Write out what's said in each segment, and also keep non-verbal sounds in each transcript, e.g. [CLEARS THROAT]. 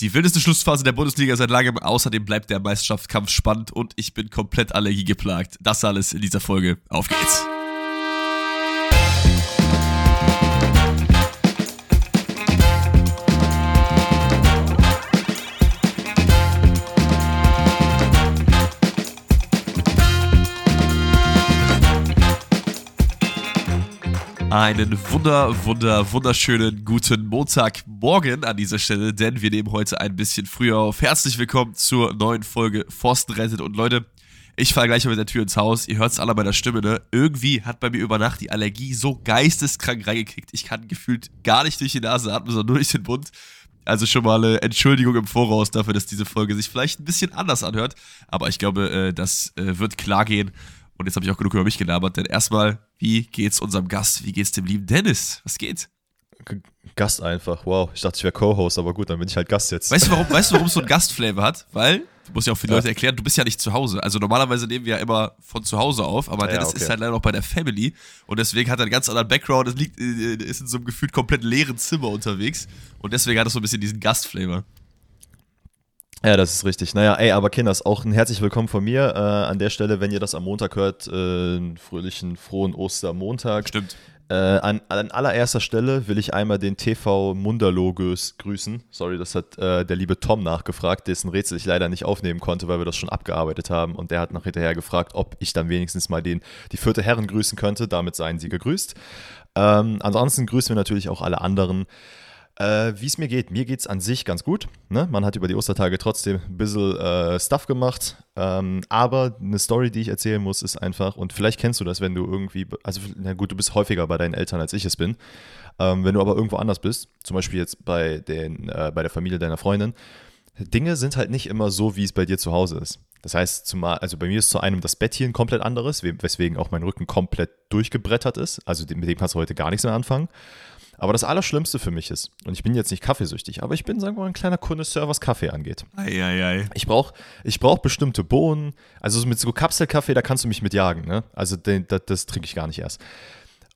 die wildeste Schlussphase der Bundesliga seit langem. Außerdem bleibt der Meisterschaftskampf spannend und ich bin komplett allergiegeplagt. Das alles in dieser Folge. Auf geht's! Einen wunder, wunder, wunderschönen guten Montagmorgen an dieser Stelle, denn wir nehmen heute ein bisschen früher auf. Herzlich willkommen zur neuen Folge Forsten rettet. Und Leute, ich fahre gleich mal mit der Tür ins Haus. Ihr hört es alle bei der Stimme, ne? Irgendwie hat bei mir über Nacht die Allergie so geisteskrank reingekickt. Ich kann gefühlt gar nicht durch die Nase atmen, sondern nur durch den Mund. Also schon mal eine Entschuldigung im Voraus dafür, dass diese Folge sich vielleicht ein bisschen anders anhört. Aber ich glaube, äh, das äh, wird klar gehen. Und jetzt habe ich auch genug über mich gelabert, denn erstmal, wie geht's unserem Gast? Wie geht's dem lieben Dennis? Was geht? Gast einfach, wow. Ich dachte, ich wäre Co-Host, aber gut, dann bin ich halt Gast jetzt. Weißt du, warum, weißt du, warum es so ein [LAUGHS] Gastflavor hat? Weil, du musst ja auch für die ja. Leute erklären, du bist ja nicht zu Hause. Also normalerweise nehmen wir ja immer von zu Hause auf, aber ja, Dennis okay. ist halt leider noch bei der Family und deswegen hat er einen ganz anderen Background. Es liegt, äh, ist in so einem gefühlt komplett leeren Zimmer unterwegs und deswegen hat er so ein bisschen diesen Gastflavor. Ja, das ist richtig. Naja, ey, aber Kinders, auch ein herzlich willkommen von mir. Äh, an der Stelle, wenn ihr das am Montag hört, äh, einen fröhlichen, frohen Ostermontag. Stimmt. Äh, an, an, allererster Stelle will ich einmal den TV Munderlogos grüßen. Sorry, das hat äh, der liebe Tom nachgefragt, dessen Rätsel ich leider nicht aufnehmen konnte, weil wir das schon abgearbeitet haben. Und der hat nach hinterher gefragt, ob ich dann wenigstens mal den, die vierte Herren grüßen könnte. Damit seien sie gegrüßt. Ähm, ansonsten grüßen wir natürlich auch alle anderen. Äh, Wie es mir geht, mir geht es an sich ganz gut. Ne? Man hat über die Ostertage trotzdem ein bisschen äh, Stuff gemacht. Ähm, aber eine Story, die ich erzählen muss, ist einfach, und vielleicht kennst du das, wenn du irgendwie, also na gut, du bist häufiger bei deinen Eltern, als ich es bin. Ähm, wenn du aber irgendwo anders bist, zum Beispiel jetzt bei, den, äh, bei der Familie deiner Freundin, Dinge sind halt nicht immer so, wie es bei dir zu Hause ist. Das heißt, zumal, also bei mir ist zu einem das Bett hier ein komplett anderes, weswegen auch mein Rücken komplett durchgebrettert ist. Also mit dem kannst du heute gar nichts mehr anfangen. Aber das Allerschlimmste für mich ist, und ich bin jetzt nicht kaffeesüchtig, aber ich bin, sagen wir mal, ein kleiner Connoisseur, was Kaffee angeht. Eieiei. Ich brauche ich brauch bestimmte Bohnen. Also mit so Kapselkaffee, da kannst du mich mit jagen. Ne? Also den, das, das trinke ich gar nicht erst.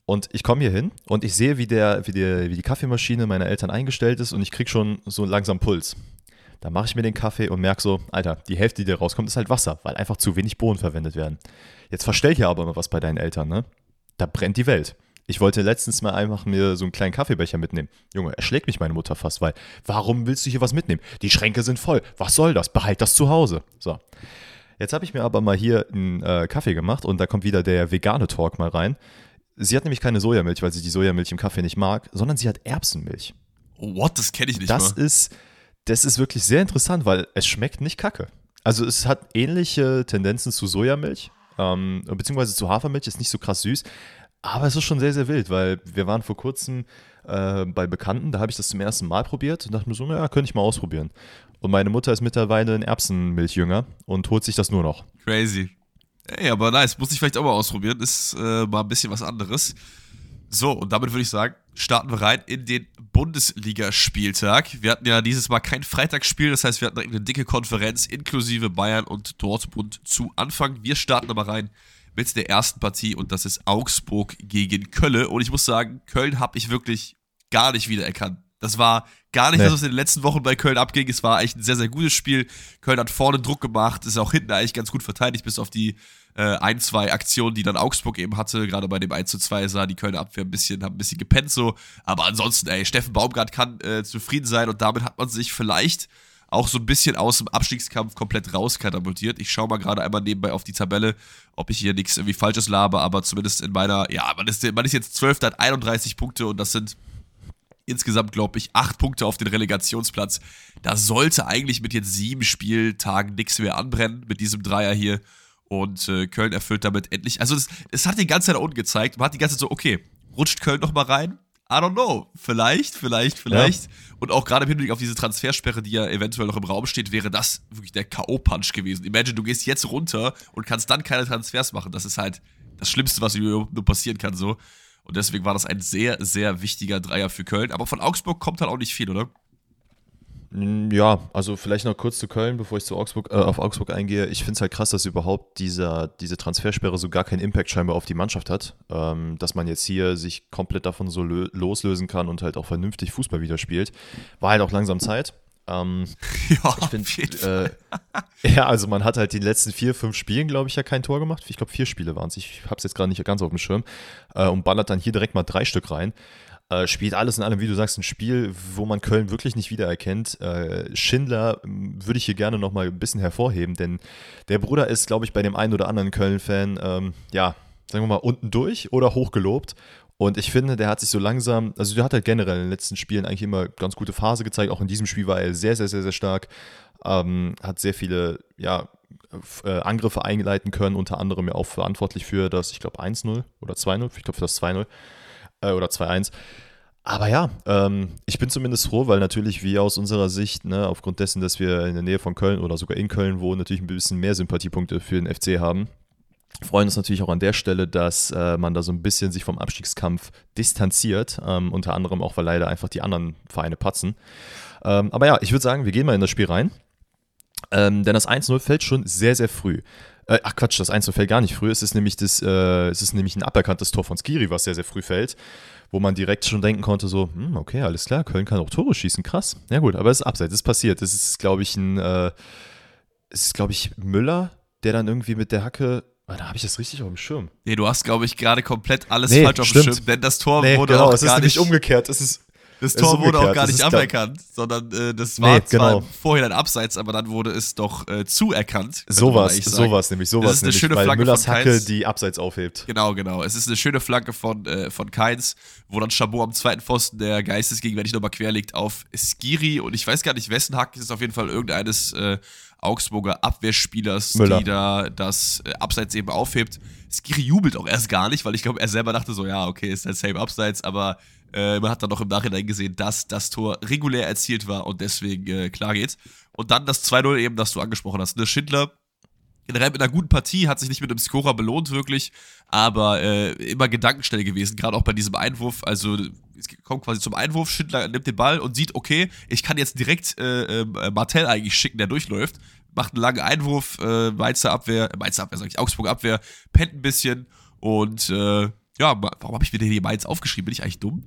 Und ich komme hier hin und ich sehe, wie, der, wie, der, wie die Kaffeemaschine meiner Eltern eingestellt ist und ich kriege schon so langsam Puls. Da mache ich mir den Kaffee und merke so, Alter, die Hälfte, die da rauskommt, ist halt Wasser, weil einfach zu wenig Bohnen verwendet werden. Jetzt verstell hier aber mal was bei deinen Eltern, ne? Da brennt die Welt. Ich wollte letztens mal einfach mir so einen kleinen Kaffeebecher mitnehmen. Junge, erschlägt mich meine Mutter fast, weil warum willst du hier was mitnehmen? Die Schränke sind voll. Was soll das? Behalt das zu Hause. So. Jetzt habe ich mir aber mal hier einen äh, Kaffee gemacht und da kommt wieder der vegane Talk mal rein. Sie hat nämlich keine Sojamilch, weil sie die Sojamilch im Kaffee nicht mag, sondern sie hat Erbsenmilch. what? Das kenne ich nicht das mal. Ist, das ist wirklich sehr interessant, weil es schmeckt nicht kacke. Also es hat ähnliche Tendenzen zu Sojamilch, ähm, beziehungsweise zu Hafermilch, ist nicht so krass süß, aber es ist schon sehr, sehr wild, weil wir waren vor kurzem äh, bei Bekannten, da habe ich das zum ersten Mal probiert und dachte mir so, naja, könnte ich mal ausprobieren. Und meine Mutter ist mittlerweile ein Erbsenmilchjünger und holt sich das nur noch. Crazy. Ey, aber nice, muss ich vielleicht auch mal ausprobieren, ist äh, mal ein bisschen was anderes. So, und damit würde ich sagen, starten wir rein in den Bundesligaspieltag. Wir hatten ja dieses Mal kein Freitagsspiel, das heißt, wir hatten eine dicke Konferenz inklusive Bayern und Dortmund zu Anfang. Wir starten aber rein mit der ersten Partie und das ist Augsburg gegen Köln. Und ich muss sagen, Köln habe ich wirklich gar nicht wiedererkannt. Das war gar nicht nee. das, was in den letzten Wochen bei Köln abging. Es war eigentlich ein sehr, sehr gutes Spiel. Köln hat vorne Druck gemacht, ist auch hinten eigentlich ganz gut verteidigt, bis auf die äh, ein, zwei Aktionen, die dann Augsburg eben hatte. Gerade bei dem 1 zu 2 sah die Kölner Abwehr ein bisschen, haben ein bisschen gepennt so. Aber ansonsten, ey, Steffen Baumgart kann äh, zufrieden sein und damit hat man sich vielleicht auch so ein bisschen aus dem Abstiegskampf komplett rauskatapultiert. Ich schaue mal gerade einmal nebenbei auf die Tabelle, ob ich hier nichts irgendwie Falsches labe, aber zumindest in meiner, ja, man ist, man ist jetzt 12, hat 31 Punkte und das sind insgesamt, glaube ich, 8 Punkte auf den Relegationsplatz. Da sollte eigentlich mit jetzt sieben Spieltagen nichts mehr anbrennen mit diesem Dreier hier. Und äh, Köln erfüllt damit endlich. Also, es hat die ganze Zeit unten gezeigt. Man hat die ganze Zeit so, okay, rutscht Köln nochmal rein? I don't know. Vielleicht, vielleicht, vielleicht. Ja. Und auch gerade im Hinblick auf diese Transfersperre, die ja eventuell noch im Raum steht, wäre das wirklich der K.O.-Punch gewesen. Imagine, du gehst jetzt runter und kannst dann keine Transfers machen. Das ist halt das Schlimmste, was nur passieren kann, so. Und deswegen war das ein sehr, sehr wichtiger Dreier für Köln. Aber von Augsburg kommt halt auch nicht viel, oder? Ja, also vielleicht noch kurz zu Köln, bevor ich zu Augsburg, äh, auf Augsburg eingehe. Ich finde es halt krass, dass überhaupt dieser, diese Transfersperre so gar keinen Impact scheinbar auf die Mannschaft hat. Ähm, dass man jetzt hier sich komplett davon so loslösen kann und halt auch vernünftig Fußball wieder spielt. War halt auch langsam Zeit. Ähm, [LAUGHS] ja, ich finde, äh, [LAUGHS] ja, also man hat halt die letzten vier, fünf Spielen, glaube ich, ja kein Tor gemacht. Ich glaube, vier Spiele waren es. Ich habe es jetzt gerade nicht ganz auf dem Schirm. Äh, und ballert dann hier direkt mal drei Stück rein. Äh, spielt alles in allem, wie du sagst, ein Spiel, wo man Köln wirklich nicht wiedererkennt. Äh, Schindler würde ich hier gerne nochmal ein bisschen hervorheben, denn der Bruder ist, glaube ich, bei dem einen oder anderen Köln-Fan, ähm, ja, sagen wir mal, unten durch oder hochgelobt. Und ich finde, der hat sich so langsam, also der hat halt generell in den letzten Spielen eigentlich immer ganz gute Phase gezeigt. Auch in diesem Spiel war er sehr, sehr, sehr, sehr stark. Ähm, hat sehr viele, ja, äh, Angriffe einleiten können, unter anderem ja auch verantwortlich für das, ich glaube, 1-0 oder 2-0, ich glaube für das 2-0 äh, oder 2-1. Aber ja, ähm, ich bin zumindest froh, weil natürlich wir aus unserer Sicht, ne, aufgrund dessen, dass wir in der Nähe von Köln oder sogar in Köln wohnen, natürlich ein bisschen mehr Sympathiepunkte für den FC haben freuen uns natürlich auch an der Stelle, dass äh, man da so ein bisschen sich vom Abstiegskampf distanziert, ähm, unter anderem auch, weil leider einfach die anderen Vereine patzen. Ähm, aber ja, ich würde sagen, wir gehen mal in das Spiel rein, ähm, denn das 1-0 fällt schon sehr, sehr früh. Äh, ach Quatsch, das 1-0 fällt gar nicht früh, es ist, nämlich das, äh, es ist nämlich ein aberkanntes Tor von Skiri, was sehr, sehr früh fällt, wo man direkt schon denken konnte, so, hm, okay, alles klar, Köln kann auch Tore schießen, krass. Ja gut, aber es ist abseits, es ist passiert. Es ist, glaube ich, ein, äh, es ist, glaube ich, Müller, der dann irgendwie mit der Hacke da habe ich das richtig auf dem Schirm. Nee, du hast, glaube ich, gerade komplett alles nee, falsch auf stimmt. dem Schirm, denn das Tor nee, wurde genau, auch es gar ist nicht umgekehrt. Es ist, das Tor wurde auch gar nicht aberkannt, sondern äh, das war nee, zwar genau. vorher ein Abseits, aber dann wurde es doch äh, zuerkannt. Sowas, sowas nämlich, sowas ist eine nämlich, schöne Flanke Müllers von Hacke die Abseits aufhebt. Genau, genau. Es ist eine schöne Flanke von, äh, von Keins, wo dann Chabot am zweiten Pfosten der geistesgegenwärtig nochmal querlegt auf Skiri und ich weiß gar nicht, wessen Hack ist auf jeden Fall irgendeines äh, Augsburger Abwehrspielers, Müller. die da das äh, Abseits eben aufhebt. Skiri jubelt auch erst gar nicht, weil ich glaube, er selber dachte so, ja, okay, ist der Same Abseits, aber äh, man hat dann noch im Nachhinein gesehen, dass das Tor regulär erzielt war und deswegen äh, klar geht. Und dann das 2-0 eben, das du angesprochen hast. Ne? Schindler generell mit einer guten Partie, hat sich nicht mit einem Scorer belohnt wirklich, aber äh, immer gedankenstell gewesen, gerade auch bei diesem Einwurf. Also es kommt quasi zum Einwurf, Schindler nimmt den Ball und sieht, okay, ich kann jetzt direkt äh, äh, Martell eigentlich schicken, der durchläuft, macht einen langen Einwurf, äh, Mainzer Abwehr, äh, Mainzer Abwehr sag ich, Augsburg Abwehr, pennt ein bisschen und äh, ja, warum habe ich mir den hier Mainz aufgeschrieben? Bin ich eigentlich dumm?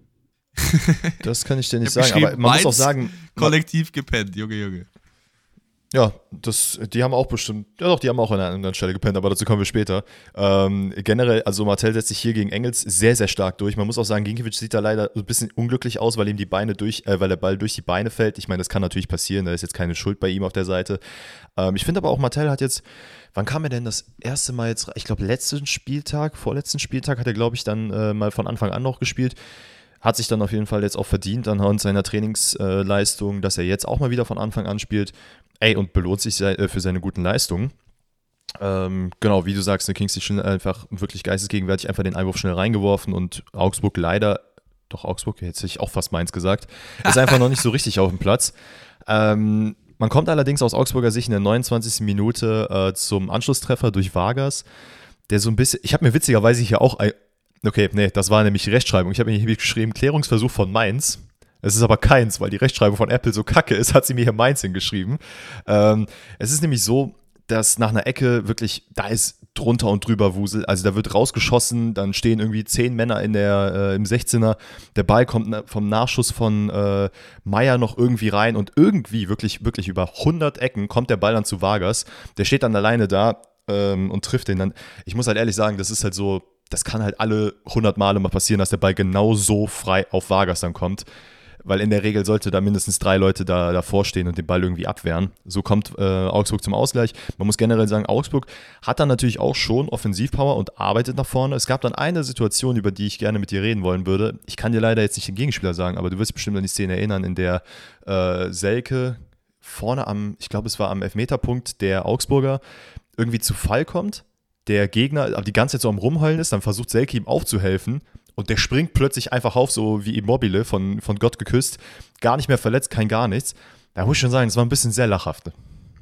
[LAUGHS] Das kann ich dir nicht ich sagen, aber man muss auch sagen. Kollektiv gepennt, Junge, Junge. Ja, das, die haben auch bestimmt, ja doch, die haben auch an einer anderen Stelle gepennt, aber dazu kommen wir später. Ähm, generell, also Martell setzt sich hier gegen Engels sehr, sehr stark durch. Man muss auch sagen, Ginkiewicz sieht da leider ein bisschen unglücklich aus, weil ihm die Beine durch, äh, weil der Ball durch die Beine fällt. Ich meine, das kann natürlich passieren, da ist jetzt keine Schuld bei ihm auf der Seite. Ähm, ich finde aber auch, Martell hat jetzt, wann kam er denn das erste Mal jetzt, ich glaube, letzten Spieltag, vorletzten Spieltag hat er, glaube ich, dann äh, mal von Anfang an noch gespielt hat sich dann auf jeden Fall jetzt auch verdient anhand seiner Trainingsleistung, dass er jetzt auch mal wieder von Anfang an spielt. Ey, und belohnt sich äh, für seine guten Leistungen. Ähm, genau, wie du sagst, der Kingsley schon einfach wirklich geistesgegenwärtig einfach den Einwurf schnell reingeworfen und Augsburg leider, doch Augsburg, hätte ich auch fast meins gesagt, ist einfach noch nicht so richtig auf dem Platz. Ähm, man kommt allerdings aus Augsburger Sicht in der 29. Minute äh, zum Anschlusstreffer durch Vargas, der so ein bisschen, ich habe mir witzigerweise hier auch, okay, nee, das war nämlich Rechtschreibung, ich habe mir hier geschrieben, Klärungsversuch von Mainz, es ist aber keins, weil die Rechtschreibung von Apple so kacke ist, [LAUGHS] hat sie mir hier meins hingeschrieben. Ähm, es ist nämlich so, dass nach einer Ecke wirklich, da ist drunter und drüber Wusel. Also da wird rausgeschossen, dann stehen irgendwie zehn Männer in der, äh, im 16er. Der Ball kommt vom Nachschuss von äh, Meier noch irgendwie rein und irgendwie, wirklich, wirklich über 100 Ecken kommt der Ball dann zu Vargas. Der steht dann alleine da ähm, und trifft den dann. Ich muss halt ehrlich sagen, das ist halt so, das kann halt alle 100 Male mal passieren, dass der Ball genau so frei auf Vargas dann kommt weil in der Regel sollte da mindestens drei Leute da davor stehen und den Ball irgendwie abwehren. So kommt äh, Augsburg zum Ausgleich. Man muss generell sagen, Augsburg hat dann natürlich auch schon Offensivpower und arbeitet nach vorne. Es gab dann eine Situation, über die ich gerne mit dir reden wollen würde. Ich kann dir leider jetzt nicht den Gegenspieler sagen, aber du wirst bestimmt an die Szene erinnern, in der äh, Selke vorne am, ich glaube, es war am Elfmeterpunkt der Augsburger, irgendwie zu Fall kommt. Der Gegner die ganze Zeit so am Rumheulen ist, dann versucht Selke ihm aufzuhelfen und der springt plötzlich einfach auf, so wie Immobile von, von Gott geküsst. Gar nicht mehr verletzt, kein gar nichts. Da muss ich schon sagen, es war ein bisschen sehr lachhaft.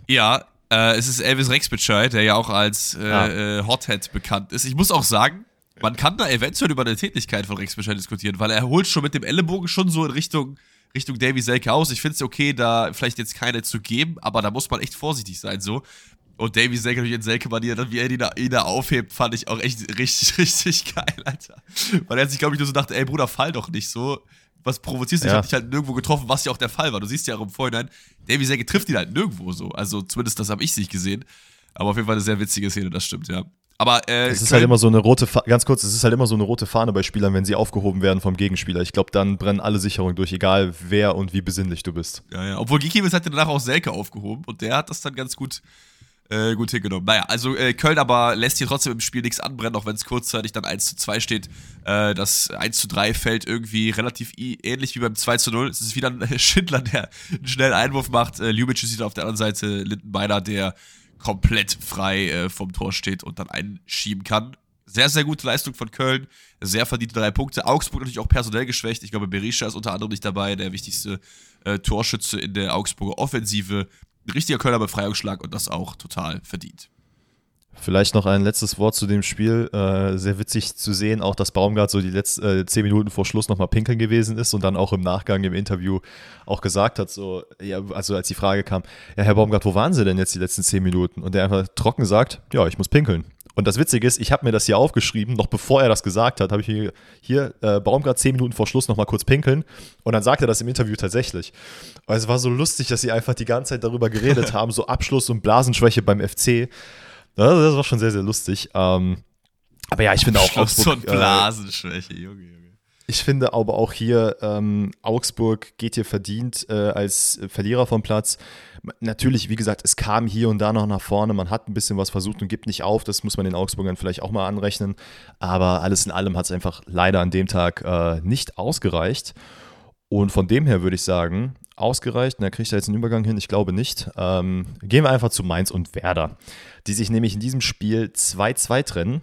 Ja, äh, es ist Elvis Rexbescheid, der ja auch als äh, ja. äh, Hothead bekannt ist. Ich muss auch sagen, man kann da eventuell über eine Tätigkeit von Rexbescheid diskutieren, weil er holt schon mit dem Ellenbogen schon so in Richtung, Richtung Davy Selke aus. Ich finde es okay, da vielleicht jetzt keine zu geben, aber da muss man echt vorsichtig sein, so. Und Davy Selke durch den Selke-Manier, wie er ihn da, ihn da aufhebt, fand ich auch echt richtig, [LAUGHS] richtig geil, Alter. Weil er sich, glaube ich, nur so dachte, ey Bruder, fall doch nicht so. was provozierst du? Ja. Ich hab dich halt nirgendwo getroffen, was ja auch der Fall war. Du siehst ja auch im Vorhinein, Davy Selke trifft ihn halt nirgendwo so. Also zumindest das habe ich nicht gesehen. Aber auf jeden Fall eine sehr witzige Szene, das stimmt, ja. Aber äh, Es ist halt immer so eine rote, Fa ganz kurz, es ist halt immer so eine rote Fahne bei Spielern, wenn sie aufgehoben werden vom Gegenspieler. Ich glaube, dann brennen alle Sicherungen durch, egal wer und wie besinnlich du bist. Ja, ja. Obwohl Gikiewicz hat ja danach auch Selke aufgehoben und der hat das dann ganz gut, äh, gut hingenommen. Naja, also äh, Köln aber lässt hier trotzdem im Spiel nichts anbrennen, auch wenn es kurzzeitig dann 1 zu 2 steht. Äh, das 1 zu 3 fällt irgendwie relativ ähnlich wie beim 2 zu 0. Es ist wieder ein Schindler, der einen schnellen Einwurf macht. Äh, Ljubicic sieht auf der anderen Seite Lindenbeiner, der komplett frei äh, vom Tor steht und dann einschieben kann. Sehr, sehr gute Leistung von Köln. Sehr verdiente drei Punkte. Augsburg natürlich auch personell geschwächt. Ich glaube, Berisha ist unter anderem nicht dabei, der wichtigste äh, Torschütze in der Augsburger Offensive. Richtiger Kölner Befreiungsschlag und das auch total verdient. Vielleicht noch ein letztes Wort zu dem Spiel. Äh, sehr witzig zu sehen, auch dass Baumgart so die letzten äh, zehn Minuten vor Schluss nochmal pinkeln gewesen ist und dann auch im Nachgang im Interview auch gesagt hat, so, ja, also als die Frage kam, ja, Herr Baumgart, wo waren Sie denn jetzt die letzten zehn Minuten? Und der einfach trocken sagt, ja, ich muss pinkeln. Und das Witzige ist, ich habe mir das hier aufgeschrieben, noch bevor er das gesagt hat, habe ich hier, hier äh, Baumgart zehn Minuten vor Schluss nochmal kurz pinkeln und dann sagt er das im Interview tatsächlich. Aber es war so lustig, dass sie einfach die ganze Zeit darüber geredet [LAUGHS] haben, so Abschluss und Blasenschwäche beim FC. Das war schon sehr, sehr lustig. Ähm, aber ja, ich finde auch Schluss Augsburg, und äh, Blasenschwäche, Junge, Junge. Ich finde aber auch hier, ähm, Augsburg geht hier verdient äh, als Verlierer vom Platz. Natürlich, wie gesagt, es kam hier und da noch nach vorne. Man hat ein bisschen was versucht und gibt nicht auf. Das muss man den Augsburgern vielleicht auch mal anrechnen. Aber alles in allem hat es einfach leider an dem Tag äh, nicht ausgereicht. Und von dem her würde ich sagen, ausgereicht. Na, kriegt er jetzt einen Übergang hin? Ich glaube nicht. Ähm, gehen wir einfach zu Mainz und Werder, die sich nämlich in diesem Spiel 2-2 trennen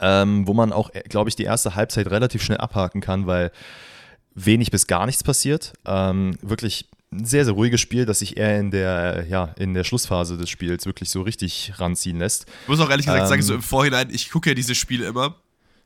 ähm, wo man auch, glaube ich, die erste Halbzeit relativ schnell abhaken kann, weil wenig bis gar nichts passiert. Ähm, wirklich ein sehr, sehr ruhiges Spiel, das sich eher in der, ja, in der Schlussphase des Spiels wirklich so richtig ranziehen lässt. Ich muss auch ehrlich gesagt Ähm, sagen, so im Vorhinein, ich gucke ja diese Spiele immer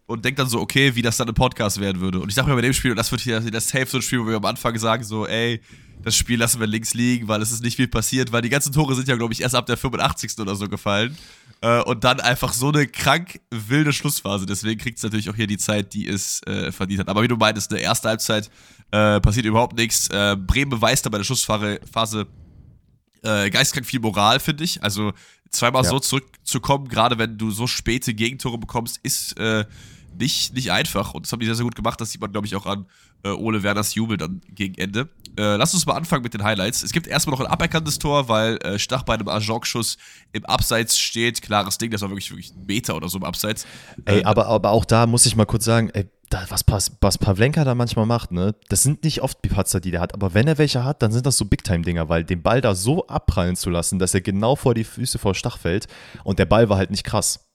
und denke dann so, okay, wie das dann im Podcast werden würde. Und ich sage mir bei dem Spiel, und das wird hier das Safe so ein Spiel, wo wir am Anfang sagen, so, ey, das Spiel lassen wir links liegen, weil es ist nicht viel passiert, weil die ganzen Tore sind ja, glaube ich, erst ab der 85. oder so gefallen. Äh, und dann einfach so eine krank wilde Schlussphase. Deswegen kriegt es natürlich auch hier die Zeit, die es äh, verdient hat. Aber wie du meintest, in der ersten Halbzeit äh, passiert überhaupt nichts. Äh, Bremen beweist da bei der Schlussphase Phase, äh, geistkrank viel Moral, finde ich. Also zweimal Ja. so zurückzukommen, gerade wenn du so späte Gegentore bekommst, ist äh, nicht, nicht einfach. Und das haben die sehr, sehr gut gemacht. Das sieht man, glaube ich, auch an äh, Ole Werners Jubel dann gegen Ende. Äh, lass uns mal anfangen mit den Highlights. Es gibt erstmal noch ein aberkanntes Tor, weil äh, Stach bei einem Ajok-Schuss im Abseits steht. Klares Ding, das war wirklich, wirklich ein Meter oder so im Abseits. Ey, Äh, aber, aber auch da muss ich mal kurz sagen, ey, da, was, Pas- was Pavlenka da manchmal macht, ne, das sind nicht oft die Patzer, die der hat, aber wenn er welche hat, dann sind das so Big-Time-Dinger, weil den Ball da so abprallen zu lassen, dass er genau vor die Füße vor Stach fällt und der Ball war halt nicht krass.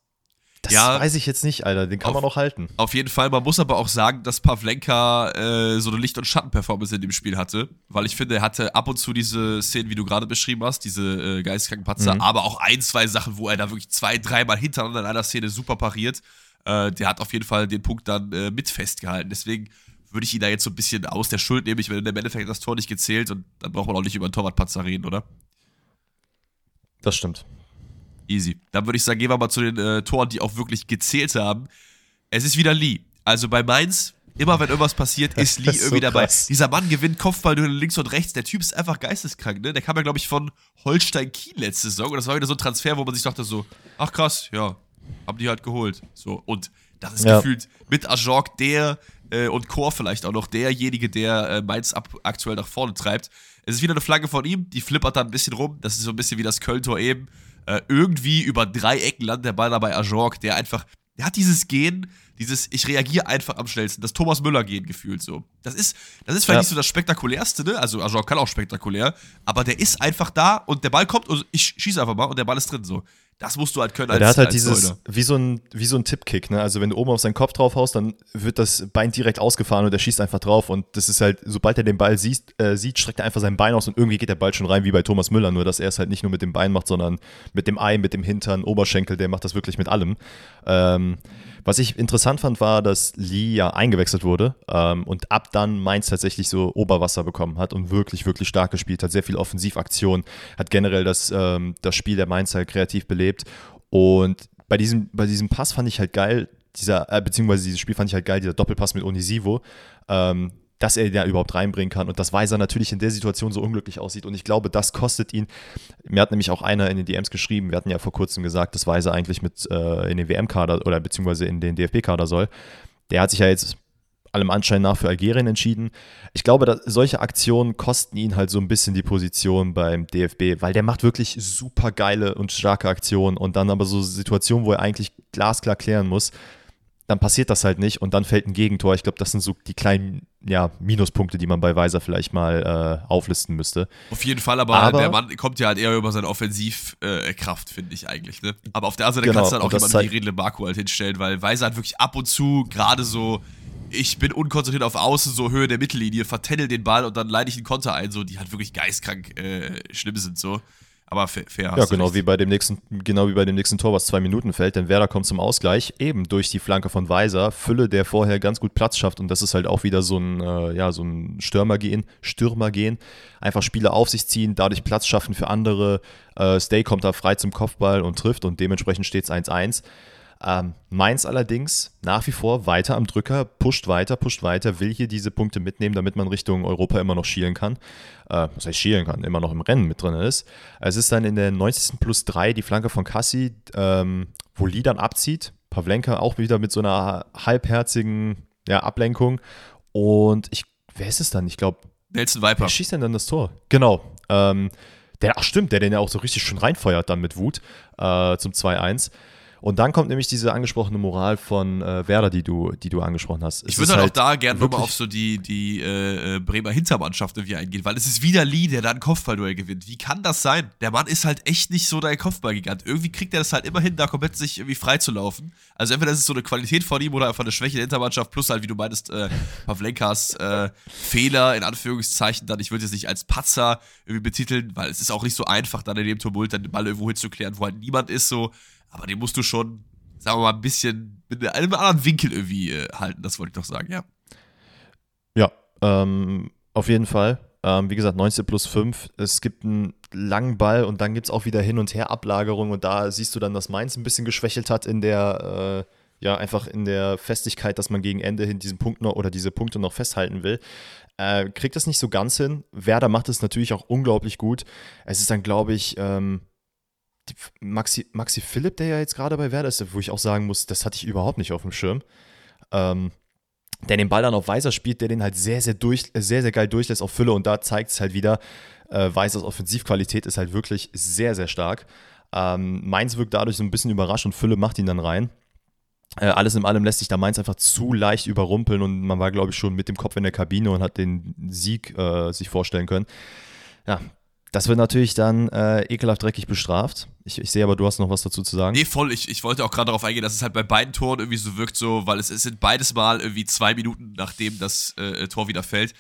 Das Ja. weiß ich jetzt nicht, Alter, den kann Auf- man noch halten. Auf jeden Fall, man muss aber auch sagen, dass Pavlenka äh, so eine Licht- und Schattenperformance in dem Spiel hatte, weil ich finde, er hatte ab und zu diese Szenen, wie du gerade beschrieben hast, diese äh, geisteskranken Patzer, Mhm. aber auch ein, zwei Sachen, wo er da wirklich zwei, dreimal hintereinander in einer Szene super pariert. Äh, der hat auf jeden Fall den Punkt dann äh, mit festgehalten. Deswegen würde ich ihn da jetzt so ein bisschen aus der Schuld nehmen. Ich will im Endeffekt das Tor nicht gezählt und dann braucht man auch nicht über einen Torwartpatzer reden, oder? Das stimmt. Easy. Dann würde ich sagen, gehen wir mal zu den äh, Toren, die auch wirklich gezählt haben. Es ist wieder Lee. Also bei Mainz, immer wenn irgendwas passiert, [LAUGHS] ist Lee ist irgendwie so dabei. Dieser Mann gewinnt Kopfballduelle links und rechts. Der Typ ist einfach geisteskrank, ne? Der kam ja, glaube ich, von Holstein Kiel letzte Saison. Und das war wieder so ein Transfer, wo man sich dachte so, ach krass, ja, haben die halt geholt. So, und das ist Ja. gefühlt mit Ajorg der äh, und Chor vielleicht auch noch derjenige, der äh, Mainz ab, aktuell nach vorne treibt. Es ist wieder eine Flagge von ihm, die flippert da ein bisschen rum. Das ist so ein bisschen wie das Köln-Tor eben. Äh, irgendwie über drei Ecken landet der Ball dabei Ajorg, der einfach, der hat dieses Gehen, dieses ich reagiere einfach am schnellsten, das Thomas Müller-Gehen gefühlt so. Das ist, das ist vielleicht Ja. nicht so das spektakulärste, ne? Also Ajorg kann auch spektakulär, aber der ist einfach da und der Ball kommt und ich schieße einfach mal und der Ball ist drin so. Das musst du halt können Ja, der hat halt als dieses, wie so ein, wie so ein Tippkick, ne? Also wenn du oben auf seinen Kopf drauf haust, dann wird das Bein direkt ausgefahren und er schießt einfach drauf. Und das ist halt, sobald er den Ball sieht, äh, sieht, streckt er einfach sein Bein aus und irgendwie geht der Ball schon rein, wie bei Thomas Müller, nur dass er es halt nicht nur mit dem Bein macht, sondern mit dem Ei, mit dem Hintern, Oberschenkel, der macht das wirklich mit allem. Ähm, was ich interessant fand, war, dass Lee ja eingewechselt wurde ähm, und ab dann Mainz tatsächlich so Oberwasser bekommen hat und wirklich, wirklich stark gespielt hat. Sehr viel Offensivaktion, hat generell das, ähm, das Spiel der Mainzer kreativ belebt. Und bei diesem, bei diesem Pass fand ich halt geil, dieser, äh, beziehungsweise dieses Spiel fand ich halt geil, dieser Doppelpass mit Onisivo. Ähm, dass er da überhaupt reinbringen kann und dass Weiser natürlich in der Situation so unglücklich aussieht. Und ich glaube, das kostet ihn. Mir hat nämlich auch einer in den DMs geschrieben, wir hatten ja vor kurzem gesagt, dass Weiser eigentlich mit äh, in den WM-Kader oder beziehungsweise in den DFB-Kader soll. Der hat sich ja jetzt allem Anschein nach für Algerien entschieden. Ich glaube, dass solche Aktionen kosten ihn halt so ein bisschen die Position beim DFB, weil der macht wirklich super geile und starke Aktionen und dann aber so Situationen, wo er eigentlich glasklar klären muss, dann passiert das halt nicht und dann fällt ein Gegentor. Ich glaube, das sind so die kleinen ja, Minuspunkte, die man bei Weiser vielleicht mal äh, auflisten müsste. Auf jeden Fall, aber, aber, der Mann kommt ja halt eher über seine Offensivkraft, äh, finde ich eigentlich. Ne? Aber auf der anderen Seite genau, kannst du dann auch jemanden wie Redle Baku halt hinstellen, weil Weiser hat wirklich ab und zu gerade so ich bin unkonzentriert auf Außen, so Höhe der Mittellinie, vertändel den Ball und dann leite ich einen Konter ein, so die halt wirklich geistkrank äh, schlimm sind, so. Aber fair. fair ja, genau wie bei dem nächsten, genau wie bei dem nächsten Tor, was zwei Minuten fällt, denn Werder kommt zum Ausgleich, eben durch die Flanke von Weiser, Fülle, der vorher ganz gut Platz schafft und das ist halt auch wieder so ein, äh, ja, so ein Stürmergehen, Stürmergehen. Einfach Spieler auf sich ziehen, dadurch Platz schaffen für andere. Äh, Stay kommt da frei zum Kopfball und trifft und dementsprechend steht es 1-1. Ähm, Mainz allerdings nach wie vor weiter am Drücker, pusht weiter, pusht weiter, will hier diese Punkte mitnehmen, damit man Richtung Europa immer noch schielen kann. Äh, was heißt schielen kann, immer noch im Rennen mit drin ist. Es ist dann in der 90. plus 3 die Flanke von Kassi, ähm, wo Lee dann abzieht. Pavlenka auch wieder mit so einer halbherzigen ja, Ablenkung. Und ich, wer ist es dann? Ich glaube, Nelson Viper. Wer schießt denn dann das Tor? Genau. Ähm, der, ach stimmt, der den ja auch so richtig schön reinfeuert dann mit Wut äh, zum 2-1. Und dann kommt nämlich diese angesprochene Moral von äh, Werder, die du, die du angesprochen hast. Es ich würde halt, auch da gerne nochmal auf so die, die äh, äh, Bremer Hintermannschaft irgendwie eingehen, weil es ist wieder Lee, der da ein Kopfballduell gewinnt. Wie kann das sein? Der Mann ist halt echt nicht so dein Kopfballgigant. Irgendwie kriegt er das halt immer hin, da komplett sich irgendwie frei zu laufen. Also entweder ist es so eine Qualität von ihm oder einfach eine Schwäche der Hintermannschaft, plus halt, wie du meintest, äh, Pavlenkas äh, Fehler, in Anführungszeichen, dann, ich würde es nicht als Patzer irgendwie betiteln, weil es ist auch nicht so einfach, dann in dem Tumult dann den Ball irgendwo hinzuklären, wo halt niemand ist so. Aber den musst du schon, sagen wir mal, ein bisschen mit einem anderen Winkel irgendwie äh, halten. Das wollte ich doch sagen, ja. Ja, ähm, auf jeden Fall. Ähm, wie gesagt, 19 plus 5. Es gibt einen langen Ball und dann gibt es auch wieder Hin- und Her-Ablagerung. Und da siehst du dann, dass Mainz ein bisschen geschwächelt hat in der, äh, ja, einfach in der Festigkeit, dass man gegen Ende hin diesen Punkt noch oder diese Punkte noch festhalten will. Äh, kriegt das nicht so ganz hin. Werder macht es natürlich auch unglaublich gut. Es ist dann, glaube ich, ähm, Maxi, Maxi Philipp, der ja jetzt gerade bei Werder ist, wo ich auch sagen muss, das hatte ich überhaupt nicht auf dem Schirm. Ähm, der den Ball dann auf Weiser spielt, der den halt sehr, sehr, durch, sehr, sehr geil durchlässt auf Fülle und da zeigt es halt wieder, äh, Weisers Offensivqualität ist halt wirklich sehr, sehr stark. Ähm, Mainz wirkt dadurch so ein bisschen überrascht und Fülle macht ihn dann rein. Äh, alles in allem lässt sich da Mainz einfach zu leicht überrumpeln und man war, glaube ich, schon mit dem Kopf in der Kabine und hat den Sieg äh, sich vorstellen können. Ja, das wird natürlich dann äh, ekelhaft dreckig bestraft. Ich, ich, sehe aber, du hast noch was dazu zu sagen. Nee, voll. Ich, ich wollte auch gerade darauf eingehen, dass es halt bei beiden Toren irgendwie so wirkt, so, weil es, es sind beides Mal irgendwie zwei Minuten, nachdem das äh, Tor wieder fällt,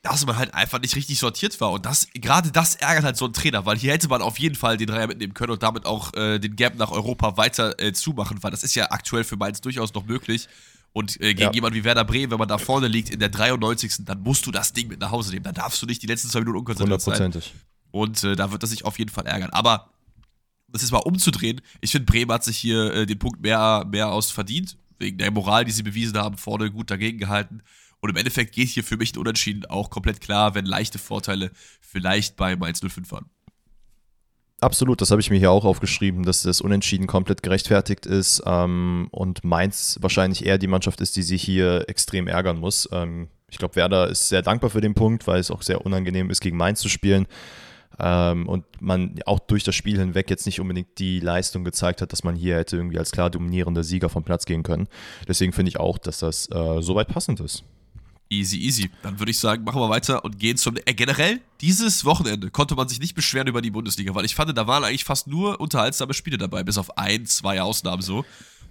dass man halt einfach nicht richtig sortiert war. Und das, gerade das ärgert halt so einen Trainer, weil hier hätte man auf jeden Fall den Dreier mitnehmen können und damit auch äh, den Gap nach Europa weiter äh, zumachen, weil das ist ja aktuell für Mainz durchaus noch möglich. Und äh, gegen ja. jemanden wie Werder Bremen, wenn man da vorne liegt in der 93. dann musst du das Ding mit nach Hause nehmen. Dann darfst du nicht die letzten zwei Minuten unkonzentriert sein. Hundertprozentig. Und äh, da wird das sich auf jeden Fall ärgern. Aber das ist mal umzudrehen. Ich finde, Bremen hat sich hier äh, den Punkt mehr, mehr aus verdient. Wegen der Moral, die sie bewiesen haben, vorne gut dagegen gehalten. Und im Endeffekt geht hier für mich ein Unentschieden auch komplett klar, wenn leichte Vorteile vielleicht bei Mainz 05 waren. Absolut, das habe ich mir hier auch aufgeschrieben, dass das Unentschieden komplett gerechtfertigt ist ähm, und Mainz wahrscheinlich eher die Mannschaft ist, die sich hier extrem ärgern muss. Ähm, ich glaube, Werder ist sehr dankbar für den Punkt, weil es auch sehr unangenehm ist, gegen Mainz zu spielen. Ähm, und man auch durch das Spiel hinweg jetzt nicht unbedingt die Leistung gezeigt hat, dass man hier hätte irgendwie als klar dominierender Sieger vom Platz gehen können. Deswegen finde ich auch, dass das äh, soweit passend ist. Easy, easy. Dann würde ich sagen, machen wir weiter und gehen zum. Äh, generell, dieses Wochenende konnte man sich nicht beschweren über die Bundesliga, weil ich fand, da waren eigentlich fast nur unterhaltsame Spiele dabei, bis auf ein, zwei Ausnahmen so.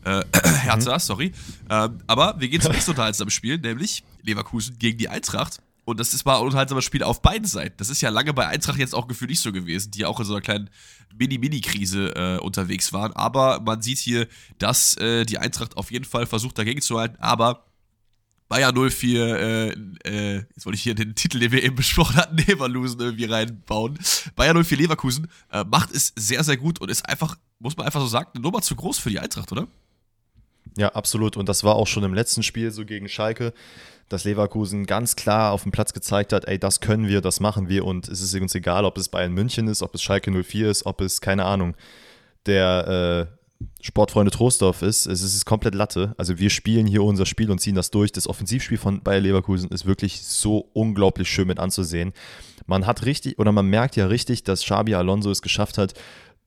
Äh, [CLEARS THROAT] Hertha, mhm. sorry. Ähm, aber wir gehen zum nächsten [LAUGHS] unterhaltsamen Spiel, nämlich Leverkusen gegen die Eintracht. Und das ist mal ein unterhaltsames Spiel auf beiden Seiten. Das ist ja lange bei Eintracht jetzt auch gefühlt nicht so gewesen, die auch in so einer kleinen Mini-Mini-Krise äh, unterwegs waren. Aber man sieht hier, dass äh, die Eintracht auf jeden Fall versucht, dagegen zu halten. Aber Bayer 04, äh, äh, jetzt wollte ich hier den Titel, den wir eben besprochen hatten, [LAUGHS] Leverkusen irgendwie reinbauen. Bayer 04 Leverkusen äh, macht es sehr, sehr gut und ist einfach, muss man einfach so sagen, eine Nummer zu groß für die Eintracht, oder? Ja, absolut. Und das war auch schon im letzten Spiel so gegen Schalke, dass Leverkusen ganz klar auf dem Platz gezeigt hat, ey, das können wir, das machen wir und es ist uns egal, ob es Bayern München ist, ob es Schalke 04 ist, ob es, keine Ahnung, der äh, Sportfreunde Trostorf ist. Es ist komplett Latte. Also wir spielen hier unser Spiel und ziehen das durch. Das Offensivspiel von Bayer Leverkusen ist wirklich so unglaublich schön mit anzusehen. Man hat richtig, oder man merkt ja richtig, dass Xabi Alonso es geschafft hat,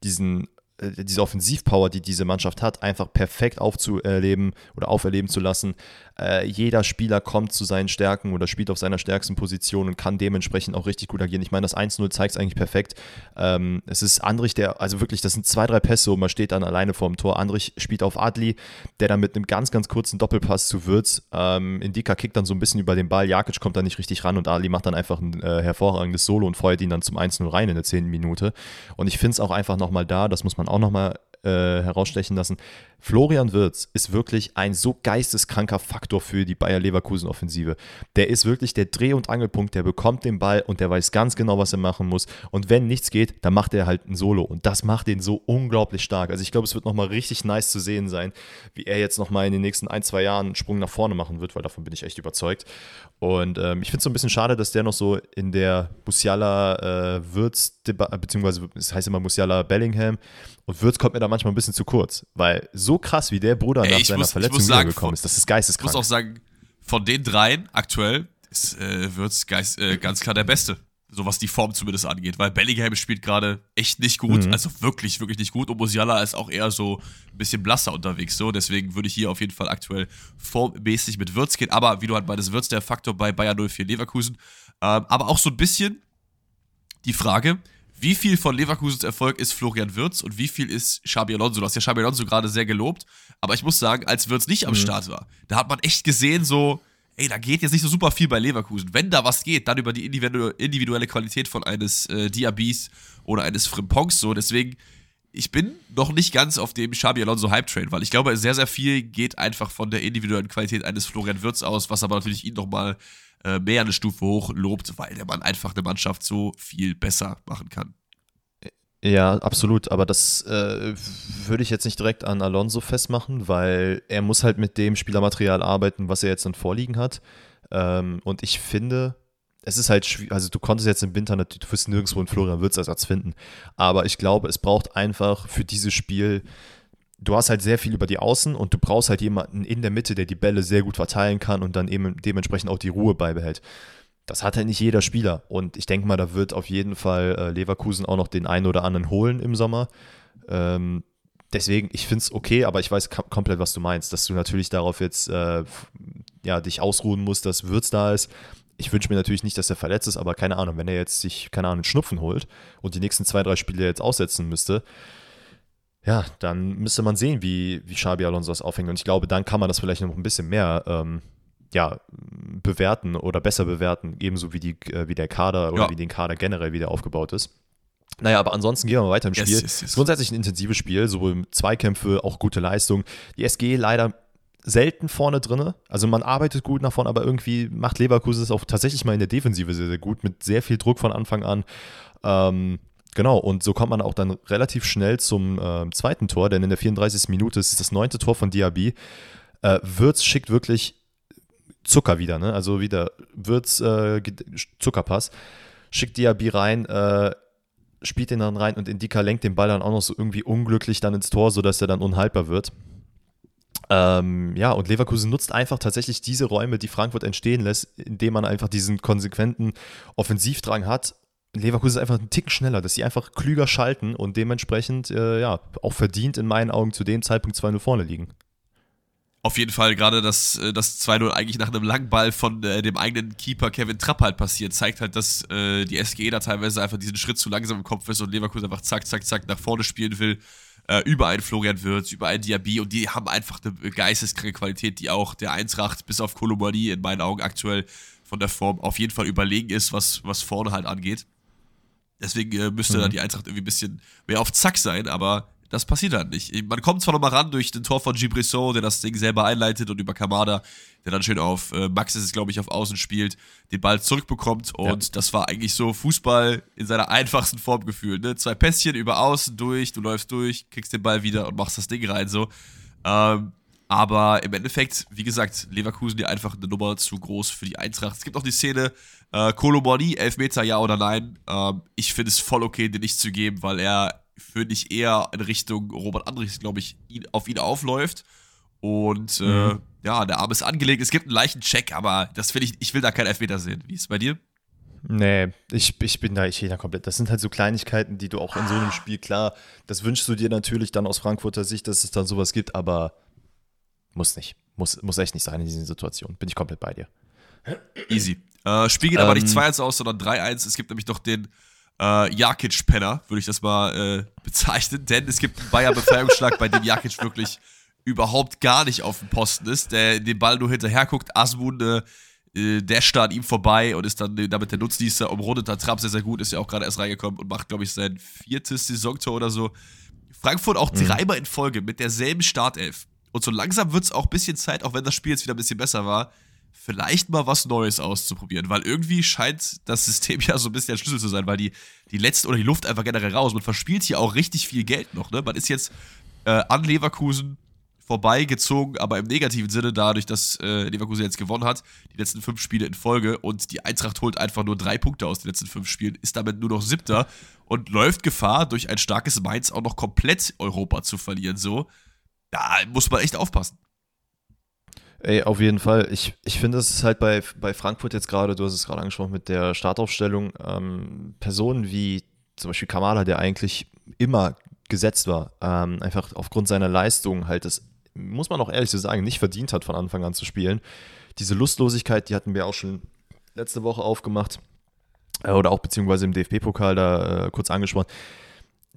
diesen diese Offensivpower, die diese Mannschaft hat, einfach perfekt aufzuerleben oder auferleben zu lassen. Äh, jeder Spieler kommt zu seinen Stärken oder spielt auf seiner stärksten Position und kann dementsprechend auch richtig gut agieren. Ich meine, das 1-0 zeigt es eigentlich perfekt. Ähm, es ist Andrich, der, also wirklich, das sind zwei, drei Pässe und man steht dann alleine vor dem Tor. Andrich spielt auf Adli, der dann mit einem ganz, ganz kurzen Doppelpass zu Würz. Ähm, Indika kickt dann so ein bisschen über den Ball. Jakic kommt da nicht richtig ran und Adli macht dann einfach ein äh, hervorragendes Solo und feuert ihn dann zum 1-0 rein in der 10. Minute. Und ich finde es auch einfach nochmal da, das muss man auch nochmal äh, herausstechen lassen. Florian Wirz ist wirklich ein so geisteskranker Faktor für die Bayer Leverkusen Offensive. Der ist wirklich der Dreh- und Angelpunkt, der bekommt den Ball und der weiß ganz genau, was er machen muss. Und wenn nichts geht, dann macht er halt ein Solo und das macht ihn so unglaublich stark. Also ich glaube, es wird nochmal richtig nice zu sehen sein, wie er jetzt nochmal in den nächsten ein, zwei Jahren einen Sprung nach vorne machen wird, weil davon bin ich echt überzeugt. Und ähm, ich finde es so ein bisschen schade, dass der noch so in der Musiala äh, Wirtz, beziehungsweise es heißt immer Musiala Bellingham und Würz kommt mir da manchmal ein bisschen zu kurz, weil so krass wie der Bruder Ey, nach seiner muss, Verletzung wiedergekommen ist, das ist geisteskrank. Ich muss auch sagen, von den dreien aktuell äh, Würz geist, äh, ganz klar der Beste. So was die Form zumindest angeht, weil Bellingham spielt gerade echt nicht gut, mhm. also wirklich, wirklich nicht gut. Und Musiala ist auch eher so ein bisschen blasser unterwegs, so. Deswegen würde ich hier auf jeden Fall aktuell formmäßig mit Würz gehen. Aber wie du halt meinst, Würz der Faktor bei Bayern 04 Leverkusen. Ähm, aber auch so ein bisschen die Frage, wie viel von Leverkusens Erfolg ist Florian Wirtz und wie viel ist Xabi Alonso? Du hast ja Xabi Alonso gerade sehr gelobt, aber ich muss sagen, als Wirtz nicht am mhm. Start war, da hat man echt gesehen, so, ey, da geht jetzt nicht so super viel bei Leverkusen. Wenn da was geht, dann über die individuelle Qualität von eines äh, Diabis oder eines Frimpongs so. Deswegen, ich bin noch nicht ganz auf dem Xabi Alonso Hype-Train, weil ich glaube, sehr, sehr viel geht einfach von der individuellen Qualität eines Florian Wirtz aus, was aber natürlich ihn nochmal äh, mehr eine Stufe hoch lobt, weil der Mann einfach eine Mannschaft so viel besser machen kann. Ja, absolut. Aber das äh, würde ich jetzt nicht direkt an Alonso festmachen, weil er muss halt mit dem Spielermaterial arbeiten, was er jetzt dann vorliegen hat. Ähm, und ich finde, es ist halt schwierig, also du konntest jetzt im Winter natürlich, du wirst nirgendwo einen Florian Wirtz Ersatz finden. Aber ich glaube, es braucht einfach für dieses Spiel du hast halt sehr viel über die Außen und du brauchst halt jemanden in der Mitte, der die Bälle sehr gut verteilen kann und dann eben dementsprechend auch die Ruhe beibehält. Das hat halt nicht jeder Spieler. Und ich denke mal, da wird auf jeden Fall äh, Leverkusen auch noch den einen oder anderen holen im Sommer. Ähm, deswegen, ich finde es okay, aber ich weiß komplett, was du meinst, dass du natürlich darauf jetzt äh, ja, dich ausruhen musst, dass Würz da ist. Ich wünsche mir natürlich nicht, dass er verletzt ist, aber keine Ahnung, wenn er jetzt sich, keine Ahnung, einen Schnupfen holt und die nächsten zwei, drei Spiele jetzt aussetzen müsste, ja, dann müsste man sehen, wie, wie Xabi Alonso das aufhängt. Und ich glaube, dann kann man das vielleicht noch ein bisschen mehr ähm, ja, bewerten oder besser bewerten, ebenso wie, die, äh, wie der Kader oder ja. wie den Kader generell wieder aufgebaut ist. Naja, aber ansonsten gehen wir mal weiter im Spiel. Yes, yes, yes. Grundsätzlich ein intensives Spiel, sowohl Zweikämpfe, auch gute Leistung. Die SG leider selten vorne drin. Also man arbeitet gut nach vorne, aber irgendwie macht Leverkusen es auch tatsächlich mal in der Defensive sehr, sehr gut, mit sehr viel Druck von Anfang an. Ähm, Genau, und so kommt man auch dann relativ schnell zum äh, zweiten Tor, denn in der 34. Minute ist das neunte Tor von Diaby. Äh, Würz schickt wirklich Zucker wieder, ne? Also wieder Würz äh, Zuckerpass, schickt Diaby rein, äh, spielt den dann rein und Indika lenkt den Ball dann auch noch so irgendwie unglücklich dann ins Tor, sodass er dann unhaltbar wird. Ähm, ja, und Leverkusen nutzt einfach tatsächlich diese Räume, die Frankfurt entstehen lässt, indem man einfach diesen konsequenten Offensivdrang hat Leverkusen ist einfach einen Ticken schneller, dass sie einfach klüger schalten und dementsprechend äh, ja auch verdient in meinen Augen zu dem Zeitpunkt 2-0 vorne liegen. Auf jeden Fall, gerade dass äh, das 2-0 eigentlich nach einem langen Ball von äh, dem eigenen Keeper Kevin Trapp halt passiert, zeigt halt, dass äh, die SGE da teilweise einfach diesen Schritt zu langsam im Kopf ist und Leverkusen einfach zack, zack, zack nach vorne spielen will. Äh, über einen Florian Wirtz, über einen Diaby und die haben einfach eine geisteskranke Qualität, die auch der Eintracht bis auf Kolomani in meinen Augen aktuell von der Form auf jeden Fall überlegen ist, was, was vorne halt angeht. Deswegen äh, müsste mhm. da die Eintracht irgendwie ein bisschen mehr auf Zack sein, aber das passiert halt nicht. Man kommt zwar nochmal ran durch den Tor von Gibrisson, der das Ding selber einleitet und über Kamada, der dann schön auf äh, Max ist es, glaube ich, auf Außen spielt, den Ball zurückbekommt und ja. das war eigentlich so Fußball in seiner einfachsten Form gefühlt. Ne? Zwei Pässchen über Außen durch, du läufst durch, kriegst den Ball wieder und machst das Ding rein so. Ähm, Aber im Endeffekt, wie gesagt, Leverkusen ja einfach eine Nummer zu groß für die Eintracht. Es gibt auch die Szene, äh, Kolomoni, Elfmeter, ja oder nein. Ähm, ich finde es voll okay, den nicht zu geben, weil er, finde ich, eher in Richtung Robert Andrichs, glaube ich, ihn, auf ihn aufläuft. Und äh, mhm. ja, der Arm ist angelegt. Es gibt einen leichten Check, aber das finde ich, ich will da keinen Elfmeter sehen. Wie ist es bei dir? Nee, ich, ich bin da, ich da komplett. Das sind halt so Kleinigkeiten, die du auch in so einem Spiel, klar, das wünschst du dir natürlich dann aus Frankfurter Sicht, dass es dann sowas gibt, aber muss nicht. Muss, muss echt nicht sein in diesen Situationen. Bin ich komplett bei dir. Easy. Äh, Spiel geht ähm, aber nicht 2-1 ähm. aus, sondern 3-1. Es gibt nämlich noch den äh, Jakic-Penner, würde ich das mal äh, bezeichnen, denn es gibt einen Bayern-Befreiungsschlag, bei dem Jakic wirklich überhaupt gar nicht auf dem Posten ist, der den Ball nur hinterher guckt. Asmun, äh, äh der starrt ihm vorbei und ist dann damit der Nutznießer, umrundet da Trapp sehr, sehr gut, ist ja auch gerade erst reingekommen und macht, glaube ich, sein viertes Saisontor oder so. Frankfurt auch mhm. dreimal in Folge mit derselben Startelf. Und so langsam wird es auch ein bisschen Zeit, auch wenn das Spiel jetzt wieder ein bisschen besser war, vielleicht mal was Neues auszuprobieren. Weil irgendwie scheint das System [LAUGHS] ja so ein bisschen der Schlüssel zu sein, weil die, die letzte oder die Luft einfach generell raus. Man verspielt hier auch richtig viel Geld noch. Ne? Man ist jetzt äh, an Leverkusen vorbeigezogen, aber im negativen Sinne dadurch, dass äh, Leverkusen jetzt gewonnen hat, die letzten fünf Spiele in Folge und die Eintracht holt einfach nur drei Punkte aus den letzten fünf Spielen, ist damit nur noch siebter und läuft Gefahr, durch ein starkes Mainz auch noch komplett Europa zu verlieren. So, da muss man echt aufpassen. Ey, auf jeden Fall. Ich, ich finde, es ist halt bei, bei Frankfurt jetzt gerade, du hast es gerade angesprochen mit der Startaufstellung, ähm, Personen wie zum Beispiel Kamala, der eigentlich immer gesetzt war, ähm, einfach aufgrund seiner Leistung halt das, muss man auch ehrlich so sagen, nicht verdient hat, von Anfang an zu spielen. Diese Lustlosigkeit, die hatten wir auch schon letzte Woche aufgemacht äh, oder auch beziehungsweise im DFB-Pokal da äh, kurz angesprochen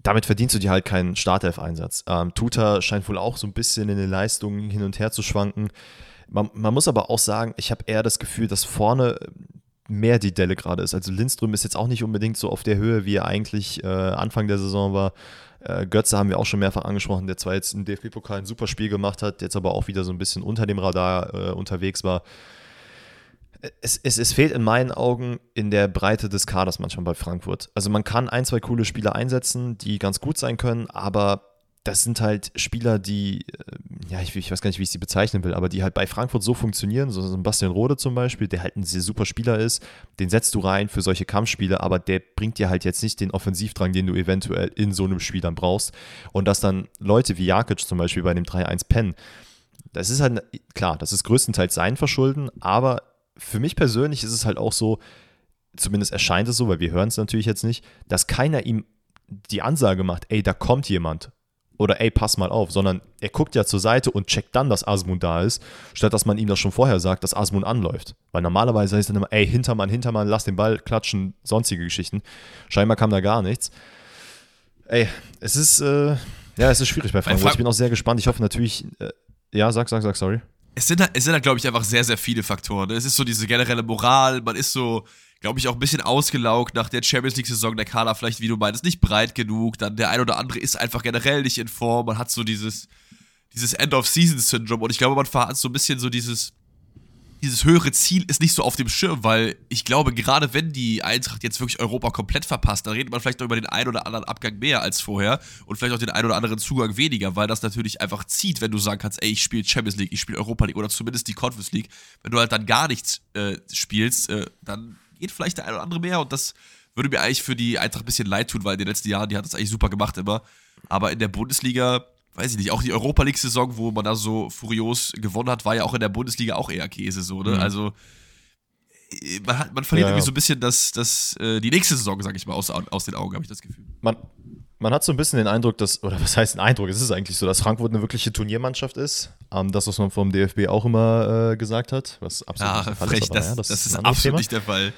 damit verdienst du dir halt keinen Startelf-Einsatz. Ähm, Tuta scheint wohl auch so ein bisschen in den Leistungen hin und her zu schwanken. Man, man muss aber auch sagen, ich habe eher das Gefühl, dass vorne mehr die Delle gerade ist. Also Lindström ist jetzt auch nicht unbedingt so auf der Höhe, wie er eigentlich äh, Anfang der Saison war. Äh, Götze haben wir auch schon mehrfach angesprochen, der zwar jetzt im DFB-Pokal ein super Spiel gemacht hat, jetzt aber auch wieder so ein bisschen unter dem Radar äh, unterwegs war es, es, es fehlt in meinen Augen in der Breite des Kaders manchmal bei Frankfurt. Also man kann ein, zwei coole Spieler einsetzen, die ganz gut sein können, aber das sind halt Spieler, die, äh, ja, ich, ich, weiß gar nicht, wie ich sie bezeichnen will, aber die halt bei Frankfurt so funktionieren, so ein Bastian Rode zum Beispiel, der halt ein sehr super Spieler ist, den setzt du rein für solche Kampfspiele, aber der bringt dir halt jetzt nicht den Offensivdrang, den du eventuell in so einem Spiel dann brauchst. Und dass dann Leute wie Jakic zum Beispiel bei dem 3-1 pennen, das ist halt, klar, das ist größtenteils sein Verschulden, aber für mich persönlich ist es halt auch so, zumindest erscheint es so, weil wir hören es natürlich jetzt nicht, dass keiner ihm die Ansage macht, ey, da kommt jemand. Oder ey, pass mal auf, sondern er guckt ja zur Seite und checkt dann, dass Asmun da ist, statt dass man ihm das schon vorher sagt, dass Asmun anläuft. Weil normalerweise heißt dann immer, ey, Hintermann, Hintermann, lass den Ball klatschen, sonstige Geschichten. Scheinbar kam da gar nichts. Ey, es ist, äh, ja, es ist schwierig bei Frankfurt. Ich bin auch sehr gespannt. Ich hoffe natürlich, äh, ja, sag, sag, sag, sorry es sind, es sind da, glaube ich, einfach sehr, sehr viele Faktoren. Es ist so diese generelle Moral, man ist so, glaube ich, auch ein bisschen ausgelaugt nach der Champions League-Saison, der Kader vielleicht, wie du meinst, nicht breit genug, dann der ein oder andere ist einfach generell nicht in Form, man hat so dieses, dieses End-of-Season-Syndrom. Und ich glaube, man hat so ein bisschen so dieses, dieses höhere Ziel ist nicht so auf dem Schirm, weil ich glaube, gerade wenn die Eintracht jetzt wirklich Europa komplett verpasst, dann redet man vielleicht noch über den einen oder anderen Abgang mehr als vorher und vielleicht auch den einen oder anderen Zugang weniger, weil das natürlich einfach zieht, wenn du sagen kannst, ey, ich spiele Champions League, ich spiele Europa League oder zumindest die Conference League. Wenn du halt dann gar nichts äh, spielst, äh, dann geht vielleicht der eine oder andere mehr und das würde mir eigentlich für die Eintracht ein bisschen leid tun, weil in den letzten Jahren, die hat das eigentlich super gemacht immer. Aber in der Bundesliga weiß ich nicht, auch die Europa League-Saison, wo man da so furios gewonnen hat, war ja auch in der Bundesliga auch eher Käse so, ne? Mhm. Also äh, man, hat, man verliert ja, irgendwie so ein bisschen das, das, äh, die nächste Saison, sag ich mal, aus, aus den Augen, habe ich das Gefühl. Man, man hat so ein bisschen den Eindruck, dass, oder was heißt ein Eindruck, es ist eigentlich so, dass Frankfurt eine wirkliche Turniermannschaft ist. Ähm, das, was man vom DFB auch immer äh, gesagt hat, was absolut ja, nicht der Fall frech, ist. Aber, das, ja, das, das, ist, absolut Thema. nicht der Fall.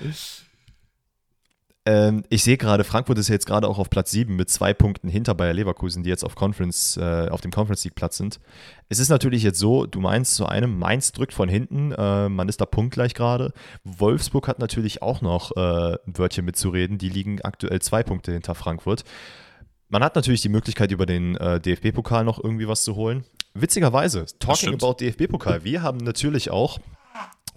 Ähm, ich sehe gerade, Frankfurt ist jetzt gerade auch auf Platz 7 mit zwei Punkten hinter Bayer Leverkusen, die jetzt auf, Conference, äh, auf dem Conference League Platz sind. Es ist natürlich jetzt so, du meinst zu einem, Mainz drückt von hinten, äh, man ist da punktgleich gerade. Wolfsburg hat natürlich auch noch äh, ein Wörtchen mitzureden, die liegen aktuell zwei Punkte hinter Frankfurt. Man hat natürlich die Möglichkeit, über den äh, DFB-Pokal noch irgendwie was zu holen. Witzigerweise, talking about DFB-Pokal, wir haben natürlich auch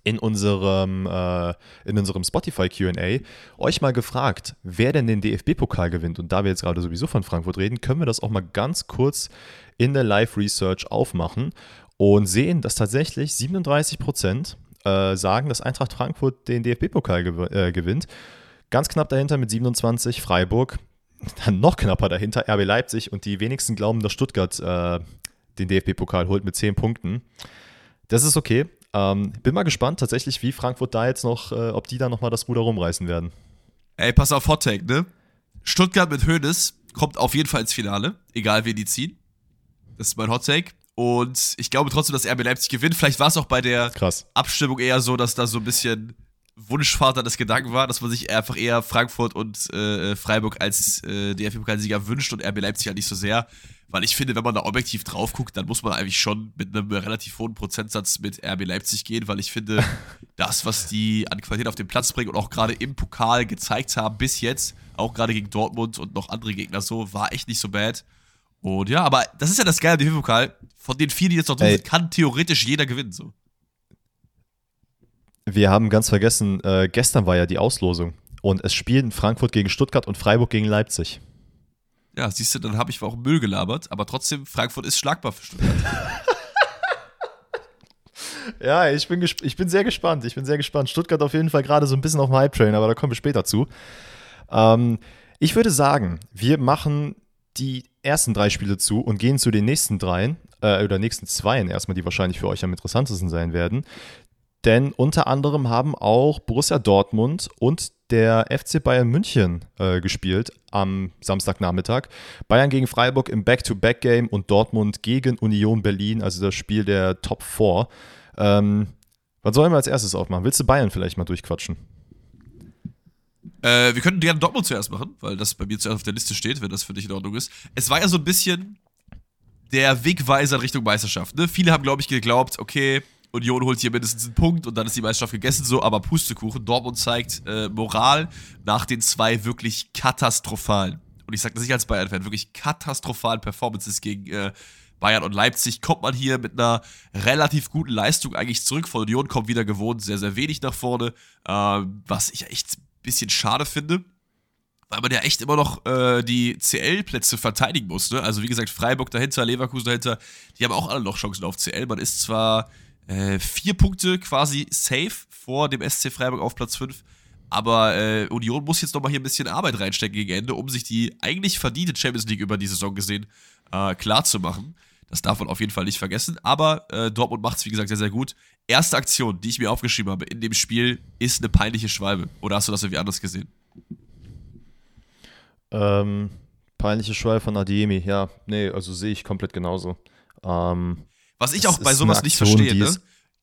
in unserem, äh, in unserem Spotify QA euch mal gefragt, wer denn den DFB-Pokal gewinnt. Und da wir jetzt gerade sowieso von Frankfurt reden, können wir das auch mal ganz kurz in der Live-Research aufmachen. und sehen, dass tatsächlich 37 Prozent äh, sagen, dass Eintracht Frankfurt den DFB-Pokal gew äh, gewinnt. Ganz knapp dahinter mit 27 Freiburg, dann noch knapper dahinter RB Leipzig und die wenigsten glauben, dass Stuttgart äh, den DFB-Pokal holt mit 10 Punkten. Das ist okay. Ähm, bin mal gespannt tatsächlich, wie Frankfurt da jetzt noch, äh, ob die da nochmal das Ruder rumreißen werden. Ey, pass auf, Hot Take, ne? Stuttgart mit Hoeneß kommt auf jeden Fall ins Finale, egal wen die ziehen. Das ist mein Hot Take. Und ich glaube trotzdem, dass RB Leipzig gewinnt. Vielleicht war es auch bei der Krass. Abstimmung eher so, dass da so ein bisschen Wunschvater des Gedanken war, dass man sich einfach eher Frankfurt und äh, Freiburg als äh, DFB-Pokalsieger wünscht und RB Leipzig halt nicht so sehr. Weil ich finde, wenn man da objektiv drauf guckt, dann muss man eigentlich schon mit einem relativ hohen Prozentsatz mit RB Leipzig gehen, weil ich finde, [LAUGHS] das, was die an Qualität auf den Platz bringen und auch gerade im Pokal gezeigt haben bis jetzt, auch gerade gegen Dortmund und noch andere Gegner so, war echt nicht so bad. Und ja, aber das ist ja das Geile am DFB-Pokal. Von den vier, die jetzt noch drin sind, kann theoretisch jeder gewinnen. So. Wir haben ganz vergessen, äh, gestern war ja die Auslosung. Und es spielen Frankfurt gegen Stuttgart und Freiburg gegen Leipzig. Ja, siehst du, dann habe ich auch Müll gelabert, aber trotzdem, Frankfurt ist schlagbar für Stuttgart. [LAUGHS] ja, ich bin, ich bin sehr gespannt. Ich bin sehr gespannt. Stuttgart auf jeden Fall gerade so ein bisschen auf dem Hype-Train, aber da kommen wir später zu. Ähm, ich würde sagen, wir machen die ersten drei Spiele zu und gehen zu den nächsten dreien, äh, oder nächsten zweien erstmal, die wahrscheinlich für euch am interessantesten sein werden. Denn unter anderem haben auch Borussia Dortmund und der FC Bayern München äh, gespielt am Samstagnachmittag. Bayern gegen Freiburg im Back-to-Back-Game und Dortmund gegen Union Berlin, also das Spiel der Top 4. Ähm, was sollen wir als erstes aufmachen? Willst du Bayern vielleicht mal durchquatschen? Äh, wir könnten gerne Dortmund zuerst machen, weil das bei mir zuerst auf der Liste steht, wenn das für dich in Ordnung ist. Es war ja so ein bisschen der Wegweiser Richtung Meisterschaft. Ne? Viele haben, glaube ich, geglaubt, okay, Union holt hier mindestens einen Punkt und dann ist die Meisterschaft gegessen, so, aber Pustekuchen. Dortmund zeigt äh, Moral nach den zwei wirklich katastrophalen, und ich sage das nicht als Bayern-Fan, wirklich katastrophalen Performances gegen äh, Bayern und Leipzig. Kommt man hier mit einer relativ guten Leistung eigentlich zurück. Von Union kommt wieder gewohnt sehr, sehr wenig nach vorne, äh, was ich echt ein bisschen schade finde weil man ja echt immer noch äh, die CL-Plätze verteidigen muss. Ne? Also wie gesagt, Freiburg dahinter, Leverkusen dahinter, die haben auch alle noch Chancen auf CL. Man ist zwar äh, vier Punkte quasi safe vor dem SC Freiburg auf Platz 5. Aber äh, Union muss jetzt nochmal hier ein bisschen Arbeit reinstecken gegen Ende, um sich die eigentlich verdiente Champions League über die Saison gesehen äh, klar zu machen. Das darf man auf jeden Fall nicht vergessen. Aber äh, Dortmund macht es, wie gesagt, sehr, sehr gut. Erste Aktion, die ich mir aufgeschrieben habe in dem Spiel, ist eine peinliche Schwalbe. Oder hast du das irgendwie anders gesehen? Ähm, peinliche Schwalbe von Adiemi, ja. Nee, also sehe ich komplett genauso. Ähm, was ich auch bei sowas nicht verstehe, ne?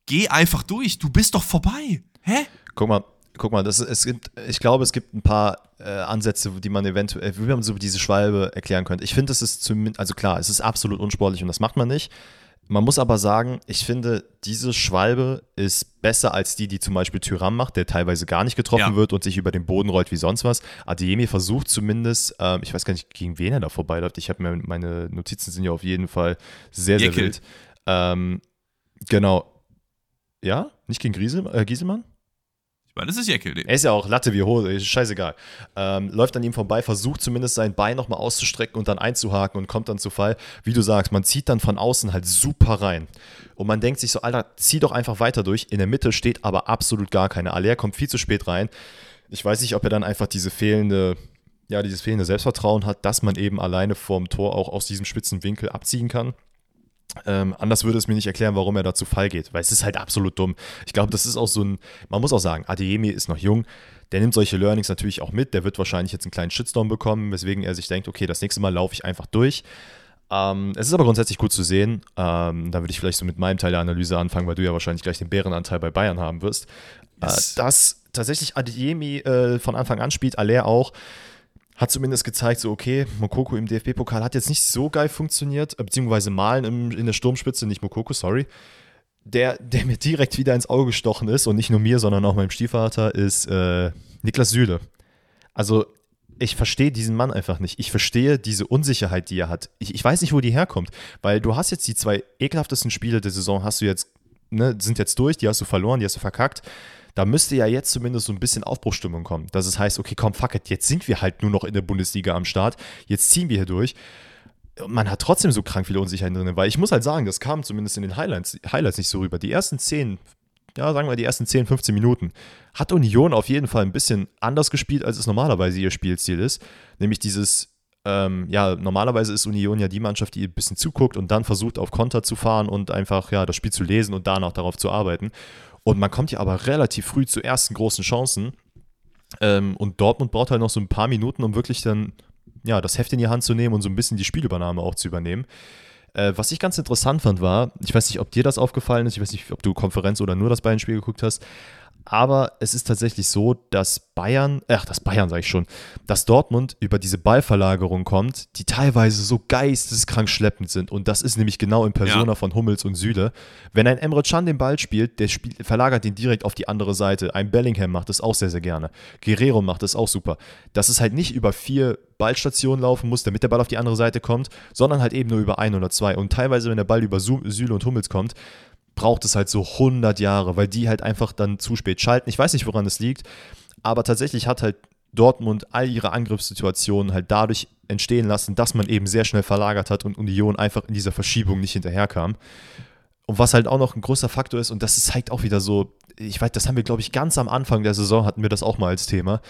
Geh einfach durch, du bist doch vorbei. Hä? Guck mal, guck mal, das, es gibt, ich glaube, es gibt ein paar äh, Ansätze, die man eventuell, wie man so diese Schwalbe erklären könnte. Ich finde, es ist zumindest, also klar, es ist absolut unsportlich und das macht man nicht. Man muss aber sagen, ich finde, diese Schwalbe ist besser als die, die zum Beispiel Tyram macht, der teilweise gar nicht getroffen ja. wird und sich über den Boden rollt wie sonst was. Adeyemi versucht zumindest, ähm, ich weiß gar nicht, gegen wen er da vorbeiläuft. Ich habe mir, meine Notizen sind ja auf jeden Fall sehr, sehr Jekyll. wild. Ähm, genau. Ja? Nicht gegen Griesel, äh, Gieselmann? Ich meine, das ist Jekyll. Er ist ja auch Latte wie Hose, ist scheißegal. Ähm, läuft an ihm vorbei, versucht zumindest sein Bein nochmal auszustrecken und dann einzuhaken und kommt dann zu Fall. Wie du sagst, man zieht dann von außen halt super rein. Und man denkt sich so, Alter, zieh doch einfach weiter durch. In der Mitte steht aber absolut gar keine. Aller kommt viel zu spät rein. Ich weiß nicht, ob er dann einfach diese fehlende, ja, dieses fehlende Selbstvertrauen hat, dass man eben alleine vorm Tor auch aus diesem spitzen Winkel abziehen kann. Ähm, anders würde es mir nicht erklären, warum er da zu Fall geht, weil es ist halt absolut dumm. Ich glaube, das ist auch so ein, man muss auch sagen, Adeyemi ist noch jung, der nimmt solche Learnings natürlich auch mit, der wird wahrscheinlich jetzt einen kleinen Shitstorm bekommen, weswegen er sich denkt, okay, das nächste Mal laufe ich einfach durch. Ähm, es ist aber grundsätzlich gut zu sehen. Ähm, da würde ich vielleicht so mit meinem Teil der Analyse anfangen, weil du ja wahrscheinlich gleich den Bärenanteil bei Bayern haben wirst. Äh, dass tatsächlich Adeyemi äh, von Anfang an spielt, Aller auch hat zumindest gezeigt, so okay, Mokoko im DFB-Pokal hat jetzt nicht so geil funktioniert, äh, beziehungsweise Malen im, in der Sturmspitze, nicht Mokoko, sorry. Der, der mir direkt wieder ins Auge gestochen ist und nicht nur mir, sondern auch meinem Stiefvater, ist äh, Niklas Süle. Also ich verstehe diesen Mann einfach nicht. Ich verstehe diese Unsicherheit, die er hat. Ich, ich weiß nicht, wo die herkommt, weil du hast jetzt die zwei ekelhaftesten Spiele der Saison, hast du jetzt, ne, sind jetzt durch, die hast du verloren, die hast du verkackt da müsste ja jetzt zumindest so ein bisschen Aufbruchstimmung kommen. Dass es heißt, okay, komm, fuck it, jetzt sind wir halt nur noch in der Bundesliga am Start, jetzt ziehen wir hier durch. man hat trotzdem so krank viele Unsicherheiten drin, weil ich muss halt sagen, das kam zumindest in den Highlights, Highlights nicht so rüber. Die ersten 10, ja, sagen wir die ersten 10, 15 Minuten, hat Union auf jeden Fall ein bisschen anders gespielt, als es normalerweise ihr Spielstil ist. Nämlich dieses, ähm, ja, normalerweise ist Union ja die Mannschaft, die ein bisschen zuguckt und dann versucht, auf Konter zu fahren und einfach, ja, das Spiel zu lesen und danach darauf zu arbeiten. Und man kommt ja aber relativ früh zu ersten großen Chancen. Ähm, und Dortmund braucht halt noch so ein paar Minuten, um wirklich dann ja, das Heft in die Hand zu nehmen und so ein bisschen die Spielübernahme auch zu übernehmen. Äh, was ich ganz interessant fand, war, ich weiß nicht, ob dir das aufgefallen ist, ich weiß nicht, ob du Konferenz oder nur das Bayern-Spiel geguckt hast, aber es ist tatsächlich so, dass Bayern, ach, das Bayern sage ich schon, dass Dortmund über diese Ballverlagerung kommt, die teilweise so geisteskrank schleppend sind. Und das ist nämlich genau in Persona ja. von Hummels und Süle. Wenn ein Emre Can den Ball spielt, der spiel, verlagert ihn direkt auf die andere Seite. Ein Bellingham macht das auch sehr, sehr gerne. Guerrero macht das auch super. Dass es halt nicht über vier Ballstationen laufen muss, damit der Ball auf die andere Seite kommt, sondern halt eben nur über ein oder zwei. Und teilweise, wenn der Ball über Süle und Hummels kommt, braucht es halt so 100 Jahre, weil die halt einfach dann zu spät schalten. Ich weiß nicht, woran es liegt, aber tatsächlich hat halt Dortmund all ihre Angriffssituationen halt dadurch entstehen lassen, dass man eben sehr schnell verlagert hat und Union einfach in dieser Verschiebung nicht hinterherkam. Und was halt auch noch ein großer Faktor ist, und das ist halt auch wieder so, ich weiß, das haben wir, glaube ich, ganz am Anfang der Saison hatten wir das auch mal als Thema,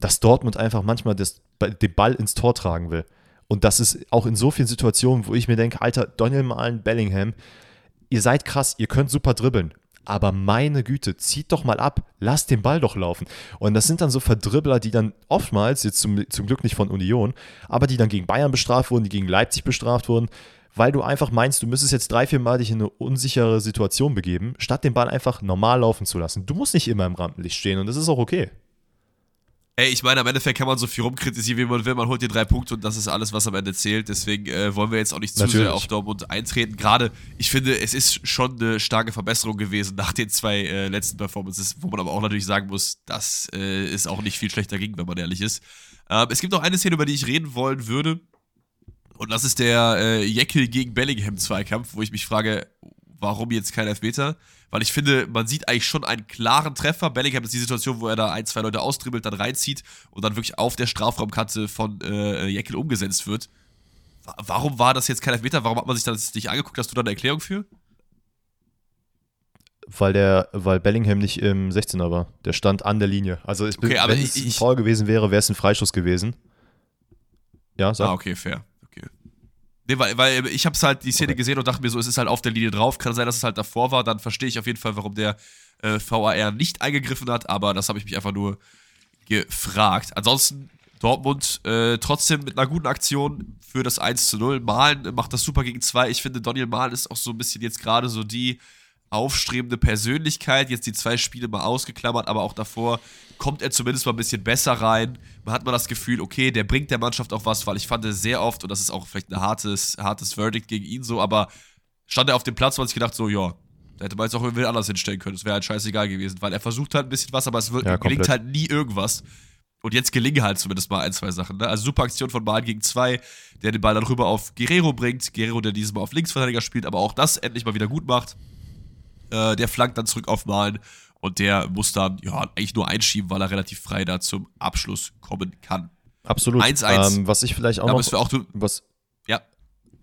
dass Dortmund einfach manchmal das, den Ball ins Tor tragen will. Und das ist auch in so vielen Situationen, wo ich mir denke, Alter, Daniel Malen, Bellingham, ihr seid krass, ihr könnt super dribbeln. Aber meine Güte, zieht doch mal ab, lasst den Ball doch laufen. Und das sind dann so Verdribbler, die dann oftmals, jetzt zum, zum Glück nicht von Union, aber die dann gegen Bayern bestraft wurden, die gegen Leipzig bestraft wurden, weil du einfach meinst, du müsstest jetzt drei, vier Mal dich in eine unsichere Situation begeben, statt den Ball einfach normal laufen zu lassen. Du musst nicht immer im Rampenlicht stehen und das ist auch okay. Ey, ich meine, am Endeffekt kann man so viel rumkritisieren, wie man will. Man holt die drei Punkte und das ist alles, was am Ende zählt. Deswegen äh, wollen wir jetzt auch nicht zu Natürlich. sehr auf Dortmund eintreten. Gerade, ich finde, es ist schon eine starke Verbesserung gewesen nach den zwei äh, letzten Performances, wo man aber auch natürlich sagen muss, dass äh, es auch nicht viel schlechter ging, wenn man ehrlich ist. Ähm, es gibt noch eine Szene, über die ich reden wollen würde. Und das ist der äh, Jekyll gegen Bellingham-Zweikampf, wo ich mich frage, warum jetzt kein Elfmeter? Weil ich finde, man sieht eigentlich schon einen klaren Treffer. Bellingham ist die Situation, wo er da ein, zwei Leute austribbelt, dann reinzieht und dann wirklich auf der Strafraumkante von äh, Jekyll umgesetzt wird. Warum war das jetzt kein Elfmeter? Warum hat man sich das nicht angeguckt? Hast du da eine Erklärung für? Weil der, weil Bellingham nicht im 16er war. Der stand an der Linie. Also okay, wenn ich, es ein Foul gewesen wäre, wäre es ein Freischuss gewesen. Ja, sag. Ah, okay, fair. Nee, weil, weil ich habe halt die Szene okay. gesehen und dachte mir so, es ist halt auf der Linie drauf. Kann sein, dass es halt davor war. Dann verstehe ich auf jeden Fall, warum der äh, VAR nicht eingegriffen hat. Aber das habe ich mich einfach nur gefragt. Ansonsten Dortmund äh, trotzdem mit einer guten Aktion für das 1 zu 0. Malen macht das super gegen 2. Ich finde, Daniel Malen ist auch so ein bisschen jetzt gerade so die aufstrebende Persönlichkeit. Jetzt die zwei Spiele mal ausgeklammert, aber auch davor kommt er zumindest mal ein bisschen besser rein. Man hat mal das Gefühl, okay, der bringt der Mannschaft auch was, weil ich fand sehr oft, und das ist auch vielleicht ein hartes, hartes Verdict gegen ihn so, aber stand er auf dem Platz, und ich gedacht, so, ja, da hätte man jetzt auch irgendwie anders hinstellen können. Es wäre halt scheißegal gewesen, weil er versucht halt ein bisschen was, aber es wird, ja, gelingt halt nie irgendwas. Und jetzt gelingen halt zumindest mal ein, zwei Sachen. Ne? Also super Aktion von Bahn gegen zwei, der den Ball dann rüber auf Guerrero bringt. Guerrero, der dieses Mal auf Linksverteidiger spielt, aber auch das endlich mal wieder gut macht. Äh, der flankt dann zurück auf Malen und der muss dann ja eigentlich nur einschieben, weil er relativ frei da zum Abschluss kommen kann. Absolut. 1-1. Ähm, was ich vielleicht auch da noch. Auch du, was, ja.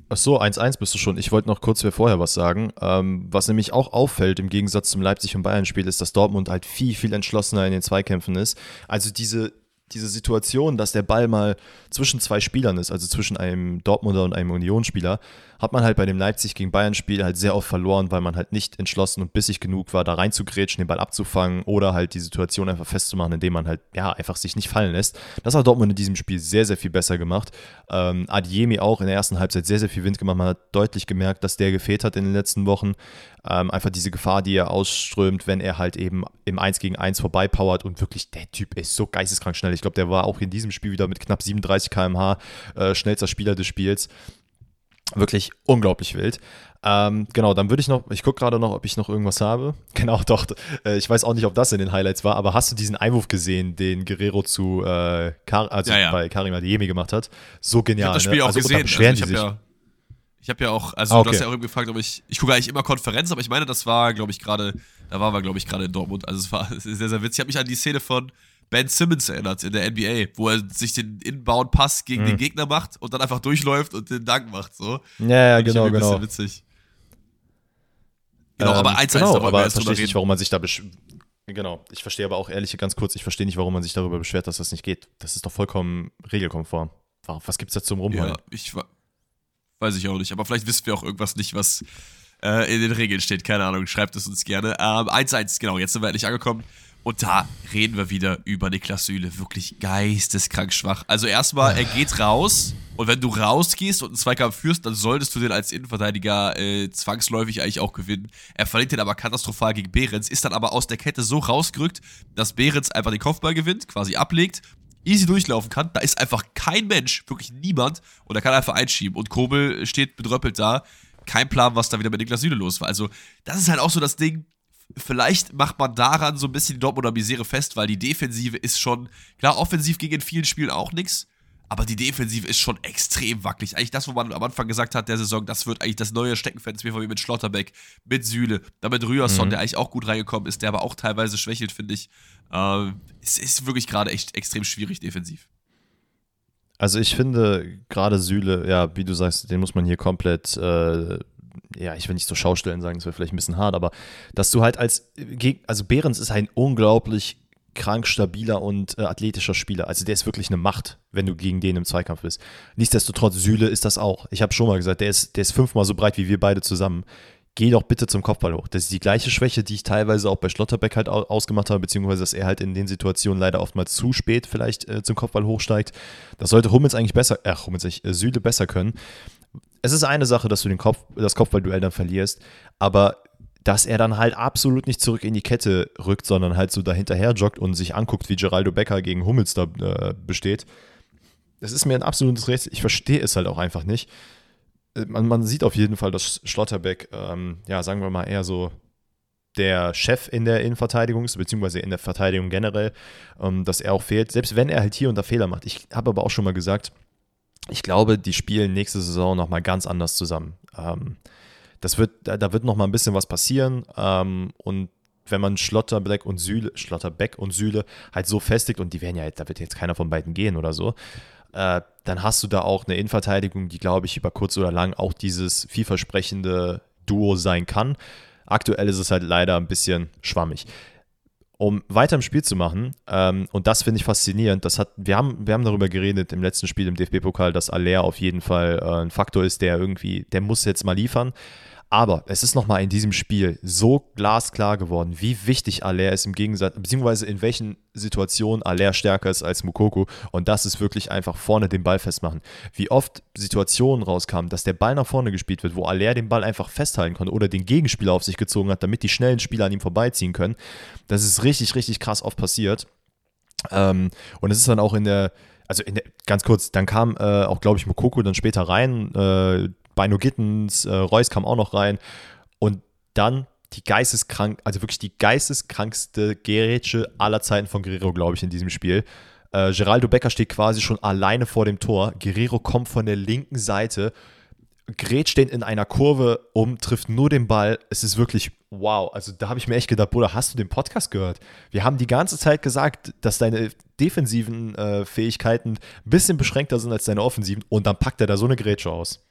Ach so, 1-1 bist du schon. Ich wollte noch kurz vorher was sagen. Ähm, was nämlich auch auffällt im Gegensatz zum Leipzig- und Bayern-Spiel, ist, dass Dortmund halt viel, viel entschlossener in den Zweikämpfen ist. Also diese diese Situation, dass der Ball mal zwischen zwei Spielern ist, also zwischen einem Dortmunder und einem Unionsspieler, hat man halt bei dem Leipzig gegen Bayern-Spiel halt sehr oft verloren, weil man halt nicht entschlossen und bissig genug war, da reinzugrätschen, den Ball abzufangen oder halt die Situation einfach festzumachen, indem man halt, ja, einfach sich nicht fallen lässt. Das hat Dortmund in diesem Spiel sehr, sehr viel besser gemacht. Ähm, Adiemi auch in der ersten Halbzeit sehr, sehr viel Wind gemacht. Man hat deutlich gemerkt, dass der gefehlt hat in den letzten Wochen. Ähm, einfach diese Gefahr, die er ausströmt, wenn er halt eben im 1 gegen 1 vorbeipowert und wirklich, der Typ ist so geisteskrank schnell. Ich glaube, der war auch in diesem Spiel wieder mit knapp 37 km/h äh, schnellster Spieler des Spiels. Wirklich unglaublich wild. Ähm, genau, dann würde ich noch, ich gucke gerade noch, ob ich noch irgendwas habe. [LAUGHS] Genau, doch. Äh, ich weiß auch nicht, ob das in den Highlights war, aber hast du diesen Einwurf gesehen, den Guerrero zu äh, Kar also ja, ja. bei Karim Adeyemi gemacht hat? So genial. Ich habe das Spiel ne? auch also, gesehen. Also, die sich. Ja, ich habe ja auch, also ah, okay. du hast ja auch irgendwie gefragt, ob ich, ich gucke eigentlich immer Konferenz, aber ich meine, das war, glaube ich, gerade, da waren wir, glaube ich, gerade in Dortmund. Also es war [LAUGHS] sehr, sehr witzig. Ich habe mich an die Szene von Ben Simmons erinnert in der NBA, wo er sich den Inbound-Pass gegen mhm. den Gegner macht und dann einfach durchläuft und den Dank macht. So. Ja, ja, genau, ein genau. witzig. Genau, ähm, aber eins genau, aber ich verstehe nicht, warum man sich da Genau, ich verstehe aber auch ehrlich ganz kurz, ich verstehe nicht, warum man sich darüber beschwert, dass das nicht geht. Das ist doch vollkommen regelkonform. Was gibt es da zum Rumholen? Ja, ich weiß ich auch nicht, aber vielleicht wissen wir auch irgendwas nicht, was äh, in den Regeln steht. Keine Ahnung, schreibt es uns gerne. Ähm, 1-1, genau, jetzt sind wir endlich angekommen. Und da reden wir wieder über Niklas Süle. Wirklich geisteskrank schwach. Also erstmal, er geht raus und wenn du rausgehst und einen Zweikampf führst, dann solltest du den als Innenverteidiger äh, zwangsläufig eigentlich auch gewinnen. Er verliert den aber katastrophal gegen Behrens, ist dann aber aus der Kette so rausgerückt, dass Behrens einfach den Kopfball gewinnt, quasi ablegt, easy durchlaufen kann. Da ist einfach kein Mensch, wirklich niemand und er kann einfach einschieben. Und Kobel steht bedröppelt da. Kein Plan, was da wieder mit Niklas Süle los war. Also, das ist halt auch so das Ding vielleicht macht man daran so ein bisschen die Dortmunder Misere fest, weil die Defensive ist schon, klar, offensiv ging in vielen Spielen auch nichts, aber die Defensive ist schon extrem wackelig. Eigentlich das, wo man am Anfang gesagt hat der Saison, das wird eigentlich das neue Steckenpferd des BVB mit Schlotterbeck, mit Sühle, damit Rührson, mhm. der eigentlich auch gut reingekommen ist, der aber auch teilweise schwächelt, finde ich. Äh, es ist wirklich gerade echt extrem schwierig defensiv. Also ich finde gerade Sühle, ja, wie du sagst, den muss man hier komplett äh, ja, ich will nicht so Schaustellen sagen, das wäre vielleicht ein bisschen hart, aber dass du halt als, also Behrens ist ein unglaublich krank stabiler und äh, athletischer Spieler. Also der ist wirklich eine Macht, wenn du gegen den im Zweikampf bist. Nichtsdestotrotz, Süle ist das auch. Ich habe schon mal gesagt, der ist, der ist fünfmal so breit wie wir beide zusammen. Geh doch bitte zum Kopfball hoch. Das ist die gleiche Schwäche, die ich teilweise auch bei Schlotterbeck halt ausgemacht habe, beziehungsweise dass er halt in den Situationen leider oftmals zu spät vielleicht äh, zum Kopfball hochsteigt. Das sollte Hummels eigentlich besser, ach, Hummels, äh, Süle besser können es ist eine Sache, dass du den Kopf, das Kopfballduell dann verlierst, aber dass er dann halt absolut nicht zurück in die Kette rückt, sondern halt so dahinterher joggt und sich anguckt, wie Geraldo Becker gegen Hummels da äh, besteht. Das ist mir ein absolutes Rätsel. Ich verstehe es halt auch einfach nicht. Äh, man, man sieht auf jeden Fall, dass Schlotterbeck, ähm, ja, sagen wir mal, eher so der Chef in der Innenverteidigung ist, beziehungsweise in der Verteidigung generell, ähm, dass er auch fehlt. Selbst wenn er halt hier und da Fehler macht. Ich habe aber auch schon mal gesagt, ich glaube, die spielen nächste Saison nochmal ganz anders zusammen. Ähm, das wird, da, wird nochmal ein bisschen was passieren. Ähm, und wenn man Schlotterbeck und Süle, Schlotterbeck und Süle halt so festigt, und die werden ja, da wird jetzt keiner von beiden gehen oder so, äh, dann hast du da auch eine Innenverteidigung, die, glaube ich, über kurz oder lang auch dieses vielversprechende Duo sein kann. Aktuell ist es halt leider ein bisschen schwammig um weiter im Spiel zu machen. Ähm, und das finde ich faszinierend. Das hat, wir, haben, wir haben darüber geredet im letzten Spiel im DFB-Pokal, dass Aller auf jeden Fall äh, ein Faktor ist, der irgendwie, der muss jetzt mal liefern. Aber es ist nochmal in diesem Spiel so glasklar geworden, wie wichtig Aller ist im Gegensatz, beziehungsweise in welchen Situationen Aller stärker ist als Mukoko. Und das ist wirklich einfach vorne den Ball festmachen. Wie oft Situationen rauskamen, dass der Ball nach vorne gespielt wird, wo Aller den Ball einfach festhalten konnte oder den Gegenspieler auf sich gezogen hat, damit die schnellen Spieler an ihm vorbeiziehen können. Das ist richtig, richtig krass oft passiert. Ähm, und es ist dann auch in der, also der, ganz kurz, dann kam äh, auch, glaube ich, Mokoko dann später rein, äh, Bino Gittens, äh, Reus kam auch noch rein. Und dann die geisteskrank, also wirklich die geisteskrankste Gerätsche aller Zeiten von Guerrero, glaube ich, in diesem Spiel. Äh, Geraldo Becker steht quasi schon alleine vor dem Tor. Guerrero kommt von der linken Seite, grätscht den in einer Kurve um, trifft nur den Ball. Es ist wirklich wow. Also da habe ich mir echt gedacht, Bruder, hast du den Podcast gehört? Wir haben die ganze Zeit gesagt, dass deine defensiven äh, Fähigkeiten ein bisschen beschränkter sind als deine offensiven und dann packt er da so eine Grätsche aus.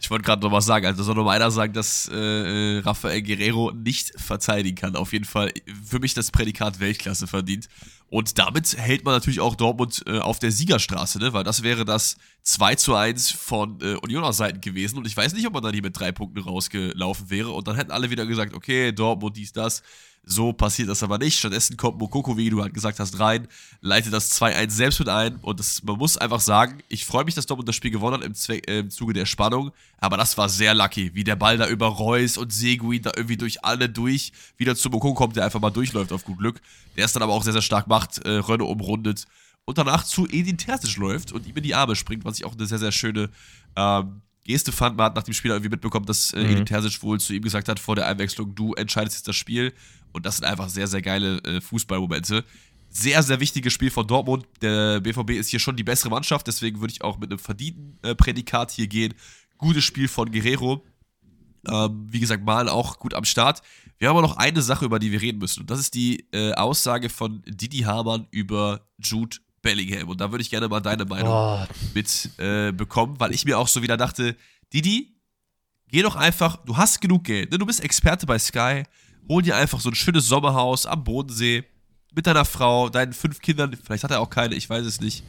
Ich wollte gerade noch was sagen. Also soll nur einer sagen, dass äh, Rafael Guerrero nicht verteidigen kann. Auf jeden Fall für mich das Prädikat Weltklasse verdient. Und damit hält man natürlich auch Dortmund äh, auf der Siegerstraße, ne? weil das wäre das 2 zu 1 von äh, Unioner Seiten gewesen. Und ich weiß nicht, ob man da nie mit drei Punkten rausgelaufen wäre. Und dann hätten alle wieder gesagt, okay, Dortmund, dies, das. So passiert das aber nicht. Stattdessen kommt Mokoko, wie du halt gesagt hast, rein, leitet das 2-1 selbst mit ein. Und das, man muss einfach sagen, ich freue mich, dass Dortmund das Spiel gewonnen hat im, Zweck, äh, im Zuge der Spannung. Aber das war sehr lucky, wie der Ball da über Reus und Seguin da irgendwie durch alle durch wieder zu Mokoko kommt, der einfach mal durchläuft auf gut Glück. Der ist dann aber auch sehr, sehr stark macht, äh, Rönne umrundet und danach zu Edin Terzic läuft und ihm in die Arme springt, was ich auch eine sehr, sehr schöne ähm, Geste fand. Man hat nach dem Spiel irgendwie mitbekommen, dass äh, mhm. Edin Terzic wohl zu ihm gesagt hat vor der Einwechslung, du entscheidest jetzt das Spiel. Und das sind einfach sehr, sehr geile äh, Fußballmomente. Sehr, sehr wichtiges Spiel von Dortmund. Der BVB ist hier schon die bessere Mannschaft, deswegen würde ich auch mit einem verdienten äh, Prädikat hier gehen. Gutes Spiel von Guerrero. Ähm, wie gesagt, Mal auch gut am Start. Wir haben aber noch eine Sache, über die wir reden müssen. Und das ist die äh, Aussage von Didi Hamann über Jude Bellingham. Und da würde ich gerne mal deine Meinung oh. mit äh, bekommen, weil ich mir auch so wieder dachte, Didi, geh doch einfach, du hast genug Geld, ne? du bist Experte bei Sky, hol dir einfach so ein schönes Sommerhaus am Bodensee mit deiner Frau, deinen fünf Kindern, vielleicht hat er auch keine, ich weiß es nicht.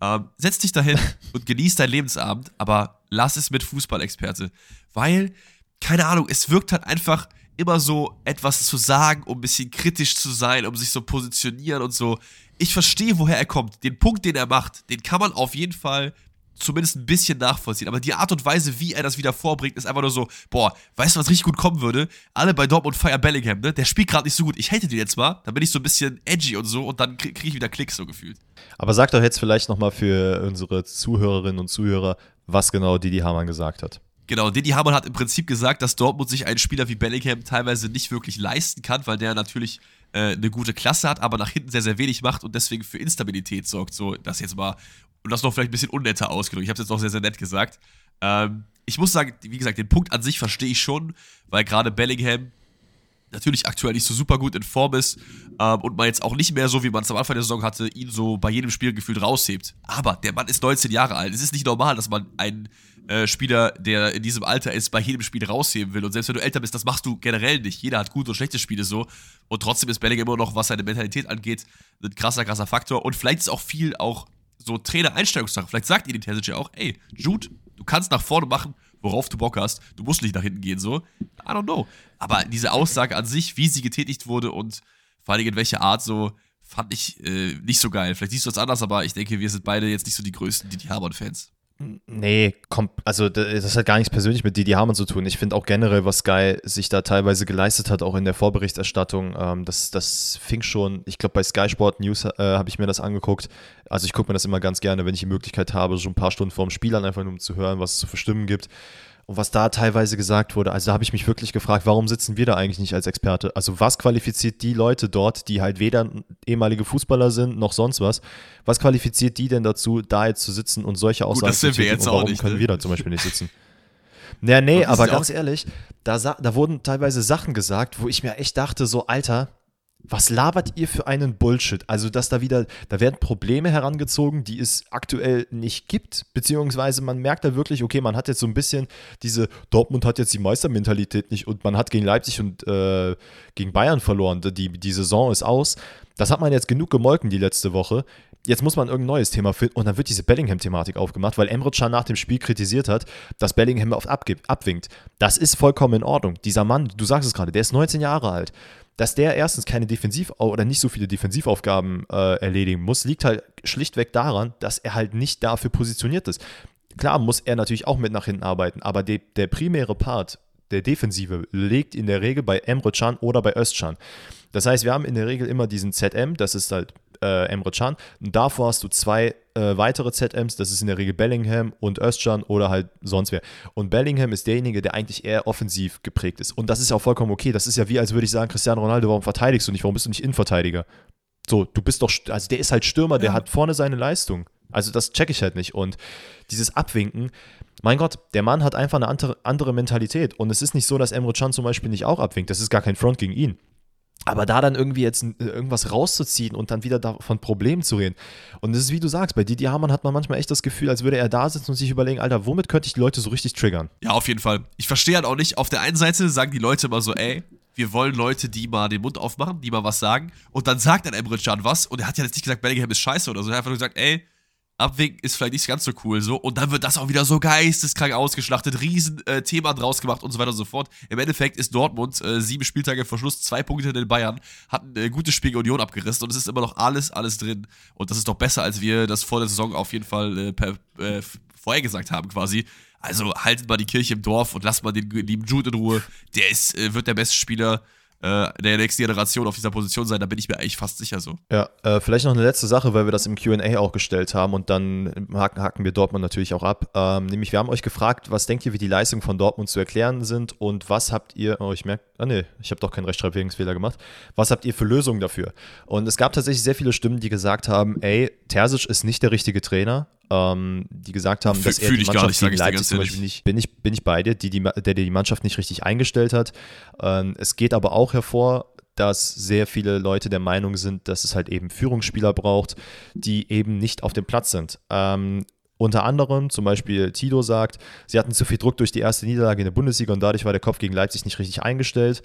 Ähm, setz dich dahin [LAUGHS] und genieß deinen Lebensabend, aber lass es mit Fußballexperte. Weil, keine Ahnung, es wirkt halt einfach immer so etwas zu sagen, um ein bisschen kritisch zu sein, um sich so positionieren und so. Ich verstehe, woher er kommt. Den Punkt, den er macht, den kann man auf jeden Fall zumindest ein bisschen nachvollziehen. Aber die Art und Weise, wie er das wieder vorbringt, ist einfach nur so, boah, weißt du, was richtig gut kommen würde? Alle bei Dortmund feiern Bellingham, ne? Der spielt gerade nicht so gut. Ich hätte den jetzt mal, dann bin ich so ein bisschen edgy und so und dann kriege krieg ich wieder Klicks so gefühlt. Aber sag doch jetzt vielleicht nochmal für unsere Zuhörerinnen und Zuhörer, was genau Didi Hamann gesagt hat. Genau, Didi Hamann hat im Prinzip gesagt, dass Dortmund sich einen Spieler wie Bellingham teilweise nicht wirklich leisten kann, weil der natürlich äh, eine gute Klasse hat, aber nach hinten sehr, sehr wenig macht und deswegen für Instabilität sorgt. So, das jetzt mal und das noch vielleicht ein bisschen unnetter ausgedrückt. Ich habe es jetzt noch sehr, sehr nett gesagt. Ähm, ich muss sagen, wie gesagt, den Punkt an sich verstehe ich schon, weil gerade Bellingham natürlich aktuell nicht so super gut in Form ist ähm, und man jetzt auch nicht mehr so, wie man es am Anfang der Saison hatte, ihn so bei jedem Spiel gefühlt raushebt. Aber der Mann ist 19 Jahre alt. Es ist nicht normal, dass man einen äh, Spieler, der in diesem Alter ist, bei jedem Spiel rausheben will. Und selbst wenn du älter bist, das machst du generell nicht. Jeder hat gute und schlechte Spiele so. Und trotzdem ist Bellingham immer noch, was seine Mentalität angeht, ein krasser, krasser Faktor. Und vielleicht ist auch viel auch so Trainer-Einstellungssache. Vielleicht sagt ihr die Terzic ja auch, ey, Jude, du kannst nach vorne machen, worauf du Bock hast. Du musst nicht nach hinten gehen, so. I don't know. Aber diese Aussage an sich, wie sie getätigt wurde und vor allem in welcher Art, so, fand ich äh, nicht so geil. Vielleicht siehst du es anders, aber ich denke, wir sind beide jetzt nicht so die größten Didi Hamann-Fans. Nee, also das hat gar nichts persönlich mit Didi Hamann zu tun. Ich finde auch generell, was Sky sich da teilweise geleistet hat, auch in der Vorberichterstattung, ähm, das, das fing schon, ich glaube bei Sky Sport News äh, habe ich mir das angeguckt. Also ich gucke mir das immer ganz gerne, wenn ich die Möglichkeit habe, so ein paar Stunden vorm Spiel an, einfach nur um zu hören, was es zu verstimmen gibt. Und was da teilweise gesagt wurde, also da habe ich mich wirklich gefragt, warum sitzen wir da eigentlich nicht als Experte? Also was qualifiziert die Leute dort, die halt weder ehemalige Fußballer sind noch sonst was? Was qualifiziert die denn dazu, da jetzt zu sitzen und solche Aussagen zu tätigen? Und warum nicht, können ne? wir da zum Beispiel nicht sitzen? Naja, nee, aber ganz ehrlich, da, da wurden teilweise Sachen gesagt, wo ich mir echt dachte, so, Alter, was labert ihr für einen Bullshit? Also, dass da wieder, da werden Probleme herangezogen, die es aktuell nicht gibt, beziehungsweise man merkt da wirklich, okay, man hat jetzt so ein bisschen diese, Dortmund hat jetzt die Meistermentalität nicht und man hat gegen Leipzig und äh, gegen Bayern verloren, die, die Saison ist aus. Das hat man jetzt genug gemolken die letzte Woche. Jetzt muss man irgendein neues Thema finden und dann wird diese Bellingham-Thematik aufgemacht, weil Emre Can nach dem Spiel kritisiert hat, dass Bellingham oft abwinkt. Das ist vollkommen in Ordnung. Dieser Mann, du sagst es gerade, der ist 19 Jahre alt dass der erstens keine Defensiv- oder nicht so viele Defensivaufgaben äh, erledigen muss, liegt halt schlichtweg daran, dass er halt nicht dafür positioniert ist. Klar muss er natürlich auch mit nach hinten arbeiten, aber de, der primäre Part der Defensive liegt in der Regel bei Emre Can oder bei Özcan. Das heißt, wir haben in der Regel immer diesen ZM, das ist halt äh, Emre Can. Und davor hast du zwei äh, weitere ZMs, das ist in der Regel Bellingham und Özcan oder halt sonst wer. Und Bellingham ist derjenige, der eigentlich eher offensiv geprägt ist. Und das ist ja auch vollkommen okay. Das ist ja wie, als würde ich sagen, Cristiano Ronaldo, warum verteidigst du nicht? Warum bist du nicht Innenverteidiger? So, du bist doch, also der ist halt Stürmer, der ja. hat vorne seine Leistung. Also das checke ich halt nicht. Und dieses Abwinken, mein Gott, der Mann hat einfach eine andere, andere Mentalität. Und es ist nicht so, dass Emre Can zum Beispiel nicht auch abwinkt. Das ist gar kein Front gegen ihn. Aber da dann irgendwie jetzt äh, irgendwas rauszuziehen und dann wieder von Problemen zu reden. Und das ist wie du sagst, bei Didi Hamann hat man manchmal echt das Gefühl, als würde er da sitzen und sich überlegen, Alter, womit könnte ich die Leute so richtig triggern? Ja, auf jeden Fall. Ich verstehe halt auch nicht, auf der einen Seite sagen die Leute immer so, ey, wir wollen Leute, die mal den Mund aufmachen, die mal was sagen. Und dann sagt dann Emre Can was und er hat ja jetzt nicht gesagt, Bellingham ist scheiße oder so. Er hat einfach nur gesagt, ey, Abwinken ist vielleicht nicht ganz so cool so und dann wird das auch wieder so geisteskrank ausgeschlachtet, riesen äh, draus gemacht und so weiter und so fort. Im Endeffekt ist Dortmund äh, sieben Spieltage vor Schluss, zwei Punkte in den Bayern, hat ein äh, gutes Spiel Union abgerissen und es ist immer noch alles, alles drin und das ist doch besser, als wir das vor der Saison auf jeden Fall äh, per, äh, vorher gesagt haben quasi. Also haltet mal die Kirche im Dorf und lasst mal den lieben Jude in Ruhe. Der ist, äh, wird der beste Spieler äh, der nächsten Generation auf dieser Position sein, da bin ich mir eigentlich fast sicher so. Ja, äh, vielleicht noch eine letzte Sache, weil wir das im QA auch gestellt haben und dann haken, haken wir Dortmund natürlich auch ab. Ähm, nämlich, wir haben euch gefragt, was denkt ihr, wie die Leistungen von Dortmund zu erklären sind und was habt ihr, oh, ich merke, ah nee, ich habe doch keinen Rechtschreibungsfehler gemacht, was habt ihr für Lösungen dafür? Und es gab tatsächlich sehr viele Stimmen, die gesagt haben, ey, Terzic ist nicht der richtige Trainer, ähm, die gesagt haben, Fü- dass er fühl die ich gar Mannschaft nicht, gegen Leipzig ganz zum. Beispiel nicht, bin ich, bin ich bei dir, die, die, der die Mannschaft nicht richtig eingestellt hat. Ähm, es geht aber auch hervor, dass sehr viele Leute der Meinung sind, dass es halt eben Führungsspieler braucht, die eben nicht auf dem Platz sind. Ähm, unter anderem, zum Beispiel Tito sagt, sie hatten zu viel Druck durch die erste Niederlage in der Bundesliga und dadurch war der Kopf gegen Leipzig nicht richtig eingestellt.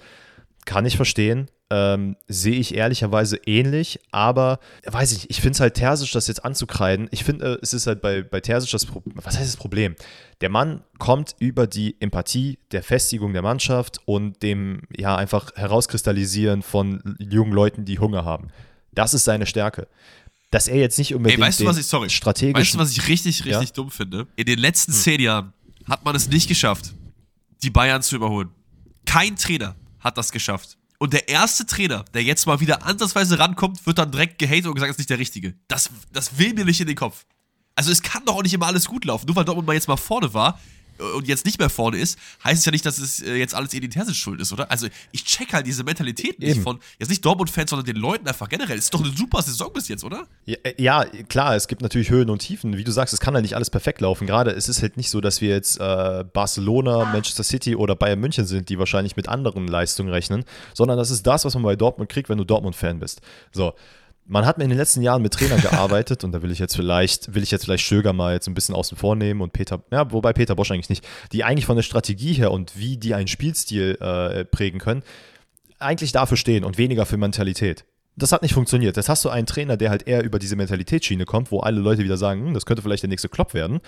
Kann ich verstehen. Ähm, Sehe ich ehrlicherweise ähnlich, aber weiß ich, ich finde es halt Terzic, das jetzt anzukreiden. Ich finde, äh, es ist halt bei, bei Terzic das Problem. Was heißt das Problem? Der Mann kommt über die Empathie der Festigung der Mannschaft und dem, ja, einfach Herauskristallisieren von jungen Leuten, die Hunger haben. Das ist seine Stärke. Dass er jetzt nicht unbedingt Ey, weißt du, was ich, sorry, strategischen weißt du, was ich richtig, Ja? richtig dumm finde? In den letzten zehn Jahren hat man es nicht geschafft, die Bayern zu überholen. Kein Trainer hat das geschafft. Und der erste Trainer, der jetzt mal wieder ansatzweise rankommt, wird dann direkt gehatet und gesagt, ist nicht der Richtige. Das, das will mir nicht in den Kopf. Also es kann doch auch nicht immer alles gut laufen. Nur weil Dortmund mal jetzt mal vorne war und jetzt nicht mehr vorne ist, heißt es ja nicht, dass es äh, jetzt alles Edin Terzic schuld ist, oder? Also ich check halt diese Mentalität nicht Eben. von, jetzt nicht Dortmund-Fans, sondern den Leuten einfach generell. Ist doch eine super Saison bis jetzt, oder? Ja, äh, ja, klar, es gibt natürlich Höhen und Tiefen. Wie du sagst, es kann ja nicht alles perfekt laufen. Gerade es ist halt nicht so, dass wir jetzt äh, Barcelona, Manchester City oder Bayern München sind, die wahrscheinlich mit anderen Leistungen rechnen, sondern das ist das, was man bei Dortmund kriegt, wenn du Dortmund-Fan bist. So. Man hat mir in den letzten Jahren mit Trainern gearbeitet und da will ich jetzt vielleicht, will ich jetzt vielleicht Stöger mal jetzt ein bisschen außen vor nehmen und Peter, ja, wobei Peter Bosch eigentlich nicht, die eigentlich von der Strategie her und wie die einen Spielstil äh, prägen können, eigentlich dafür stehen und weniger für Mentalität. Das hat nicht funktioniert. Jetzt hast du einen Trainer, der halt eher über diese Mentalitätsschiene kommt, wo alle Leute wieder sagen, hm, das könnte vielleicht der nächste Klopp werden.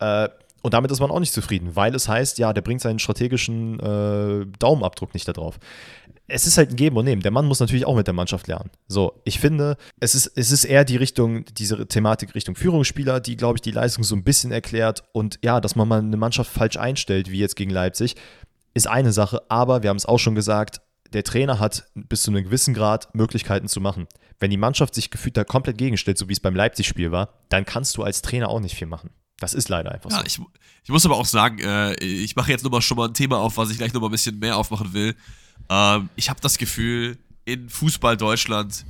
Äh, und damit ist man auch nicht zufrieden, weil es heißt, ja, der bringt seinen strategischen äh, Daumenabdruck nicht da drauf. Es ist halt ein Geben und Nehmen. Der Mann muss natürlich auch mit der Mannschaft lernen. So, ich finde, es ist, es ist eher die Richtung, diese Thematik Richtung Führungsspieler, die, glaube ich, die Leistung so ein bisschen erklärt. Und ja, dass man mal eine Mannschaft falsch einstellt, wie jetzt gegen Leipzig, ist eine Sache. Aber wir haben es auch schon gesagt, der Trainer hat bis zu einem gewissen Grad Möglichkeiten zu machen. Wenn die Mannschaft sich gefühlt da komplett gegenstellt, so wie es beim Leipzig-Spiel war, dann kannst du als Trainer auch nicht viel machen. Das ist leider einfach Ja, so. ich, ich muss aber auch sagen, äh, ich mache jetzt nochmal schon mal ein Thema auf, was ich gleich nochmal ein bisschen mehr aufmachen will. Ähm, ich habe das Gefühl, in Fußball Deutschland,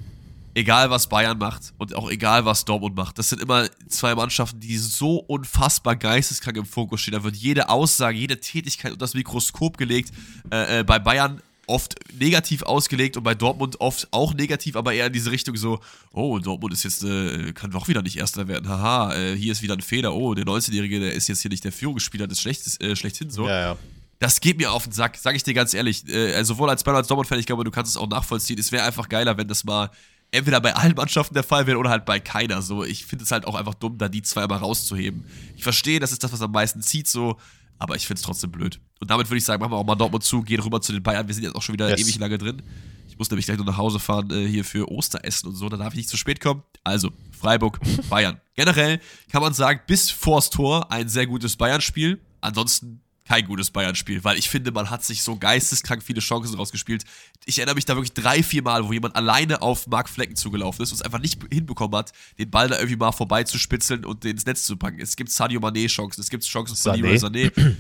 egal was Bayern macht und auch egal was Dortmund macht, das sind immer zwei Mannschaften, die so unfassbar geisteskrank im Fokus stehen. Da wird jede Aussage, jede Tätigkeit unter das Mikroskop gelegt. Äh, äh, bei Bayern oft negativ ausgelegt und bei Dortmund oft auch negativ, aber eher in diese Richtung so, oh, Dortmund ist jetzt, äh, kann doch wieder nicht Erster werden, haha, äh, hier ist wieder ein Fehler, oh, der 19-Jährige, der ist jetzt hier nicht der Führungsspieler des Schlechtes, äh, schlechthin so. Ja, ja. Das geht mir auf den Sack, sag ich dir ganz ehrlich. Äh, also sowohl als Bayern als Dortmund-Fan, ich glaube, du kannst es auch nachvollziehen. Es wäre einfach geiler, wenn das mal entweder bei allen Mannschaften der Fall wäre oder halt bei keiner. So, ich finde es halt auch einfach dumm, da die zwei mal rauszuheben. Ich verstehe, das ist das, was am meisten zieht, so, aber ich finde es trotzdem blöd. Und damit würde ich sagen, machen wir auch mal Dortmund zu, gehen rüber zu den Bayern. Wir sind jetzt auch schon wieder Yes. ewig lange drin. Ich muss nämlich gleich noch nach Hause fahren, äh, hier für Osteressen und so, da darf ich nicht zu spät kommen. Also, Freiburg, [LAUGHS] Bayern. Generell kann man sagen, bis vors Tor ein sehr gutes Bayern-Spiel. Ansonsten kein gutes Bayern-Spiel, weil ich finde, man hat sich so geisteskrank viele Chancen rausgespielt. Ich erinnere mich da wirklich drei, vier Mal, wo jemand alleine auf Mark Flecken zugelaufen ist und es einfach nicht hinbekommen hat, den Ball da irgendwie mal vorbeizuspitzeln und den ins Netz zu packen. Es gibt Sadio Mané-Chancen, es gibt Chancen von? Leroy Sané.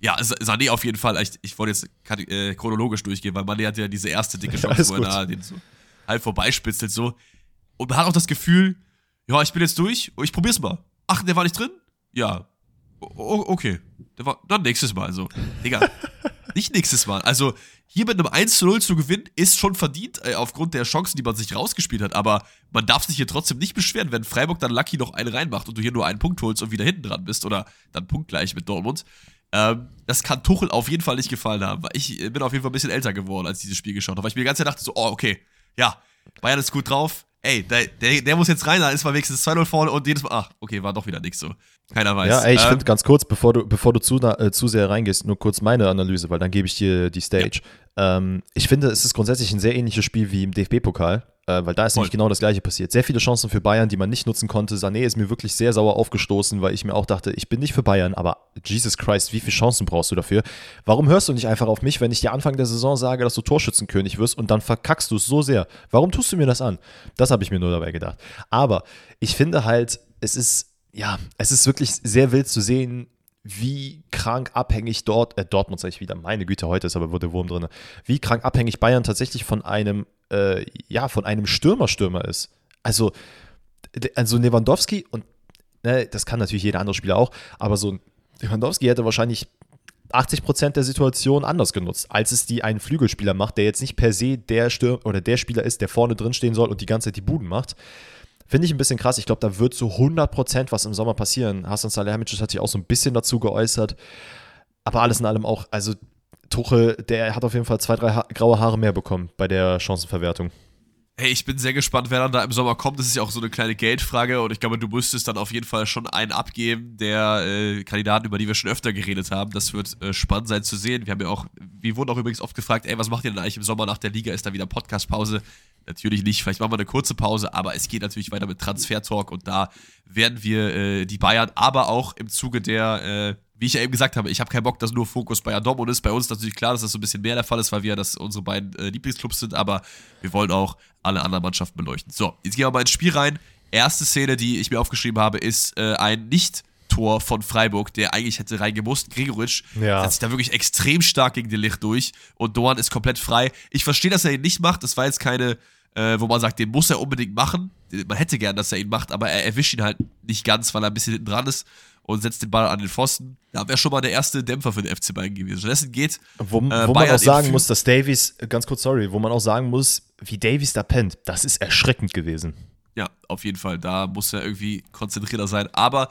Ja, Sa- Sané auf jeden Fall. Ich, ich wollte jetzt äh, chronologisch durchgehen, weil Mané hat ja diese erste dicke Ja, Chance, alles wo er den so halb vorbeispitzelt so. Und man hat auch das Gefühl, ja, ich bin jetzt durch, ich probier's mal. Ach, der war nicht drin? Ja. O okay. Dann nächstes Mal. Also, Digga, [LAUGHS] nicht nächstes Mal. Also, hier mit einem 1 zu 0 zu gewinnen, ist schon verdient, äh, aufgrund der Chancen, die man sich rausgespielt hat. Aber man darf sich hier trotzdem nicht beschweren, wenn Freiburg dann Lucky noch einen reinmacht und du hier nur einen Punkt holst und wieder hinten dran bist oder dann punktgleich mit Dortmund. Ähm, das kann Tuchel auf jeden Fall nicht gefallen haben. Weil ich äh, bin auf jeden Fall ein bisschen älter geworden, als ich dieses Spiel geschaut habe. Weil ich mir die ganze Zeit dachte so, oh, okay, ja, Bayern ist gut drauf. Ey, der, der, der muss jetzt rein, dann ist mal wenigstens 2-0 vorne und jedes Mal, ach, okay, war doch wieder nix so. Keiner weiß. Ja, ey, ich Ähm, finde ganz kurz, bevor du, bevor du zu, äh, zu sehr reingehst, nur kurz meine Analyse, weil dann gebe ich dir die Stage. Ähm, ich finde, es ist grundsätzlich ein sehr ähnliches Spiel wie im DFB-Pokal, äh, weil da ist nämlich Voll. genau das gleiche passiert. Sehr viele Chancen für Bayern, die man nicht nutzen konnte. Sané ist mir wirklich sehr sauer aufgestoßen, weil ich mir auch dachte, ich bin nicht für Bayern, aber Jesus Christ, wie viele Chancen brauchst du dafür? Warum hörst du nicht einfach auf mich, wenn ich dir Anfang der Saison sage, dass du Torschützenkönig wirst und dann verkackst du es so sehr? Warum tust du mir das an? Das habe ich mir nur dabei gedacht. Aber ich finde halt, es ist ja, es ist wirklich sehr wild zu sehen, wie krank abhängig dort, äh, Dortmund sage ich wieder, meine Güte, heute ist aber der Wurm drin, wie krank abhängig Bayern tatsächlich von einem, äh, ja, von einem Stürmer-Stürmer ist. Also, also Lewandowski und ne, das kann natürlich jeder andere Spieler auch, aber so Lewandowski hätte wahrscheinlich 80 Prozent der Situation anders genutzt, als es die ein Flügelspieler macht, der jetzt nicht per se der Stürm oder der Spieler ist, der vorne drin stehen soll und die ganze Zeit die Buden macht. Finde ich ein bisschen krass. Ich glaube, da wird so 100 Prozent was im Sommer passieren. Hasan Salihamidzic hat sich auch so ein bisschen dazu geäußert. Aber alles in allem auch, also Tuchel, der hat auf jeden Fall zwei, drei graue Haare mehr bekommen bei der Chancenverwertung. Hey, ich bin sehr gespannt, wer dann da im Sommer kommt. Das ist ja auch so eine kleine Geldfrage und ich glaube, du müsstest dann auf jeden Fall schon einen abgeben der äh, Kandidaten, über die wir schon öfter geredet haben. Das wird äh, spannend sein zu sehen. Wir haben ja auch, wir wurden auch übrigens oft gefragt, ey, was macht ihr denn eigentlich im Sommer nach der Liga? Ist da wieder Podcastpause? Natürlich nicht, vielleicht machen wir eine kurze Pause, aber es geht natürlich weiter mit Transfer-Talk und da werden wir äh, die Bayern, aber auch im Zuge der äh, wie ich ja eben gesagt habe, ich habe keinen Bock, dass nur Fokus bei Dortmund ist. Bei uns ist natürlich klar, dass das so ein bisschen mehr der Fall ist, weil wir ja das unsere beiden äh, Lieblingsclubs sind, aber wir wollen auch alle anderen Mannschaften beleuchten. So, jetzt gehen wir mal ins Spiel rein. Erste Szene, die ich mir aufgeschrieben habe, ist äh, ein Nicht-Tor von Freiburg, der eigentlich hätte reingemusst. Gregoritsch ja. hat sich da wirklich extrem stark gegen den Licht durch und Doan ist komplett frei. Ich verstehe, dass er ihn nicht macht. Das war jetzt keine, äh, wo man sagt, den muss er unbedingt machen. Man hätte gern, dass er ihn macht, aber er erwischt ihn halt nicht ganz, weil er ein bisschen hinten dran ist und setzt den Ball an den Pfosten. Da wäre schon mal der erste Dämpfer für den FC Bayern gewesen. Stattdessen geht. Wo, äh, wo man auch sagen muss, dass Davies, ganz kurz, sorry, wo man auch sagen muss, wie Davies da pennt, das ist erschreckend gewesen. Ja, auf jeden Fall. Da muss er irgendwie konzentrierter sein. Aber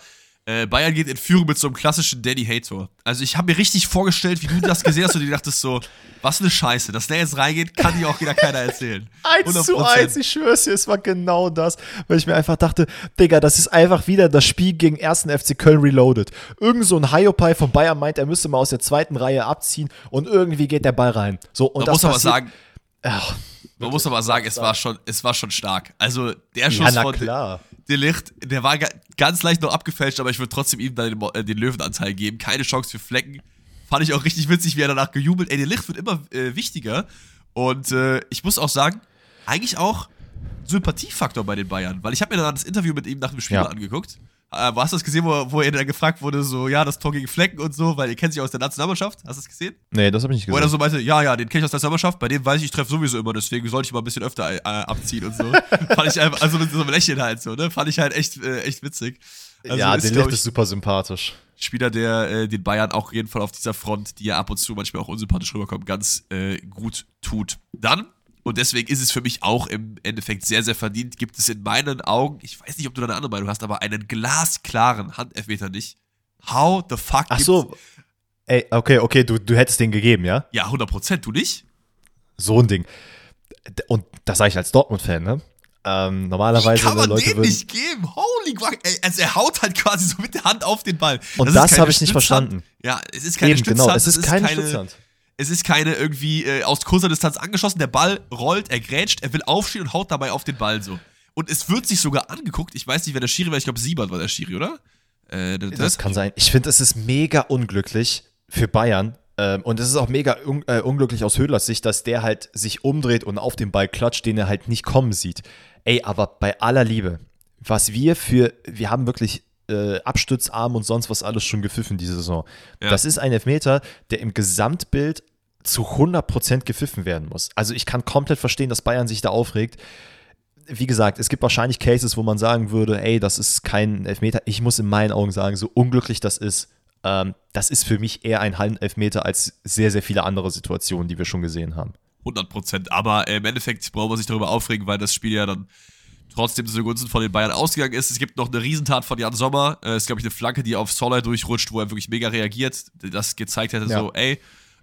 äh, Bayern geht in Führung mit so einem klassischen Danny Hator. Also ich habe mir richtig vorgestellt, wie du das gesehen hast und du dachtest so, was eine Scheiße, dass der jetzt reingeht, kann dir auch wieder keiner erzählen. 1 zu 1, ich schwör's dir, es war genau das, weil ich mir einfach dachte, Digga, das ist einfach wieder das Spiel gegen 1. FC Köln Reloaded. Irgend so ein Hyopai von Bayern meint, er müsste mal aus der zweiten Reihe abziehen und irgendwie geht der Ball rein. So, und Man das muss aber sagen, ach, man muss aber sagen, es war schon, es war schon stark. Also der Schuss ja, von klar. Der Licht, der war ganz leicht noch abgefälscht, aber ich würde trotzdem ihm dann den, äh, den, Löwenanteil geben. Keine Chance für Flecken. Fand ich auch richtig witzig, wie er danach gejubelt. Ey, der Licht wird immer äh, wichtiger. Und äh, ich muss auch sagen, eigentlich auch Sympathiefaktor bei den Bayern, weil ich habe mir dann das Interview mit ihm nach dem Spiel ja. angeguckt. Äh, hast du das gesehen, wo, wo er dann gefragt wurde, so, ja, das Tor gegen Flecken und so, weil ihr kennt sich aus der Nationalmannschaft? Hast du das gesehen? Nee, das habe ich nicht gesehen. Wo er so meinte, ja, ja, den kenne ich aus der Nationalmannschaft, bei dem weiß ich, ich treffe sowieso immer, deswegen sollte ich mal ein bisschen öfter äh, abziehen und so. [LAUGHS] Fand ich einfach, also mit so einem Lächeln halt so, ne? Fand ich halt echt, äh, echt witzig. Also ja, der Licht ist super sympathisch. Spieler, der äh, den Bayern auch auf jeden Fall auf dieser Front, die ja ab und zu manchmal auch unsympathisch rüberkommt, ganz äh, gut tut. Dann und deswegen ist es für mich auch im Endeffekt sehr, sehr verdient. Gibt es in meinen Augen, ich weiß nicht, ob du da eine andere Meinung hast, aber einen glasklaren Handelfmeter nicht. How the fuck? Ach so. Ey, okay, okay, du, du hättest den gegeben, ja? Ja, 100 Prozent, du nicht? So ein Ding. Und das sage ich als Dortmund-Fan, ne? Ähm, normalerweise Wie kann man Leute den würden, nicht geben. Holy fuck. Also er haut halt quasi so mit der Hand auf den Ball. Und das, das habe ich nicht verstanden. Ja, es ist keine Eben, genau, es ist, keine, keine Stützhand. Es ist keine irgendwie äh, aus kurzer Distanz angeschossen. Der Ball rollt, er grätscht, er will aufstehen und haut dabei auf den Ball so. Und es wird sich sogar angeguckt. Ich weiß nicht, wer der Schiri war. Ich glaube, Siebert war der Schiri, oder? Äh, das, das kann sein. Ich finde, es ist mega unglücklich für Bayern. Ähm, und es ist auch mega un äh, unglücklich aus Höhlers Sicht, dass der halt sich umdreht und auf den Ball klatscht, den er halt nicht kommen sieht. Ey, aber bei aller Liebe, was wir für, wir haben wirklich äh, Abstützarm und sonst was alles schon gepfiffen diese Saison. Ja. Das ist ein Elfmeter, der im Gesamtbild zu 100% gepfiffen werden muss. Also ich kann komplett verstehen, dass Bayern sich da aufregt. Wie gesagt, es gibt wahrscheinlich Cases, wo man sagen würde, ey, das ist kein Elfmeter. Ich muss in meinen Augen sagen, so unglücklich das ist, ähm, das ist für mich eher ein Hallenelfmeter als sehr, sehr viele andere Situationen, die wir schon gesehen haben. 100% Aber äh, im Endeffekt braucht man sich darüber aufregen, weil das Spiel ja dann trotzdem zugunsten von den Bayern ausgegangen ist. Es gibt noch eine Riesentat von Jan Sommer. Es ist, glaube ich, eine Flanke, die auf Soller durchrutscht, wo er wirklich mega reagiert. Das gezeigt hätte, ja. so, ey,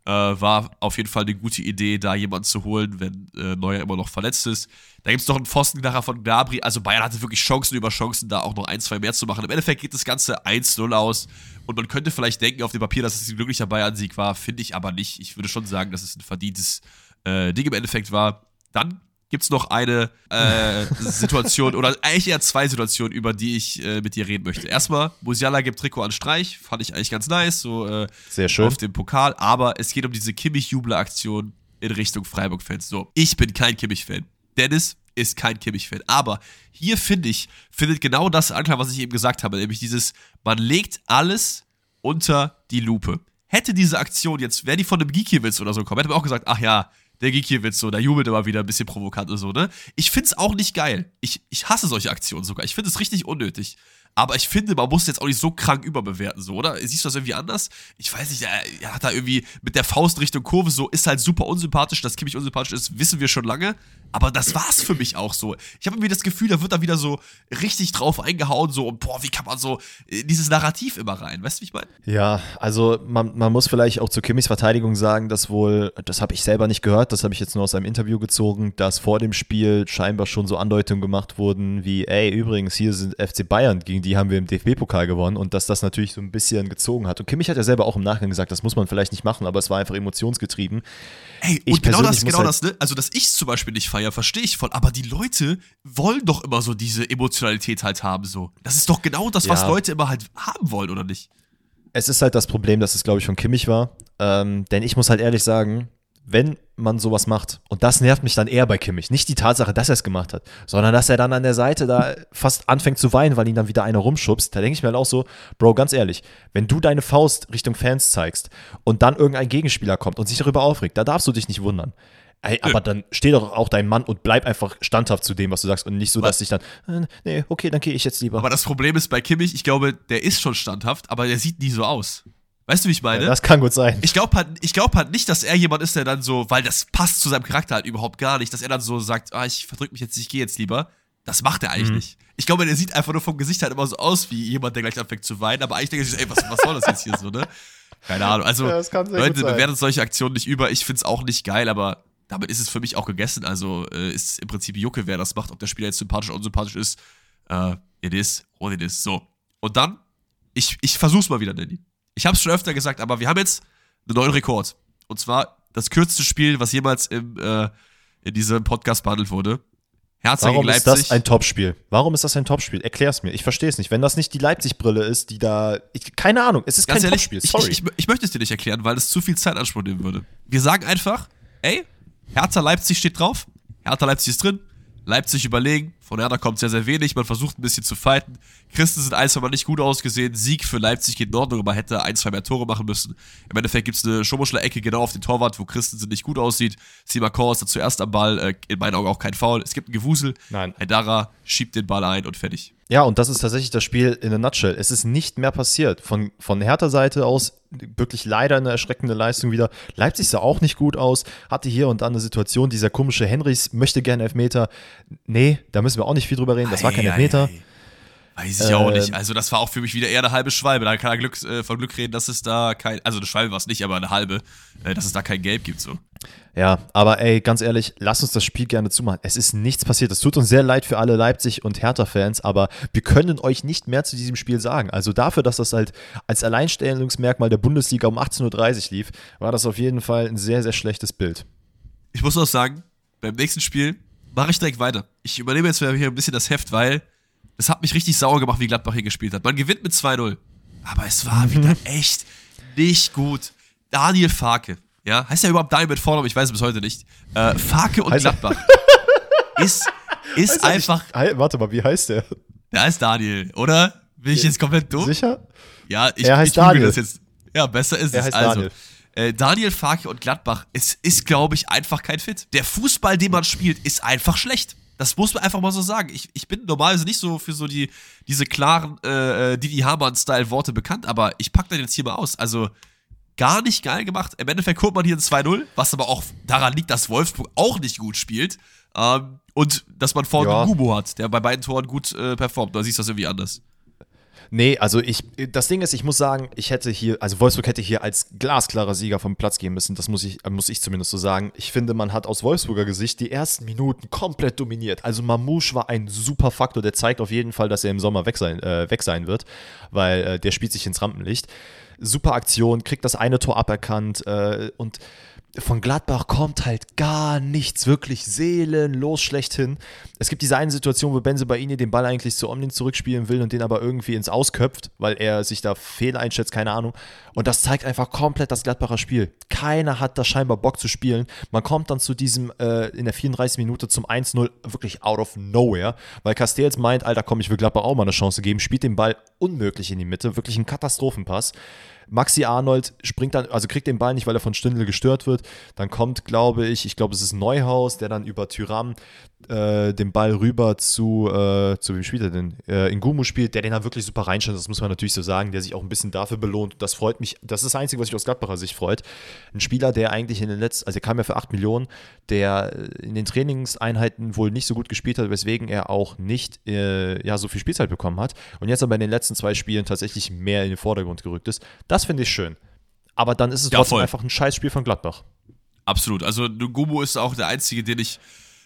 äh, war auf jeden Fall eine gute Idee, da jemanden zu holen, wenn äh, Neuer immer noch verletzt ist. Da gibt es noch einen Pfostenlacher von Gnabry. Also Bayern hatte wirklich Chancen über Chancen, da auch noch ein, zwei mehr zu machen. Im Endeffekt geht das Ganze 1-0 aus. Und man könnte vielleicht denken auf dem Papier, dass es ein glücklicher Bayern-Sieg war. Finde ich aber nicht. Ich würde schon sagen, dass es ein verdientes äh, Ding im Endeffekt war. Dann gibt es noch eine äh, Situation oder eigentlich eher zwei Situationen, über die ich äh, mit dir reden möchte. Erstmal, Musiala gibt Trikot an Streich, fand ich eigentlich ganz nice, so äh, Sehr schön. auf dem Pokal, aber es geht um diese Kimmich-Jubel-Aktion in Richtung Freiburg-Fans. So, ich bin kein Kimmich-Fan. Dennis ist kein Kimmich-Fan. Aber hier finde ich, findet genau das Anklang, was ich eben gesagt habe, nämlich dieses, man legt alles unter die Lupe. Hätte diese Aktion jetzt, wäre die von einem Geekiewicz oder so kommen, hätte man auch gesagt, ach ja, der Gikiewicz so, der jubelt immer wieder ein bisschen provokant und so, ne? Ich find's auch nicht geil. Ich, ich hasse solche Aktionen sogar. Ich finde es richtig unnötig. Aber ich finde, man muss jetzt auch nicht so krank überbewerten, so, oder? Siehst du das irgendwie anders? Ich weiß nicht, er hat da irgendwie mit der Faust Richtung Kurve so, ist halt super unsympathisch. Dass Kimmich unsympathisch ist, wissen wir schon lange. Aber das war's für mich auch so. Ich habe irgendwie das Gefühl, da wird da wieder so richtig drauf eingehauen, so, und boah, wie kann man so dieses Narrativ immer rein? Weißt du, wie ich meine? Ja, also man, man muss vielleicht auch zu Kimmichs Verteidigung sagen, dass wohl, das habe ich selber nicht gehört, das habe ich jetzt nur aus einem Interview gezogen, dass vor dem Spiel scheinbar schon so Andeutungen gemacht wurden, wie, ey, übrigens, hier sind FC Bayern, gegen die haben wir im DFB-Pokal gewonnen und dass das natürlich so ein bisschen gezogen hat. Und Kimmich hat ja selber auch im Nachgang gesagt, das muss man vielleicht nicht machen, aber es war einfach emotionsgetrieben. Ey, ich und genau das, genau halt das, ne? Also, dass ich es zum Beispiel nicht feiere, verstehe ich voll. Aber die Leute wollen doch immer so diese Emotionalität halt haben, so. Das ist doch genau das, was Leute immer halt haben wollen, oder nicht? Es ist halt das Problem, dass es, glaube ich, von Kimmich war. Ähm, denn ich muss halt ehrlich sagen, wenn man sowas macht, und das nervt mich dann eher bei Kimmich, nicht die Tatsache, dass er es gemacht hat, sondern dass er dann an der Seite da fast anfängt zu weinen, weil ihn dann wieder einer rumschubst, da denke ich mir halt auch so, Bro, ganz ehrlich, wenn du deine Faust Richtung Fans zeigst und dann irgendein Gegenspieler kommt und sich darüber aufregt, da darfst du dich nicht wundern. Ey, aber dann steh doch auch dein Mann und bleib einfach standhaft zu dem, was du sagst und nicht so, dass dich dann, äh, nee, okay, dann gehe ich jetzt lieber. Aber das Problem ist bei Kimmich, ich glaube, der ist schon standhaft, aber der sieht nie so aus. Weißt du, wie ich meine? Ja, das kann gut sein. Ich glaube halt, glaub halt nicht, dass er jemand ist, der dann so, weil das passt zu seinem Charakter halt überhaupt gar nicht, dass er dann so sagt, ah, ich verdrück mich jetzt, ich gehe jetzt lieber. Das macht er eigentlich mhm. nicht. Ich glaube, der sieht einfach nur vom Gesicht halt immer so aus wie jemand, der gleich anfängt zu weinen, aber eigentlich denke ich so, ey, was, was soll das jetzt hier so, ne? Keine Ahnung. Also, ja, Leute, bewertet solche Aktionen nicht über. Ich find's auch nicht geil, aber damit ist es für mich auch gegessen. Also äh, ist im Prinzip Jucke, wer das macht, ob der Spieler jetzt sympathisch oder unsympathisch ist. Äh, it is, what it is. So. Und dann, ich, ich versuch's mal wieder, Danny. Ich habe es schon öfter gesagt, aber wir haben jetzt einen neuen Rekord. Und zwar das kürzeste Spiel, was jemals im, äh, in diesem Podcast behandelt wurde. Hertha Warum ist das ein Topspiel? Warum ist das ein Topspiel? Erklär's mir. Ich verstehe es nicht. Wenn das nicht die Leipzig-Brille ist, die da. Ich, keine Ahnung, es ist Ganz kein ehrlich, Topspiel. Sorry. Ich, ich, ich, möchte es dir nicht erklären, weil es zu viel Zeit Anspruch nehmen würde. Wir sagen einfach, ey, Hertha Leipzig steht drauf. Hertha Leipzig ist drin. Leipzig überlegen. Von Hertha kommt sehr, sehr wenig. Man versucht ein bisschen zu fighten. Christen sind ein, zwei Mal nicht gut ausgesehen. Sieg für Leipzig geht in Ordnung, aber hätte ein, zwei mehr Tore machen müssen. Im Endeffekt gibt es eine Schumuschler-Ecke genau auf den Torwart, wo Christensen nicht gut aussieht. Simakor ist da zuerst am Ball. Äh, in meinen Augen auch kein Foul. Es gibt ein Gewusel. Nein. Haidara schiebt den Ball ein und fertig. Ja, und das ist tatsächlich das Spiel in a nutshell. Es ist nicht mehr passiert. Von, von Hertha-Seite aus wirklich leider eine erschreckende Leistung wieder. Leipzig sah auch nicht gut aus, hatte hier und da eine Situation, dieser komische Henrichs möchte gerne Elfmeter. Nee, da müssen wir auch nicht viel drüber reden, das war kein Elfmeter. Ei, ei. Weiß ich äh, auch nicht. Ähm. Also, das war auch für mich wieder eher eine halbe Schwalbe. Da kann er Glück, äh, von Glück reden, dass es da kein. Also, eine Schwalbe war es nicht, aber eine halbe, äh, dass es da kein Gelb gibt. So. Ja, aber ey, ganz ehrlich, lass uns das Spiel gerne zumachen. Es ist nichts passiert. Es tut uns sehr leid für alle Leipzig- und Hertha-Fans, aber wir können euch nicht mehr zu diesem Spiel sagen. Also, dafür, dass das halt als Alleinstellungsmerkmal der Bundesliga um 18.30 Uhr lief, war das auf jeden Fall ein sehr, sehr schlechtes Bild. Ich muss auch sagen, beim nächsten Spiel mache ich direkt weiter. Ich übernehme jetzt hier ein bisschen das Heft, weil es hat mich richtig sauer gemacht, wie Gladbach hier gespielt hat. Man gewinnt mit 2-0. Aber es war wieder [LAUGHS] echt nicht gut. Daniel Farke, ja, heißt er überhaupt Daniel mit Vornamen? Ich weiß es bis heute nicht. Äh, Farke und heißt Gladbach [LAUGHS] ist, ist einfach. Nicht, warte mal, wie heißt der? Der heißt Daniel, oder? Bin ich jetzt komplett dumm? Sicher? Ja, ich, er heißt ich Daniel. das jetzt. Ja, besser ist er es. Heißt also, Daniel. Äh, Daniel Farke und Gladbach, es ist, glaube ich, einfach kein Fit. Der Fußball, den man spielt, ist einfach schlecht. Das muss man einfach mal so sagen. Ich, ich bin normalerweise nicht so für so die, diese klaren äh, äh Didi Hamann-Style-Worte bekannt, aber ich packe das jetzt hier mal aus. Also gar nicht geil gemacht. Im Endeffekt holt man hier ein 2-0, was aber auch daran liegt, dass Wolfsburg auch nicht gut spielt. Ähm, und dass man vorne ja. Gubo hat, der bei beiden Toren gut äh, performt. Da siehst du das irgendwie anders. Nee, also ich, das Ding ist, ich muss sagen, ich hätte hier, also Wolfsburg hätte hier als glasklarer Sieger vom Platz gehen müssen. Das muss ich, muss ich zumindest so sagen. Ich finde, man hat aus Wolfsburger Gesicht die ersten Minuten komplett dominiert. Also Mamouche war ein super Faktor, der zeigt auf jeden Fall, dass er im Sommer weg sein, äh, weg sein wird, weil äh, der spielt sich ins Rampenlicht. Super Aktion, kriegt das eine Tor aberkannt äh, und von Gladbach kommt halt gar nichts, wirklich seelenlos schlechthin. Es gibt diese eine Situation, wo Benze Baini den Ball eigentlich zu Omnin zurückspielen will und den aber irgendwie ins Ausköpft, weil er sich da fehl einschätzt, keine Ahnung. Und das zeigt einfach komplett das Gladbacher Spiel. Keiner hat da scheinbar Bock zu spielen. Man kommt dann zu diesem, äh, in der 34 Minute zum 1-0 wirklich out of nowhere, weil Castells meint, Alter, komm, ich will Gladbach auch mal eine Chance geben, spielt den Ball unmöglich in die Mitte, wirklich ein Katastrophenpass. Maxi Arnold springt dann, also kriegt den Ball nicht, weil er von Stindl gestört wird. Dann kommt, glaube ich, ich glaube, es ist Neuhaus, der dann über Tyram äh, den Ball rüber zu, äh, zu wem spielt er denn? Äh, Ingumu spielt, der den da wirklich super reinstellt, das muss man natürlich so sagen, der sich auch ein bisschen dafür belohnt. Das freut mich, das ist das Einzige, was mich aus Gladbacher Sicht freut. Ein Spieler, der eigentlich in den letzten, also er kam ja für 8 Millionen, der in den Trainingseinheiten wohl nicht so gut gespielt hat, weswegen er auch nicht äh, ja, so viel Spielzeit bekommen hat und jetzt aber in den letzten zwei Spielen tatsächlich mehr in den Vordergrund gerückt ist. Das finde ich schön. Aber dann ist es ja, trotzdem voll. einfach ein Scheißspiel von Gladbach. Absolut. Also Ngumu ist auch der Einzige, den ich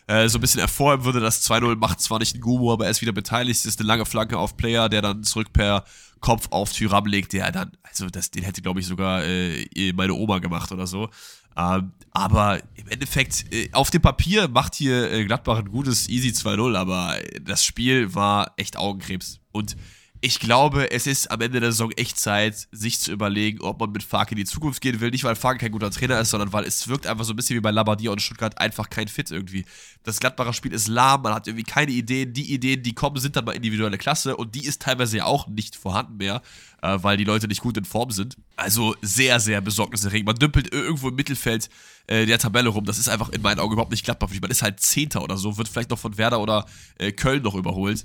äh, so ein bisschen hervorheben würde. Das 2-0 macht zwar nicht Ngumu, aber er ist wieder beteiligt. Es ist eine lange Flanke auf Player, der dann zurück per Kopf auf Tyram legt, der dann, also das, den hätte, glaube ich, sogar äh, meine Oma gemacht oder so. Ähm, aber im Endeffekt, äh, auf dem Papier macht hier äh, Gladbach ein gutes Easy 2-0, aber das Spiel war echt Augenkrebs. Und ich glaube, es ist am Ende der Saison echt Zeit, sich zu überlegen, ob man mit Farke in die Zukunft gehen will. Nicht, weil Farke kein guter Trainer ist, sondern weil es wirkt einfach so ein bisschen wie bei Labadia und Stuttgart einfach kein Fit irgendwie. Das Gladbacher Spiel ist lahm, man hat irgendwie keine Ideen. Die Ideen, die kommen, sind dann mal individuelle Klasse und die ist teilweise ja auch nicht vorhanden mehr, äh, weil die Leute nicht gut in Form sind. Also sehr, sehr besorgniserregend. Man dümpelt irgendwo im Mittelfeld äh, der Tabelle rum. Das ist einfach in meinen Augen überhaupt nicht Gladbach. Man ist halt Zehnter oder so, wird vielleicht noch von Werder oder äh, Köln noch überholt.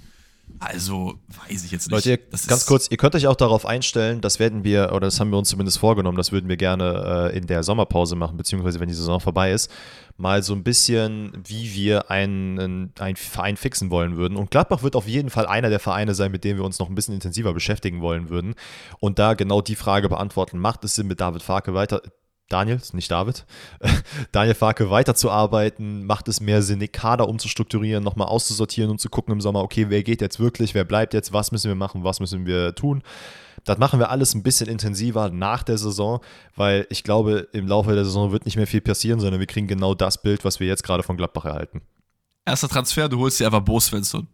Also, weiß ich jetzt nicht. Leute, ganz kurz, ihr könnt euch auch darauf einstellen, das werden wir, oder das haben wir uns zumindest vorgenommen, das würden wir gerne äh, in der Sommerpause machen, beziehungsweise wenn die Saison vorbei ist, mal so ein bisschen, wie wir einen, einen Verein fixen wollen würden. Und Gladbach wird auf jeden Fall einer der Vereine sein, mit dem wir uns noch ein bisschen intensiver beschäftigen wollen würden. Und da genau die Frage beantworten, macht es Sinn, mit David Farke weiter Daniel, nicht David, [LAUGHS] Daniel Farke weiterzuarbeiten? Macht es mehr Sinn, den Kader umzustrukturieren, nochmal auszusortieren und zu gucken im Sommer, okay, wer geht jetzt wirklich, wer bleibt jetzt, was müssen wir machen, was müssen wir tun? Das machen wir alles ein bisschen intensiver nach der Saison, weil ich glaube, im Laufe der Saison wird nicht mehr viel passieren, sondern wir kriegen genau das Bild, was wir jetzt gerade von Gladbach erhalten. Erster Transfer, du holst dir einfach Bo Svensson.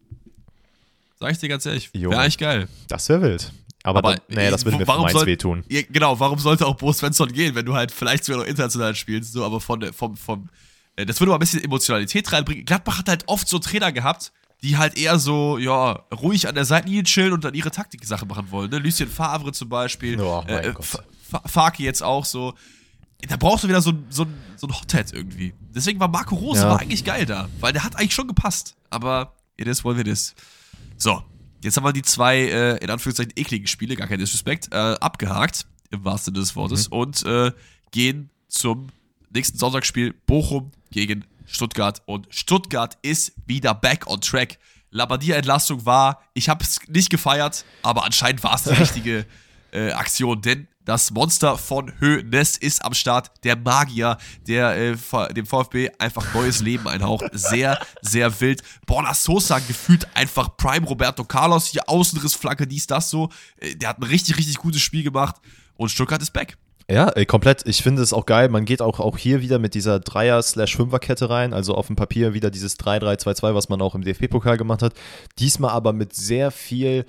Sag ich dir ganz ehrlich. Wäre eigentlich geil. Das wäre wild. Aber, aber dann, naja, das würde mir warum soll, wehtun. Genau, warum sollte auch Bo Svensson gehen, wenn du halt vielleicht sogar noch international spielst, so, aber von, vom, vom, äh, das würde mal ein bisschen Emotionalität reinbringen. Gladbach hat halt oft so Trainer gehabt, die halt eher so, ja, ruhig an der Seitenlinie chillen und dann ihre Taktik-Sache machen wollen. Ne? Lucien Favre zum Beispiel, oh, äh, Faki jetzt auch so. Da brauchst du wieder so, so, so ein Hothead irgendwie. Deswegen war Marco Rose ja. war eigentlich geil da, weil der hat eigentlich schon gepasst. Aber it is what it is. So, Jetzt haben wir die zwei, äh, in Anführungszeichen, ekligen Spiele, gar kein Disrespect, äh, abgehakt, im wahrsten Sinne des Wortes, mhm. und äh, gehen zum nächsten Sonntagsspiel Bochum gegen Stuttgart. Und Stuttgart ist wieder back on track. Labadia-Entlastung war, ich habe es nicht gefeiert, aber anscheinend war es die [LAUGHS] richtige äh, Aktion, denn das Monster von Hönes ist am Start. Der Magier, der äh, dem VfB einfach neues Leben einhaucht. Sehr, sehr wild. Borna Sosa gefühlt einfach Prime Roberto Carlos. Hier Außenrissflanke, dies, das so. Äh, der hat ein richtig, richtig gutes Spiel gemacht. Und Stuttgart ist back. Ja, ey, komplett. Ich finde es auch geil. Man geht auch, auch hier wieder mit dieser Dreier-Slash-Fünfer-Kette rein. Also auf dem Papier wieder dieses 3-3-2-2, was man auch im DFB-Pokal gemacht hat. Diesmal aber mit sehr viel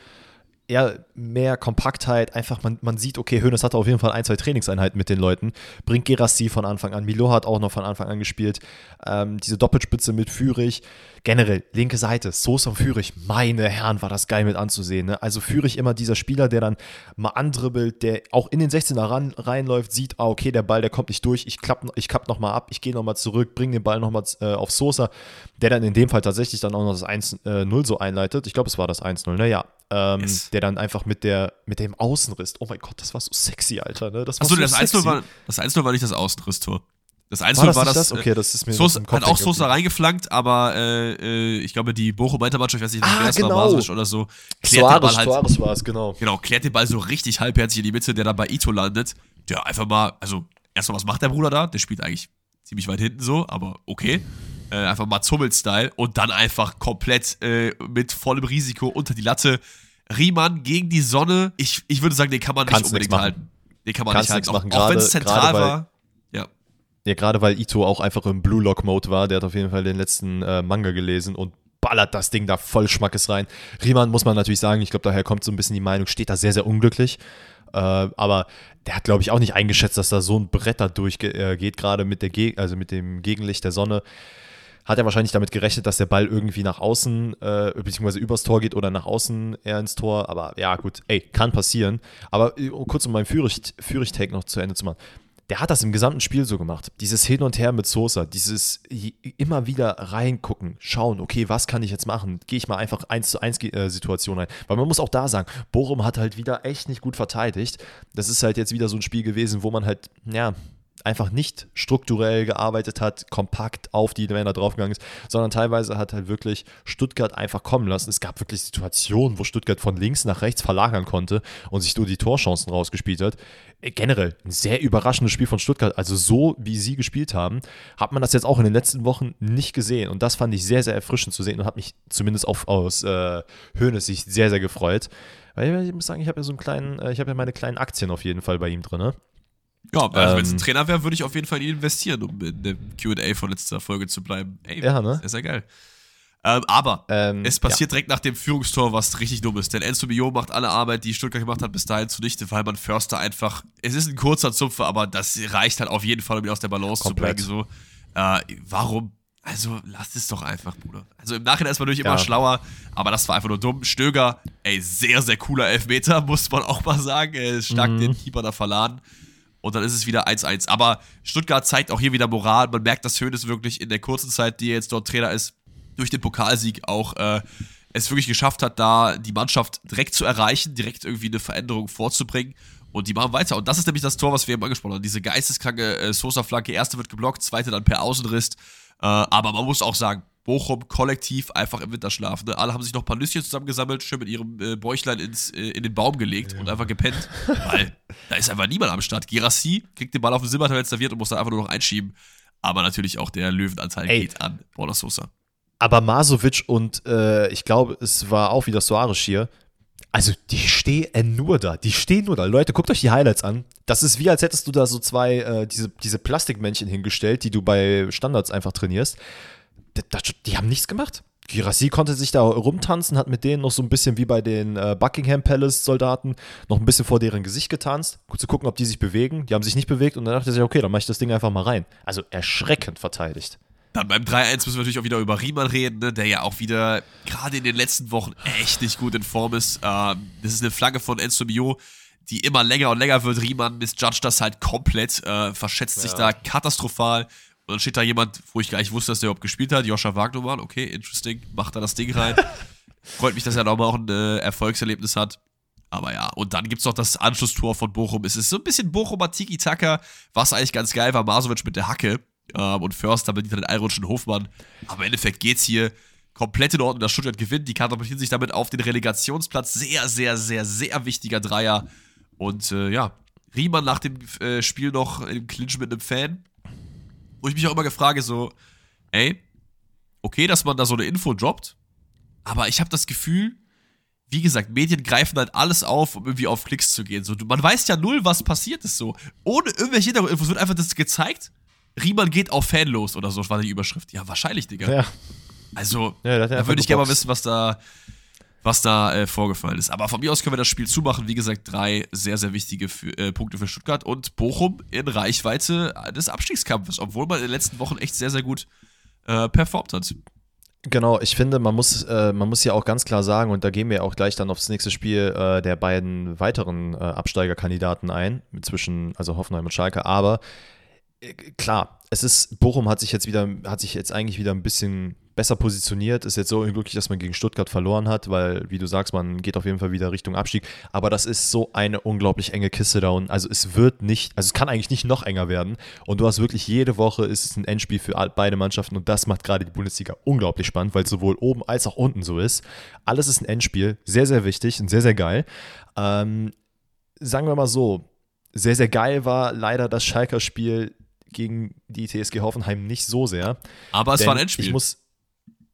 eher mehr Kompaktheit, einfach man, man sieht, okay, Hönes hatte auf jeden Fall ein, zwei Trainingseinheiten mit den Leuten, bringt Gerassi von Anfang an, Milo hat auch noch von Anfang an gespielt, ähm, diese Doppelspitze mit Führig, generell linke Seite, Sosa und Führig, meine Herren, war das geil mit anzusehen. Ne? Also Führig immer dieser Spieler, der dann mal andribbelt, der auch in den 16er ran, reinläuft, sieht, ah, okay, der Ball, der kommt nicht durch, ich klapp, ich klapp nochmal ab, ich gehe nochmal zurück, bringe den Ball nochmal äh, auf Sosa, der dann in dem Fall tatsächlich dann auch noch das 1-0 äh, so einleitet. Ich glaube, es war das 1-0, naja, ähm, yes. der dann einfach mit, der, mit dem Außenriss, oh mein Gott, das war so sexy, Alter. Ne? Das Achso, so das 1-0 war, war nicht das Außenriss-Tor. Das 1 war, das, war das, das? Okay, das ist mir Sosa, hat auch Sosa reingeflankt, aber äh, äh, ich glaube, die Bochum-Mannschaft, ich weiß nicht, ah, wer es genau. war, oder so, klärt Suarez, den Ball halt, Suarez war es, genau. Genau, klärt den Ball so richtig halbherzig in die Mitte, der dann bei Ito landet. Der einfach mal, also erstmal, was macht der Bruder da? Der spielt eigentlich ziemlich weit hinten so, aber okay. Äh, einfach mal Zummel-Style und dann einfach komplett äh, mit vollem Risiko unter die Latte. Riemann gegen die Sonne, ich, ich würde sagen, den kann man nicht Kannst unbedingt halten. Den kann man Kannst nicht halten. Machen, auch, auch wenn es zentral war. Ja, gerade weil Ito auch einfach im Blue Lock Mode war, der hat auf jeden Fall den letzten äh, Manga gelesen und ballert das Ding da voll Schmackes rein. Riemann muss man natürlich sagen, ich glaube, daher kommt so ein bisschen die Meinung, steht da sehr, sehr unglücklich. Äh, aber der hat, glaube ich, auch nicht eingeschätzt, dass da so ein Brett da durchgeht, äh, gerade mit, der also mit dem Gegenlicht der Sonne hat er wahrscheinlich damit gerechnet, dass der Ball irgendwie nach außen, äh, beziehungsweise übers Tor geht oder nach außen eher ins Tor. Aber ja, gut, ey, kann passieren. Aber äh, kurz um meinen Führig-Take noch zu Ende zu machen der hat das im gesamten Spiel so gemacht. Dieses Hin und Her mit Sosa, dieses immer wieder reingucken, schauen, okay, was kann ich jetzt machen? Gehe ich mal einfach eins zu eins äh, Situation rein. Weil man muss auch da sagen, Bochum hat halt wieder echt nicht gut verteidigt. Das ist halt jetzt wieder so ein Spiel gewesen, wo man halt, ja, einfach nicht strukturell gearbeitet hat, kompakt auf die Männer draufgegangen ist, sondern teilweise hat halt wirklich Stuttgart einfach kommen lassen. Es gab wirklich Situationen, wo Stuttgart von links nach rechts verlagern konnte und sich nur die Torchancen rausgespielt hat. Generell ein sehr überraschendes Spiel von Stuttgart. Also so, wie sie gespielt haben, hat man das jetzt auch in den letzten Wochen nicht gesehen. Und das fand ich sehr, sehr erfrischend zu sehen und hat mich zumindest auf, aus äh, Höhnes sehr, sehr gefreut. Weil ich muss sagen, ich habe ja so einen kleinen, äh, ich habe ja meine kleinen Aktien auf jeden Fall bei ihm drin. Ne? Ja, also ähm, wenn es ein Trainer wäre, würde ich auf jeden Fall in ihn investieren, um in dem QA von letzter Folge zu bleiben. Ey, ja, ne? Ist ja geil. Ähm, aber ähm, es passiert ja. direkt nach dem Führungstor, was richtig dumm ist. Denn Enzo Mio macht alle Arbeit, die Stuttgart gemacht hat, bis dahin zunichte, weil man Förster einfach. Es ist ein kurzer Zupfer, aber das reicht halt auf jeden Fall, um ihn aus der Balance Komplett. zu bringen. So, äh, warum? Also, lasst es doch einfach, Bruder. Also, im Nachhinein ist man natürlich ja. immer schlauer, aber das war einfach nur dumm. Stöger, ey, sehr, sehr cooler Elfmeter, [LAUGHS] muss man auch mal sagen. Er ist stark mhm. den Keeper da verladen. Und dann ist es wieder 1-1. Aber Stuttgart zeigt auch hier wieder Moral. Man merkt, dass Hönes wirklich in der kurzen Zeit, die er jetzt dort Trainer ist, durch den Pokalsieg auch äh, es wirklich geschafft hat, da die Mannschaft direkt zu erreichen, direkt irgendwie eine Veränderung vorzubringen. Und die machen weiter. Und das ist nämlich das Tor, was wir eben angesprochen haben. Diese geisteskranke äh, Sosa-Flanke. Erste wird geblockt, zweite dann per Außenriss. Äh, aber man muss auch sagen, Bochum kollektiv einfach im Winterschlaf. Ne? Alle haben sich noch ein paar Nüsschen zusammengesammelt, schön mit ihrem äh, Bäuchlein ins, äh, in den Baum gelegt ja. und einfach gepennt. weil [LAUGHS] da ist einfach niemand am Start. Gerassi kriegt den Ball auf dem Silbertablett serviert und muss dann einfach nur noch einschieben. Aber natürlich auch der Löwenanteil Ey. geht an Borna Sosa. Aber Masovic und äh, ich glaube, es war auch wieder Soares hier. Also, die stehen nur da. Die stehen nur da. Leute, guckt euch die Highlights an. Das ist wie, als hättest du da so zwei, äh, diese, diese Plastikmännchen hingestellt, die du bei Standards einfach trainierst die haben nichts gemacht. Girassi konnte sich da rumtanzen, hat mit denen noch so ein bisschen wie bei den äh, Buckingham Palace Soldaten noch ein bisschen vor deren Gesicht getanzt, gut zu gucken, ob die sich bewegen. Die haben sich nicht bewegt und dann dachte sich, okay, dann mache ich das Ding einfach mal rein. Also erschreckend verteidigt. Dann beim 3-1 müssen wir natürlich auch wieder über Riemann reden, ne, der ja auch wieder gerade in den letzten Wochen echt nicht gut in Form ist. Ähm, das ist eine Flagge von Enzo Mio, die immer länger und länger wird. Riemann misjudgt das halt komplett, äh, verschätzt ja. sich da katastrophal. Und dann steht da jemand, wo ich gar nicht wusste, dass der überhaupt gespielt hat, Joscha Wagnermann, okay, interesting, macht da das Ding rein. [LAUGHS] Freut mich, dass er nochmal auch ein äh, Erfolgserlebnis hat. Aber ja, und dann gibt es noch das Anschlusstor von Bochum. Es ist so ein bisschen Bochumer Tiki-Taka, was eigentlich ganz geil war. Masovic mit der Hacke ähm, und Förster bedient den einrutschen Hofmann. Aber im Endeffekt geht es hier komplett in Ordnung, dass Stuttgart gewinnt. Die katapultieren sich damit auf den Relegationsplatz. Sehr, sehr, sehr, sehr wichtiger Dreier. Und äh, ja, Riemann nach dem äh, Spiel noch im Clinch mit einem Fan. Wo ich mich auch immer gefrage, so, ey, okay, dass man da so eine Info droppt, aber ich habe das Gefühl, wie gesagt, Medien greifen halt alles auf, um irgendwie auf Klicks zu gehen. So, man weiß ja null, was passiert ist so. Ohne irgendwelche Hintergrundinfos wird einfach das gezeigt. Riemann geht auf Fan los oder so, war die Überschrift. Ja, wahrscheinlich, Digga. Ja. Also, ja, da würde ich gerne mal wissen, was da, was da äh, vorgefallen ist. Aber von mir aus können wir das Spiel zumachen. Wie gesagt, drei sehr, sehr wichtige für, äh, Punkte für Stuttgart und Bochum in Reichweite des Abstiegskampfes, obwohl man in den letzten Wochen echt sehr, sehr gut äh, performt hat. Genau, ich finde, man muss, äh, man muss ja auch ganz klar sagen, und da gehen wir auch gleich dann aufs nächste Spiel äh, der beiden weiteren äh, Absteigerkandidaten ein, zwischen also Hoffenheim und Schalke, aber äh, klar, es ist, Bochum hat sich jetzt wieder, hat sich jetzt eigentlich wieder ein bisschen besser positioniert. Ist jetzt so unglücklich, dass man gegen Stuttgart verloren hat, weil, wie du sagst, man geht auf jeden Fall wieder Richtung Abstieg. Aber das ist so eine unglaublich enge Kiste da und also es wird nicht, also es kann eigentlich nicht noch enger werden. Und du hast wirklich jede Woche ist es ein Endspiel für beide Mannschaften und das macht gerade die Bundesliga unglaublich spannend, weil es sowohl oben als auch unten so ist. Alles ist ein Endspiel, sehr, sehr wichtig und sehr, sehr geil. Ähm, sagen wir mal so, sehr, sehr geil war leider das Schalker Spiel gegen die TSG Hoffenheim nicht so sehr. Aber es war ein Endspiel. Ich muss,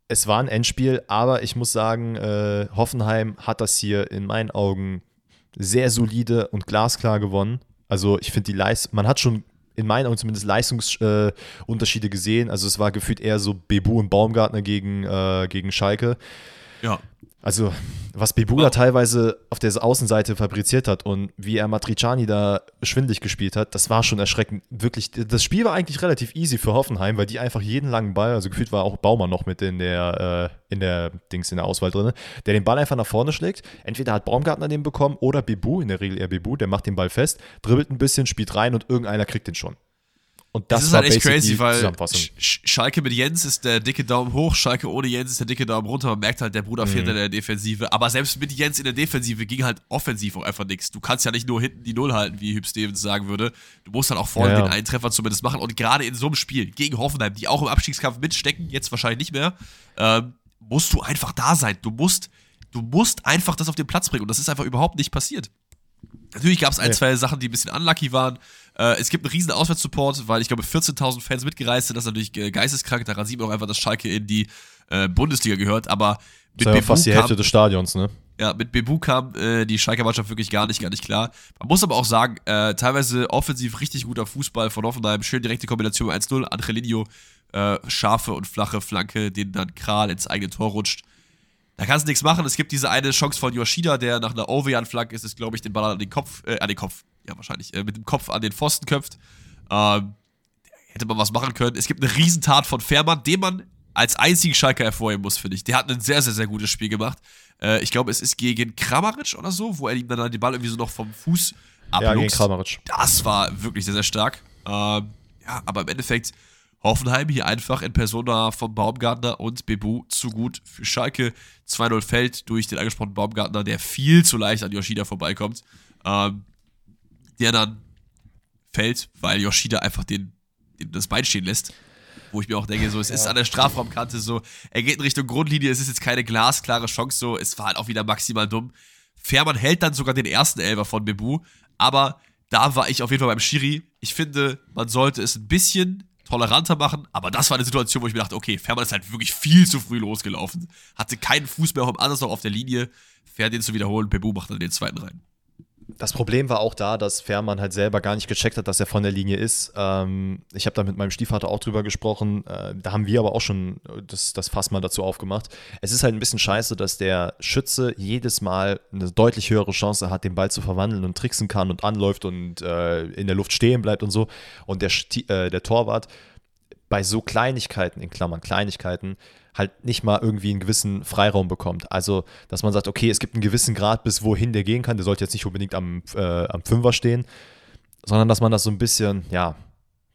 es war ein Endspiel, aber ich muss sagen, äh, Hoffenheim hat das hier in meinen Augen sehr solide und glasklar gewonnen. Also ich finde die Leistung, man hat schon in meinen Augen zumindest Leistungsunterschiede äh, gesehen. Also es war gefühlt eher so Bebu und Baumgartner gegen, äh, gegen Schalke. Ja. Also, was Bebu da teilweise auf der Außenseite fabriziert hat und wie er Matriciani da schwindlig gespielt hat, das war schon erschreckend. Wirklich, das Spiel war eigentlich relativ easy für Hoffenheim, weil die einfach jeden langen Ball, also gefühlt war auch Baumann noch mit in der, äh, in der Dings, in der Auswahl drin, der den Ball einfach nach vorne schlägt. Entweder hat Baumgartner den bekommen oder Bebu, in der Regel eher Bebu, der macht den Ball fest, dribbelt ein bisschen, spielt rein und irgendeiner kriegt den schon. Und das, das ist halt echt crazy, weil Sch Schalke mit Jens ist der dicke Daumen hoch, Schalke ohne Jens ist der dicke Daumen runter. Man merkt halt, der Bruder mhm. fehlt in der Defensive. Aber selbst mit Jens in der Defensive ging halt offensiv auch einfach nichts. Du kannst ja nicht nur hinten die Null halten, wie Hüb Stevens sagen würde. Du musst halt auch vorne ja. den einen Treffer zumindest machen. Und gerade in so einem Spiel gegen Hoffenheim, die auch im Abstiegskampf mitstecken, jetzt wahrscheinlich nicht mehr, ähm, musst du einfach da sein. Du musst, du musst einfach das auf den Platz bringen. Und das ist einfach überhaupt nicht passiert. Natürlich gab es ein, ja. zwei Sachen, die ein bisschen unlucky waren. Äh, es gibt einen riesen Auswärtssupport, weil ich glaube 14.000 Fans mitgereist sind. Das ist natürlich äh, geisteskrank. Daran sieht man auch einfach, dass Schalke in die äh, Bundesliga gehört. Aber mit das ist ja fast die Hälfte kam, des Stadions, ne? Ja, mit Bebu kam äh, die Schalker Mannschaft wirklich gar nicht, gar nicht klar. Man muss aber auch sagen, äh, teilweise offensiv richtig guter Fußball von Hoffenheim. Schön direkte Kombination 1-0. Angelino, scharfe und flache Flanke, den dann Kral ins eigene Tor rutscht. Da kannst du nichts machen. Es gibt diese eine Chance von Yoshida, der nach einer Ovejan-Flanke ist, ist glaube ich, den Ball an den Kopf, äh, an den Kopf, ja, wahrscheinlich, äh, mit dem Kopf an den Pfosten köpft. Ähm, hätte man was machen können. Es gibt eine Riesentat von Fährmann, den man als einzigen Schalker hervorheben muss, finde ich. Der hat ein sehr, sehr, sehr gutes Spiel gemacht. Äh, ich glaube, es ist gegen Kramaric oder so, wo er ihm dann den Ball irgendwie so noch vom Fuß abluchst. Ja, gegen Kramaric. Das war wirklich sehr, sehr stark. Ähm, ja, aber im Endeffekt Hoffenheim hier einfach in Persona von Baumgartner und Bebu zu gut für Schalke. 2-0 fällt durch den angesprochenen Baumgartner, der viel zu leicht an Yoshida vorbeikommt. Ähm, der dann fällt, weil Yoshida einfach den, den, das Bein stehen lässt. Wo ich mir auch denke, so, es ja. ist an der Strafraumkante so, er geht in Richtung Grundlinie, es ist jetzt keine glasklare Chance, so, es war halt auch wieder maximal dumm. Fährmann hält dann sogar den ersten Elber von Bebu, aber da war ich auf jeden Fall beim Schiri. Ich finde, man sollte es ein bisschen toleranter machen, aber das war eine Situation, wo ich mir dachte, okay, Fährmann ist halt wirklich viel zu früh losgelaufen, hatte keinen Fuß mehr, auch anders noch auf der Linie, fährt den zu wiederholen, Bebu macht dann den zweiten rein das Problem war auch da, dass Fährmann halt selber gar nicht gecheckt hat, dass er von der Linie ist. Ähm, ich habe da mit meinem Stiefvater auch drüber gesprochen. Äh, da haben wir aber auch schon das, das Fass mal dazu aufgemacht. Es ist halt ein bisschen scheiße, dass der Schütze jedes Mal eine deutlich höhere Chance hat, den Ball zu verwandeln und tricksen kann und anläuft und äh, in der Luft stehen bleibt und so. Und der, äh, der Torwart bei so Kleinigkeiten, in Klammern Kleinigkeiten, halt nicht mal irgendwie einen gewissen Freiraum bekommt. Also, dass man sagt, okay, es gibt einen gewissen Grad, bis wohin der gehen kann. Der sollte jetzt nicht unbedingt am, äh, am Fünfer stehen, sondern dass man das so ein bisschen, ja,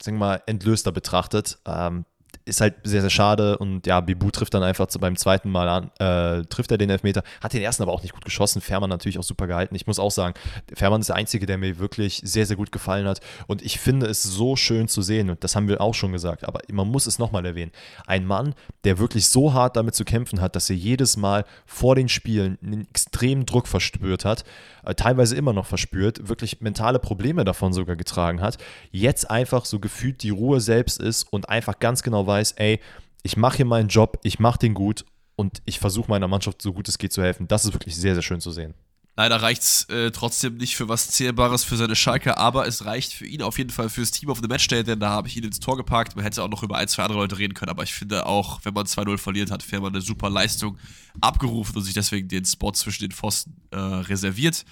sagen wir mal, entlöster betrachtet. Ähm, ist halt sehr, sehr schade. Und ja, Bibu trifft dann einfach beim zweiten Mal an, äh, trifft er den Elfmeter. Hat den ersten aber auch nicht gut geschossen. Fährmann natürlich auch super gehalten. Ich muss auch sagen, Fährmann ist der Einzige, der mir wirklich sehr, sehr gut gefallen hat. Und ich finde es so schön zu sehen. Und das haben wir auch schon gesagt. Aber man muss es nochmal erwähnen. Ein Mann, der wirklich so hart damit zu kämpfen hat, dass er jedes Mal vor den Spielen einen extremen Druck verspürt hat, äh, teilweise immer noch verspürt, wirklich mentale Probleme davon sogar getragen hat, jetzt einfach so gefühlt die Ruhe selbst ist und einfach ganz genau weiß, ey, ich mache hier meinen Job, ich mache den gut und ich versuche meiner Mannschaft so gut es geht zu helfen. Das ist wirklich sehr, sehr schön zu sehen. Leider reicht es äh, trotzdem nicht für was Zählbares für seine Schalke, aber es reicht für ihn auf jeden Fall fürs Team of the Matchday, denn da habe ich ihn ins Tor gepackt. Man hätte auch noch über ein, zwei andere Leute reden können, aber ich finde auch, wenn man 2-0 verliert, hat Fährmann eine super Leistung abgerufen und sich deswegen den Spot zwischen den Pfosten äh, reserviert.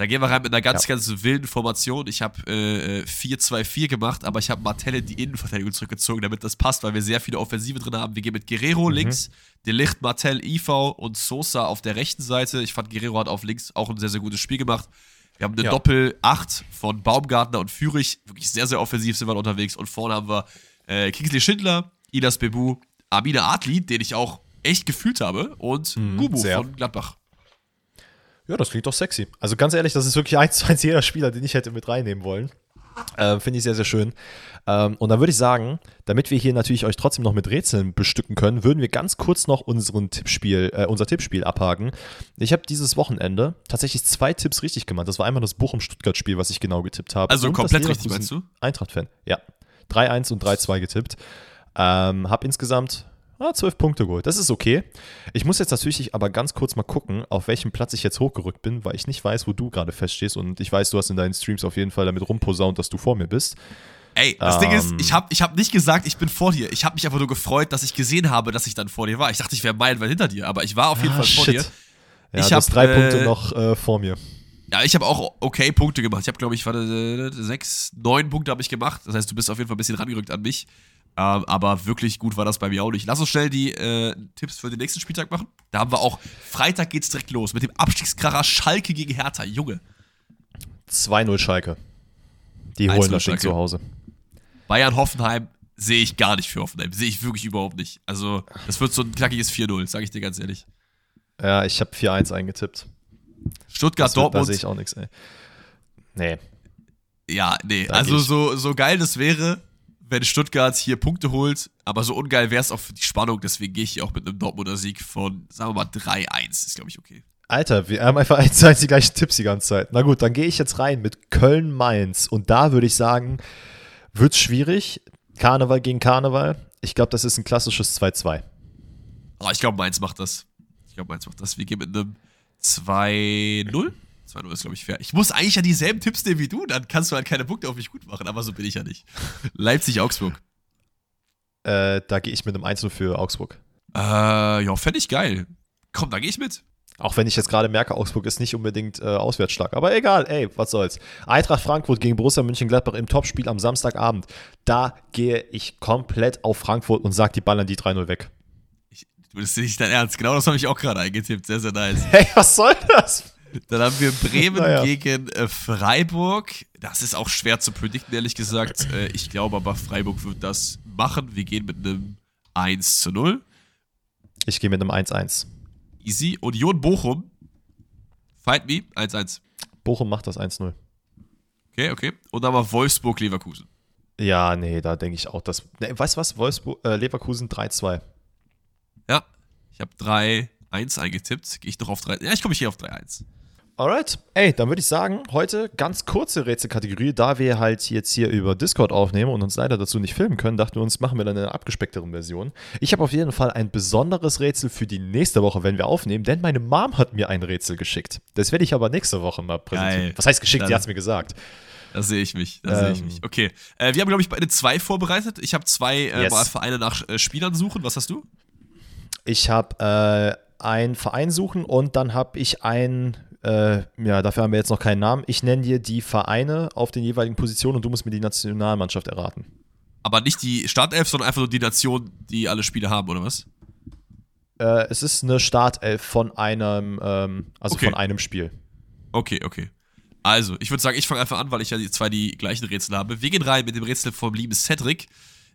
Da gehen wir rein mit einer ganz, ja. ganz wilden Formation. Ich habe äh, 4-2-4 gemacht, aber ich habe Martell in die Innenverteidigung zurückgezogen, damit das passt, weil wir sehr viele Offensive drin haben. Wir gehen mit Guerrero mhm. links, Delicht, Martell, IV und Sosa auf der rechten Seite. Ich fand, Guerrero hat auf links auch ein sehr, sehr gutes Spiel gemacht. Wir haben eine ja. Doppel-8 von Baumgartner und Fürich. Wirklich sehr, sehr offensiv sind wir unterwegs. Und vorne haben wir äh, Kingsley Schindler, Idas Bebu, Amina Adli, den ich auch echt gefühlt habe, und mhm, Gubu sehr. von Gladbach. Ja, das klingt doch sexy. Also ganz ehrlich, das ist wirklich eins zu eins jeder Spieler, den ich hätte mit reinnehmen wollen. Äh, Finde ich sehr, sehr schön. Ähm, und dann würde ich sagen, damit wir hier natürlich euch trotzdem noch mit Rätseln bestücken können, würden wir ganz kurz noch unseren Tippspiel, äh, unser Tippspiel abhaken. Ich habe dieses Wochenende tatsächlich zwei Tipps richtig gemacht. Das war einmal das Bochum-Stuttgart-Spiel, was ich genau getippt habe. Also komplett richtig, meinst du? Eintracht-Fan, ja. 3-1 und 3-2 getippt. Ähm, habe insgesamt Ah, 12 Punkte geholt. Das ist okay. Ich muss jetzt natürlich aber ganz kurz mal gucken, auf welchem Platz ich jetzt hochgerückt bin, weil ich nicht weiß, wo du gerade feststehst. Und ich weiß, du hast in deinen Streams auf jeden Fall damit rumposaunt, dass du vor mir bist. Ey, das Ding ist, ich habe ich hab nicht gesagt, ich bin vor dir. Ich habe mich einfach nur gefreut, dass ich gesehen habe, dass ich dann vor dir war. Ich dachte, ich wäre meilenweit hinter dir, aber ich war auf jeden Ah, Fall vor shit. dir. Ja, Ich du hast hab, drei äh, Punkte noch äh, vor mir. Ja, ich habe auch okay Punkte gemacht. Ich habe, glaube ich, warte, äh, sechs, neun Punkte habe ich gemacht. Das heißt, du bist auf jeden Fall ein bisschen rangerückt an mich. Ähm, aber wirklich gut war das bei mir auch nicht. Lass uns schnell die äh, Tipps für den nächsten Spieltag machen. Da haben wir auch, Freitag geht's direkt los mit dem Abstiegskracher Schalke gegen Hertha. Junge. 2-0 Schalke. Die 1-0 holen das Ding zu Hause. Bayern Hoffenheim sehe ich gar nicht für Hoffenheim. Sehe ich wirklich überhaupt nicht. Also, das wird so ein knackiges 4-0, sage ich dir ganz ehrlich. Ja, ich habe 4-1 eingetippt. Stuttgart, Das wird- Da Dortmund. sehe ich auch nichts, ey. Nee. Ja, nee, Da also so, so geil das wäre, wenn Stuttgart hier Punkte holt, aber so ungeil wäre es auch für die Spannung, deswegen gehe ich hier auch mit einem Dortmunder Sieg von, sagen wir mal, 3-1. Ist, glaube ich, okay. Alter, wir haben einfach [LAUGHS] eins zu eins die gleichen Tipps die ganze Zeit. Na gut, dann gehe ich jetzt rein mit Köln-Mainz. Und da würde ich sagen, wird schwierig. Karneval gegen Karneval. Ich glaube, das ist ein klassisches 2-2. Aber ich glaube, Mainz macht das. Ich glaube, Mainz macht das. Wir gehen mit einem 2-0. 2-0 ist, glaube ich, fair. Ich muss eigentlich ja dieselben Tipps nehmen wie du, dann kannst du halt keine Punkte auf mich gut machen, aber so bin ich ja nicht. [LAUGHS] Leipzig-Augsburg. Äh, da gehe ich mit einem 1-0 für Augsburg. Äh, ja, fände ich geil. Komm, da gehe ich mit. Auch wenn ich jetzt gerade merke, Augsburg ist nicht unbedingt äh, auswärts stark. Aber egal, ey, was soll's. Eintracht Frankfurt gegen Borussia Mönchengladbach im Topspiel am Samstagabend. Da gehe ich komplett auf Frankfurt und sag, die ballern die 3-0 weg. Ich, das ist nicht dein Ernst. Genau das habe ich auch gerade eingetippt. Sehr, sehr nice. [LAUGHS] Hey, was soll das? Dann haben wir Bremen Naja. gegen äh, Freiburg. Das ist auch schwer zu predikten, ehrlich gesagt. Äh, ich glaube aber, Freiburg wird das machen. Wir gehen mit einem 1 zu 0. Ich gehe mit einem 1-1. Easy. Union Bochum. Fight me. 1-1. Bochum macht das 1-0. Okay, okay. Und dann mal Wolfsburg-Leverkusen. Ja, nee, da denke ich auch, dass. Ne, weißt du was? Wolfsburg, äh, Leverkusen 3-2. Ja. Ich habe 3-1 eingetippt. Gehe ich noch auf 3. Ja, ich komme hier auf 3-1. Alright. Ey, dann würde ich sagen, heute ganz kurze Rätselkategorie, da wir halt jetzt hier über Discord aufnehmen und uns leider dazu nicht filmen können, dachten wir uns, machen wir dann eine abgespeckteren Version. Ich habe auf jeden Fall ein besonderes Rätsel für die nächste Woche, wenn wir aufnehmen, denn meine Mom hat mir ein Rätsel geschickt. Das werde ich aber nächste Woche mal präsentieren. Geil. Was heißt geschickt? Sie Dann- hat es mir gesagt. Da sehe ich mich. Da sehe ich Ähm. mich. Okay. Äh, wir haben, glaube ich, beide zwei vorbereitet. Ich habe zwei äh, Yes. Vereine nach äh, Spielern suchen. Was hast du? Ich habe äh, einen Verein suchen und dann habe ich einen, äh, ja, dafür haben wir jetzt noch keinen Namen. Ich nenne dir die Vereine auf den jeweiligen Positionen und du musst mir die Nationalmannschaft erraten. Aber nicht die Startelf, sondern einfach nur die Nation, die alle Spiele haben, oder was? Äh, es ist eine Startelf von einem, ähm, also Okay. von einem Spiel. Okay, okay. Also, ich würde sagen, ich fange einfach an, weil ich ja die zwei die gleichen Rätsel habe. Wir gehen rein mit dem Rätsel vom lieben Cedric.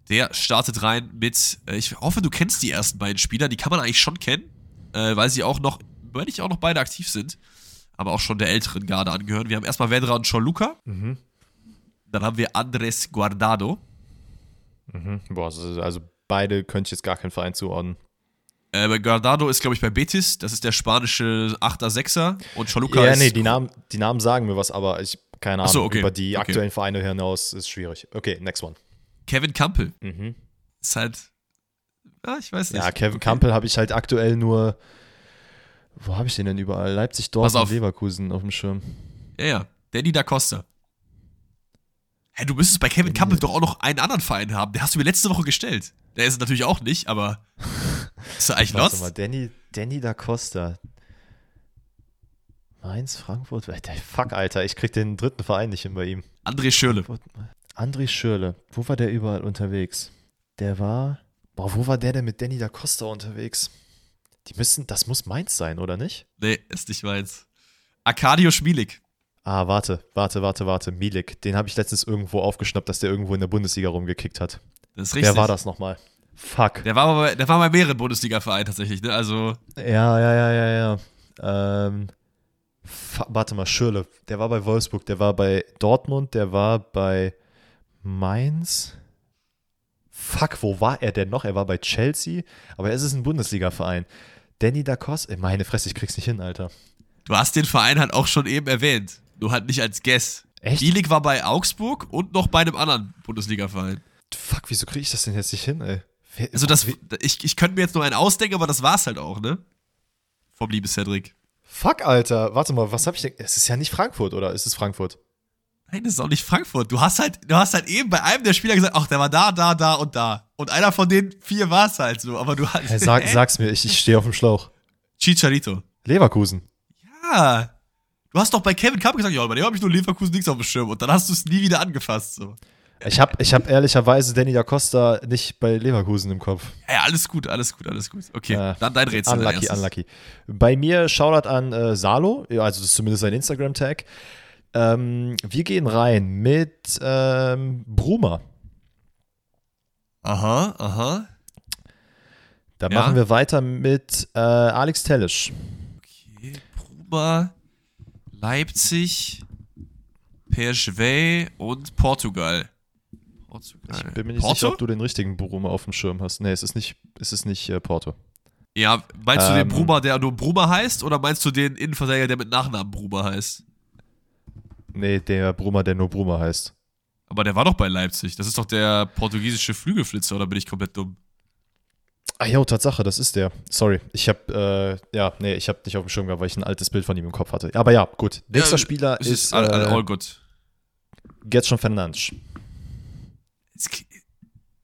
Der startet rein mit, äh, ich hoffe, du kennst die ersten beiden Spieler. Die kann man eigentlich schon kennen, äh, weil sie auch noch, weil nicht auch noch beide aktiv sind, aber auch schon der älteren Garde angehören. Wir haben erstmal Vedra und Choluca. Mhm. Dann haben wir Andres Guardado. Mhm. Boah, also, beide könnte ich jetzt gar keinen Verein zuordnen. Äh, Guardado ist, glaube ich, bei Betis. Das ist der spanische 8er, 6er. Und Choluca ja, ist. nee, die Namen, die Namen sagen mir was, aber ich, keine Ahnung, so, okay. über die Okay. aktuellen Vereine hinaus ist schwierig. Okay, next one. Kevin Campbell. Mhm. Ist halt. Ja, ich weiß nicht. Ja, Kevin Okay. Campbell habe ich halt aktuell nur. Wo habe ich den denn überall? Leipzig, Dortmund, auf. Leverkusen auf dem Schirm. Ja, ja. Danny da Costa. Hä, du müsstest bei Kevin Campbell doch auch noch einen anderen Verein haben. Der hast du mir letzte Woche gestellt. Der ist natürlich auch nicht, aber. [LAUGHS] Ist er eigentlich Warte mal? Danny, Danny da Costa. Mainz, Frankfurt. Fuck, Alter, ich krieg den dritten Verein nicht hin bei ihm. André Schürle. André Schürle. Wo war der überall unterwegs? Der war. Boah, wo war der denn mit Danny da Costa unterwegs? Die müssen, das muss Mainz sein, oder nicht? Nee, ist nicht meins. Arkadio Schmielig. Ah, warte, warte, warte, warte. Milik. Den habe ich letztens irgendwo aufgeschnappt, dass der irgendwo in der Bundesliga rumgekickt hat. Das ist richtig. Wer war das nochmal? Fuck. Der war, bei, der war bei mehreren Bundesliga-Vereinen tatsächlich, ne? Also, Ja, ja, ja, ja, ja. Ähm, warte mal, Schürle. Der war bei Wolfsburg, der war bei Dortmund, der war bei Mainz. Fuck, wo war er denn noch? Er war bei Chelsea, aber es ist ein Bundesliga-Verein. Danny da Costa. Ey, Meine Fresse, ich krieg's nicht hin, Alter. du hast den Verein halt auch schon eben erwähnt. Nur halt nicht als Guess. Echt? Mielig war bei Augsburg und noch bei einem anderen Bundesliga-Verein. Fuck, wieso krieg ich das denn jetzt nicht hin, ey? Wer- Also, das, ich, ich könnte mir jetzt nur einen ausdenken, aber das war's halt auch, ne? Vom lieben Cedric. Fuck, Alter. Warte mal, was hab ich denn? Es ist ja nicht Frankfurt, oder? Ist es Frankfurt? Nein, das ist auch nicht Frankfurt. Du hast halt, du hast halt eben bei einem der Spieler gesagt, ach, der war da, da, da und da. Und einer von den vier war es halt so, aber du hast. Hey, sag, [LAUGHS] sag's mir, ich, ich stehe auf dem Schlauch. Chicharito. Leverkusen. Ja. Du hast doch bei Kevin Kapp gesagt, ja, bei dem habe ich nur Leverkusen nichts auf dem Schirm. Und dann hast du es nie wieder angefasst. So. Ich habe ich hab ehrlicherweise Danny da Costa nicht bei Leverkusen im Kopf. Ja, alles gut, alles gut, alles gut. Okay, Ja. dann dein Rätsel. Unlucky, unlucky. Bei mir Shoutout an äh, Salo, also das ist zumindest sein Instagram-Tag. Ähm, wir gehen rein mit ähm, Bruma. Aha, aha. Da Ja. machen wir weiter mit äh, Alex Tellisch. Okay, Bruma, Leipzig, Perschwey und Portugal. Portugal. Ich bin mir nicht Porto? sicher, ob du den richtigen Bruma auf dem Schirm hast. Nee, es ist nicht, es ist nicht äh, Porto. Ja, meinst du Ähm. den Bruma, der nur Bruma heißt, oder meinst du den Innenverteidiger, der mit Nachnamen Bruma heißt? Nee, der Bruma, der nur Bruma heißt. Aber der war doch bei Leipzig. Das ist doch der portugiesische Flügelflitzer, oder bin ich komplett dumm? Ah ja, Tatsache, das ist der. Sorry, ich habe äh, ja, nee, ich habe nicht auf dem Schirm gehabt, weil ich ein altes Bild von ihm im Kopf hatte. Aber ja, gut. Nächster Ja, Spieler ist, ist all, all, äh, all good. Getson Fernandes.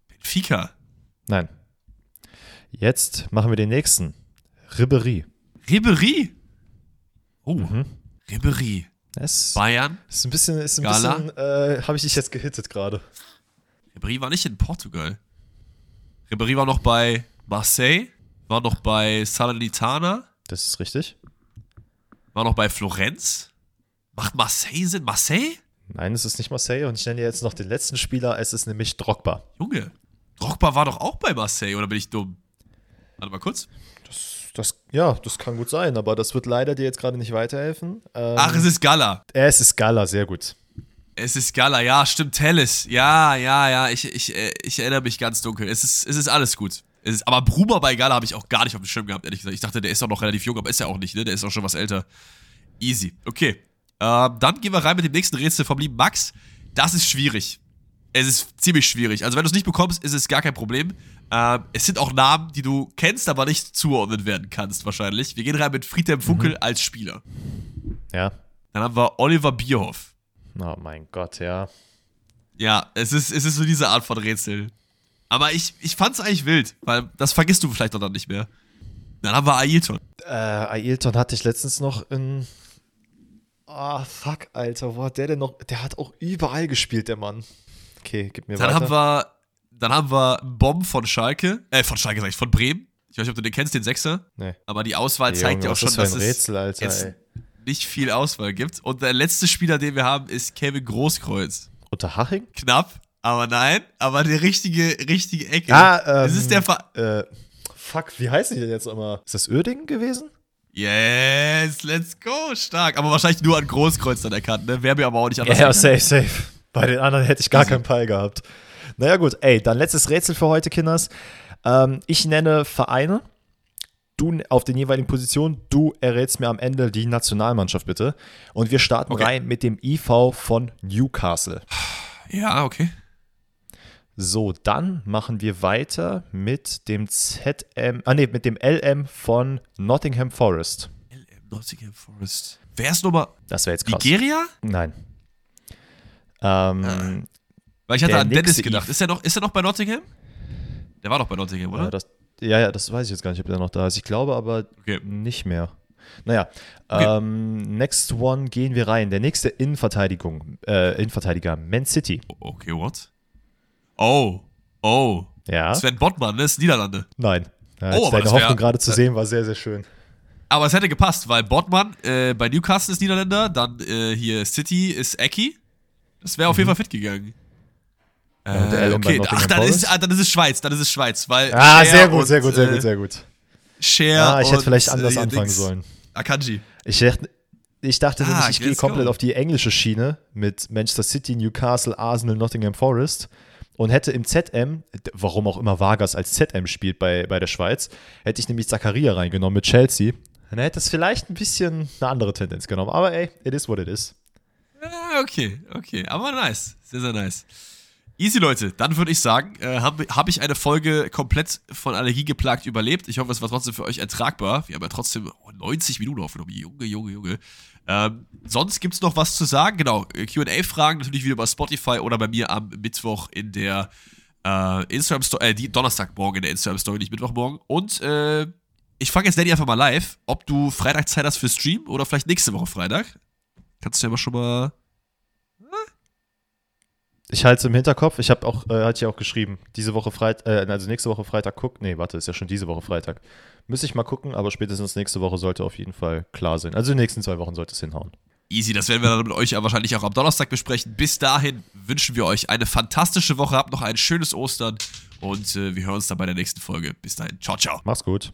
Benfica. Nein. Jetzt machen wir den nächsten. Ribery. Ribery. Oh, Mhm. Ribery. Es Bayern. ist ein bisschen, ist ein Gala? bisschen, äh, habe ich dich jetzt gehittet gerade. Ribery war nicht in Portugal. Ribery war noch bei Marseille, war noch bei Salernitana, Das ist richtig. war noch bei Florenz. Macht Marseille Sinn? Marseille? Nein, es ist nicht Marseille und ich nenne dir jetzt noch den letzten Spieler, es ist nämlich Drogba. Junge, Drogba war doch auch bei Marseille, oder bin ich dumm? Warte mal kurz. Das, ja, das kann gut sein, aber das wird leider dir jetzt gerade nicht weiterhelfen. Ähm, Ach, es ist Gala. es ist Gala, sehr gut. Es ist Gala, ja, stimmt, Tellis. Ja, ja, ja, ich, ich, äh, ich erinnere mich ganz dunkel. Es ist, es ist alles gut. Es ist, aber Bruma bei Gala habe ich auch gar nicht auf dem Schirm gehabt, ehrlich gesagt. Ich dachte, der ist doch noch relativ jung, aber ist er auch nicht, ne? Der ist auch schon was älter. Easy. Okay. Ähm, dann gehen wir rein mit dem nächsten Rätsel vom lieben Max. Das ist schwierig. Es ist ziemlich schwierig. Also, wenn du es nicht bekommst, ist es gar kein Problem. Ähm, es sind auch Namen, die du kennst, aber nicht zuordnen werden kannst, wahrscheinlich. Wir gehen rein mit Friedhelm Funkel als Spieler. Ja. Dann haben wir Oliver Bierhoff. Oh mein Gott, ja. Ja, es ist, es ist so diese Art von Rätsel. Aber ich, ich fand's eigentlich wild, weil das vergisst du vielleicht doch dann nicht mehr. Dann haben wir Ailton. Äh, Ailton hatte ich letztens noch in. Ah, fuck, Alter, wo hat der denn noch? Der hat auch überall gespielt, der Mann. Okay, gib mir Dann weiter. haben wir, dann haben wir Bomb von Schalke, äh, von Schalke sag ich, von Bremen. Ich weiß nicht, ob du den kennst, den Sechser. nee. Aber die Auswahl Ey, zeigt Junge, ja auch schon, das dass es Rätsel, Alter, ey. nicht viel Auswahl gibt. Und der letzte Spieler, den wir haben, ist Kevin Großkreuz. Unterhaching? Knapp, aber nein, aber die richtige, richtige Ecke. Ah, ähm, das ist der Ver Äh, fuck, wie heißen die denn jetzt immer? Ist das Ödingen gewesen? Yes, let's go, stark. Aber wahrscheinlich nur an Großkreuz dann erkannt, ne? Wäre mir aber auch nicht anders Ja, erkannt. safe, safe. Bei den anderen hätte ich gar Easy. keinen Peil gehabt. Naja, gut, ey, dann letztes Rätsel für heute, Kinders. Ähm, ich nenne Vereine. Du auf den jeweiligen Positionen. Du errätst mir am Ende die Nationalmannschaft, bitte. Und wir starten Okay. rein mit dem IV von Newcastle. Ja, okay. So, dann machen wir weiter mit dem ZM, ah nee, mit dem LM von Nottingham Forest. LM Nottingham Forest. Wer ist nochmal? Das wäre jetzt krass. Nigeria? Nein. Ähm, Weil ich hatte Der an Dennis gedacht. Eve. Ist er noch, ist er noch bei Nottingham? Der war doch bei Nottingham, oder? ja, das, ja, ja, das weiß ich jetzt gar nicht, ob der noch da ist. Ich glaube aber Okay. nicht mehr. Naja, Okay. ähm, next one gehen wir rein. Der nächste Innenverteidigung, äh, Innenverteidiger, Man City. Okay, what? Oh. Oh. Ja, Sven Bottmann, ne? Ist Niederlande. nein. Ja, Oh, aber deine das Hoffnung gerade zu äh, sehen war sehr, sehr schön. Aber es hätte gepasst, weil Bottmann äh, bei Newcastle ist Niederländer, dann äh, hier City ist Eki. Das wäre auf jeden Fall fit gegangen. Äh, bei okay, ach, dann ist, ah, dann ist es Schweiz, dann ist es Schweiz, weil Ah, Cher sehr gut, und, sehr gut, sehr äh, gut, sehr gut. Cher Ja, ich hätte und, vielleicht anders äh, anfangen Dings, sollen. Akanji. Ich dachte, ich dachte Ah, nämlich, ich gehe komplett go. auf die englische Schiene mit Manchester City, Newcastle, Arsenal, Nottingham Forest und hätte im ZM, warum auch immer Vargas als ZM spielt bei, bei der Schweiz, hätte ich nämlich Zakaria reingenommen mit Chelsea. Dann hätte es vielleicht ein bisschen eine andere Tendenz genommen. Aber ey, it is what it is. Ah, okay, okay. Aber nice. Sehr, sehr nice. Easy, Leute. Dann würde ich sagen, äh, habe hab ich eine Folge komplett von Allergie geplagt überlebt. Ich hoffe, es war trotzdem für euch ertragbar. Wir haben ja trotzdem 90 Minuten aufgenommen. Junge, Junge, Junge. Ähm, sonst gibt es noch was zu sagen. Genau, QA-Fragen natürlich wieder bei Spotify oder bei mir am Mittwoch in der äh, Instagram-Story, äh, die Donnerstagmorgen in der Instagram-Story, nicht Mittwochmorgen. Und äh, ich fange jetzt Danny einfach mal live, ob du Freitag Zeit hast für Stream oder vielleicht nächste Woche Freitag. Kannst du ja mal schon mal ich halte es im Hinterkopf. Ich habe auch, äh, hatte ich auch geschrieben, diese Woche Freitag, äh, also nächste Woche Freitag guck. Nee, warte, ist ja schon diese Woche Freitag. Müsste ich mal gucken, aber spätestens nächste Woche sollte auf jeden Fall klar sein. Also in den nächsten zwei Wochen sollte es hinhauen. Easy, das werden wir dann mit euch ja wahrscheinlich auch am Donnerstag besprechen. Bis dahin wünschen wir euch eine fantastische Woche, habt noch ein schönes Ostern und äh, wir hören uns dann bei der nächsten Folge. Bis dahin, ciao, ciao. Mach's gut.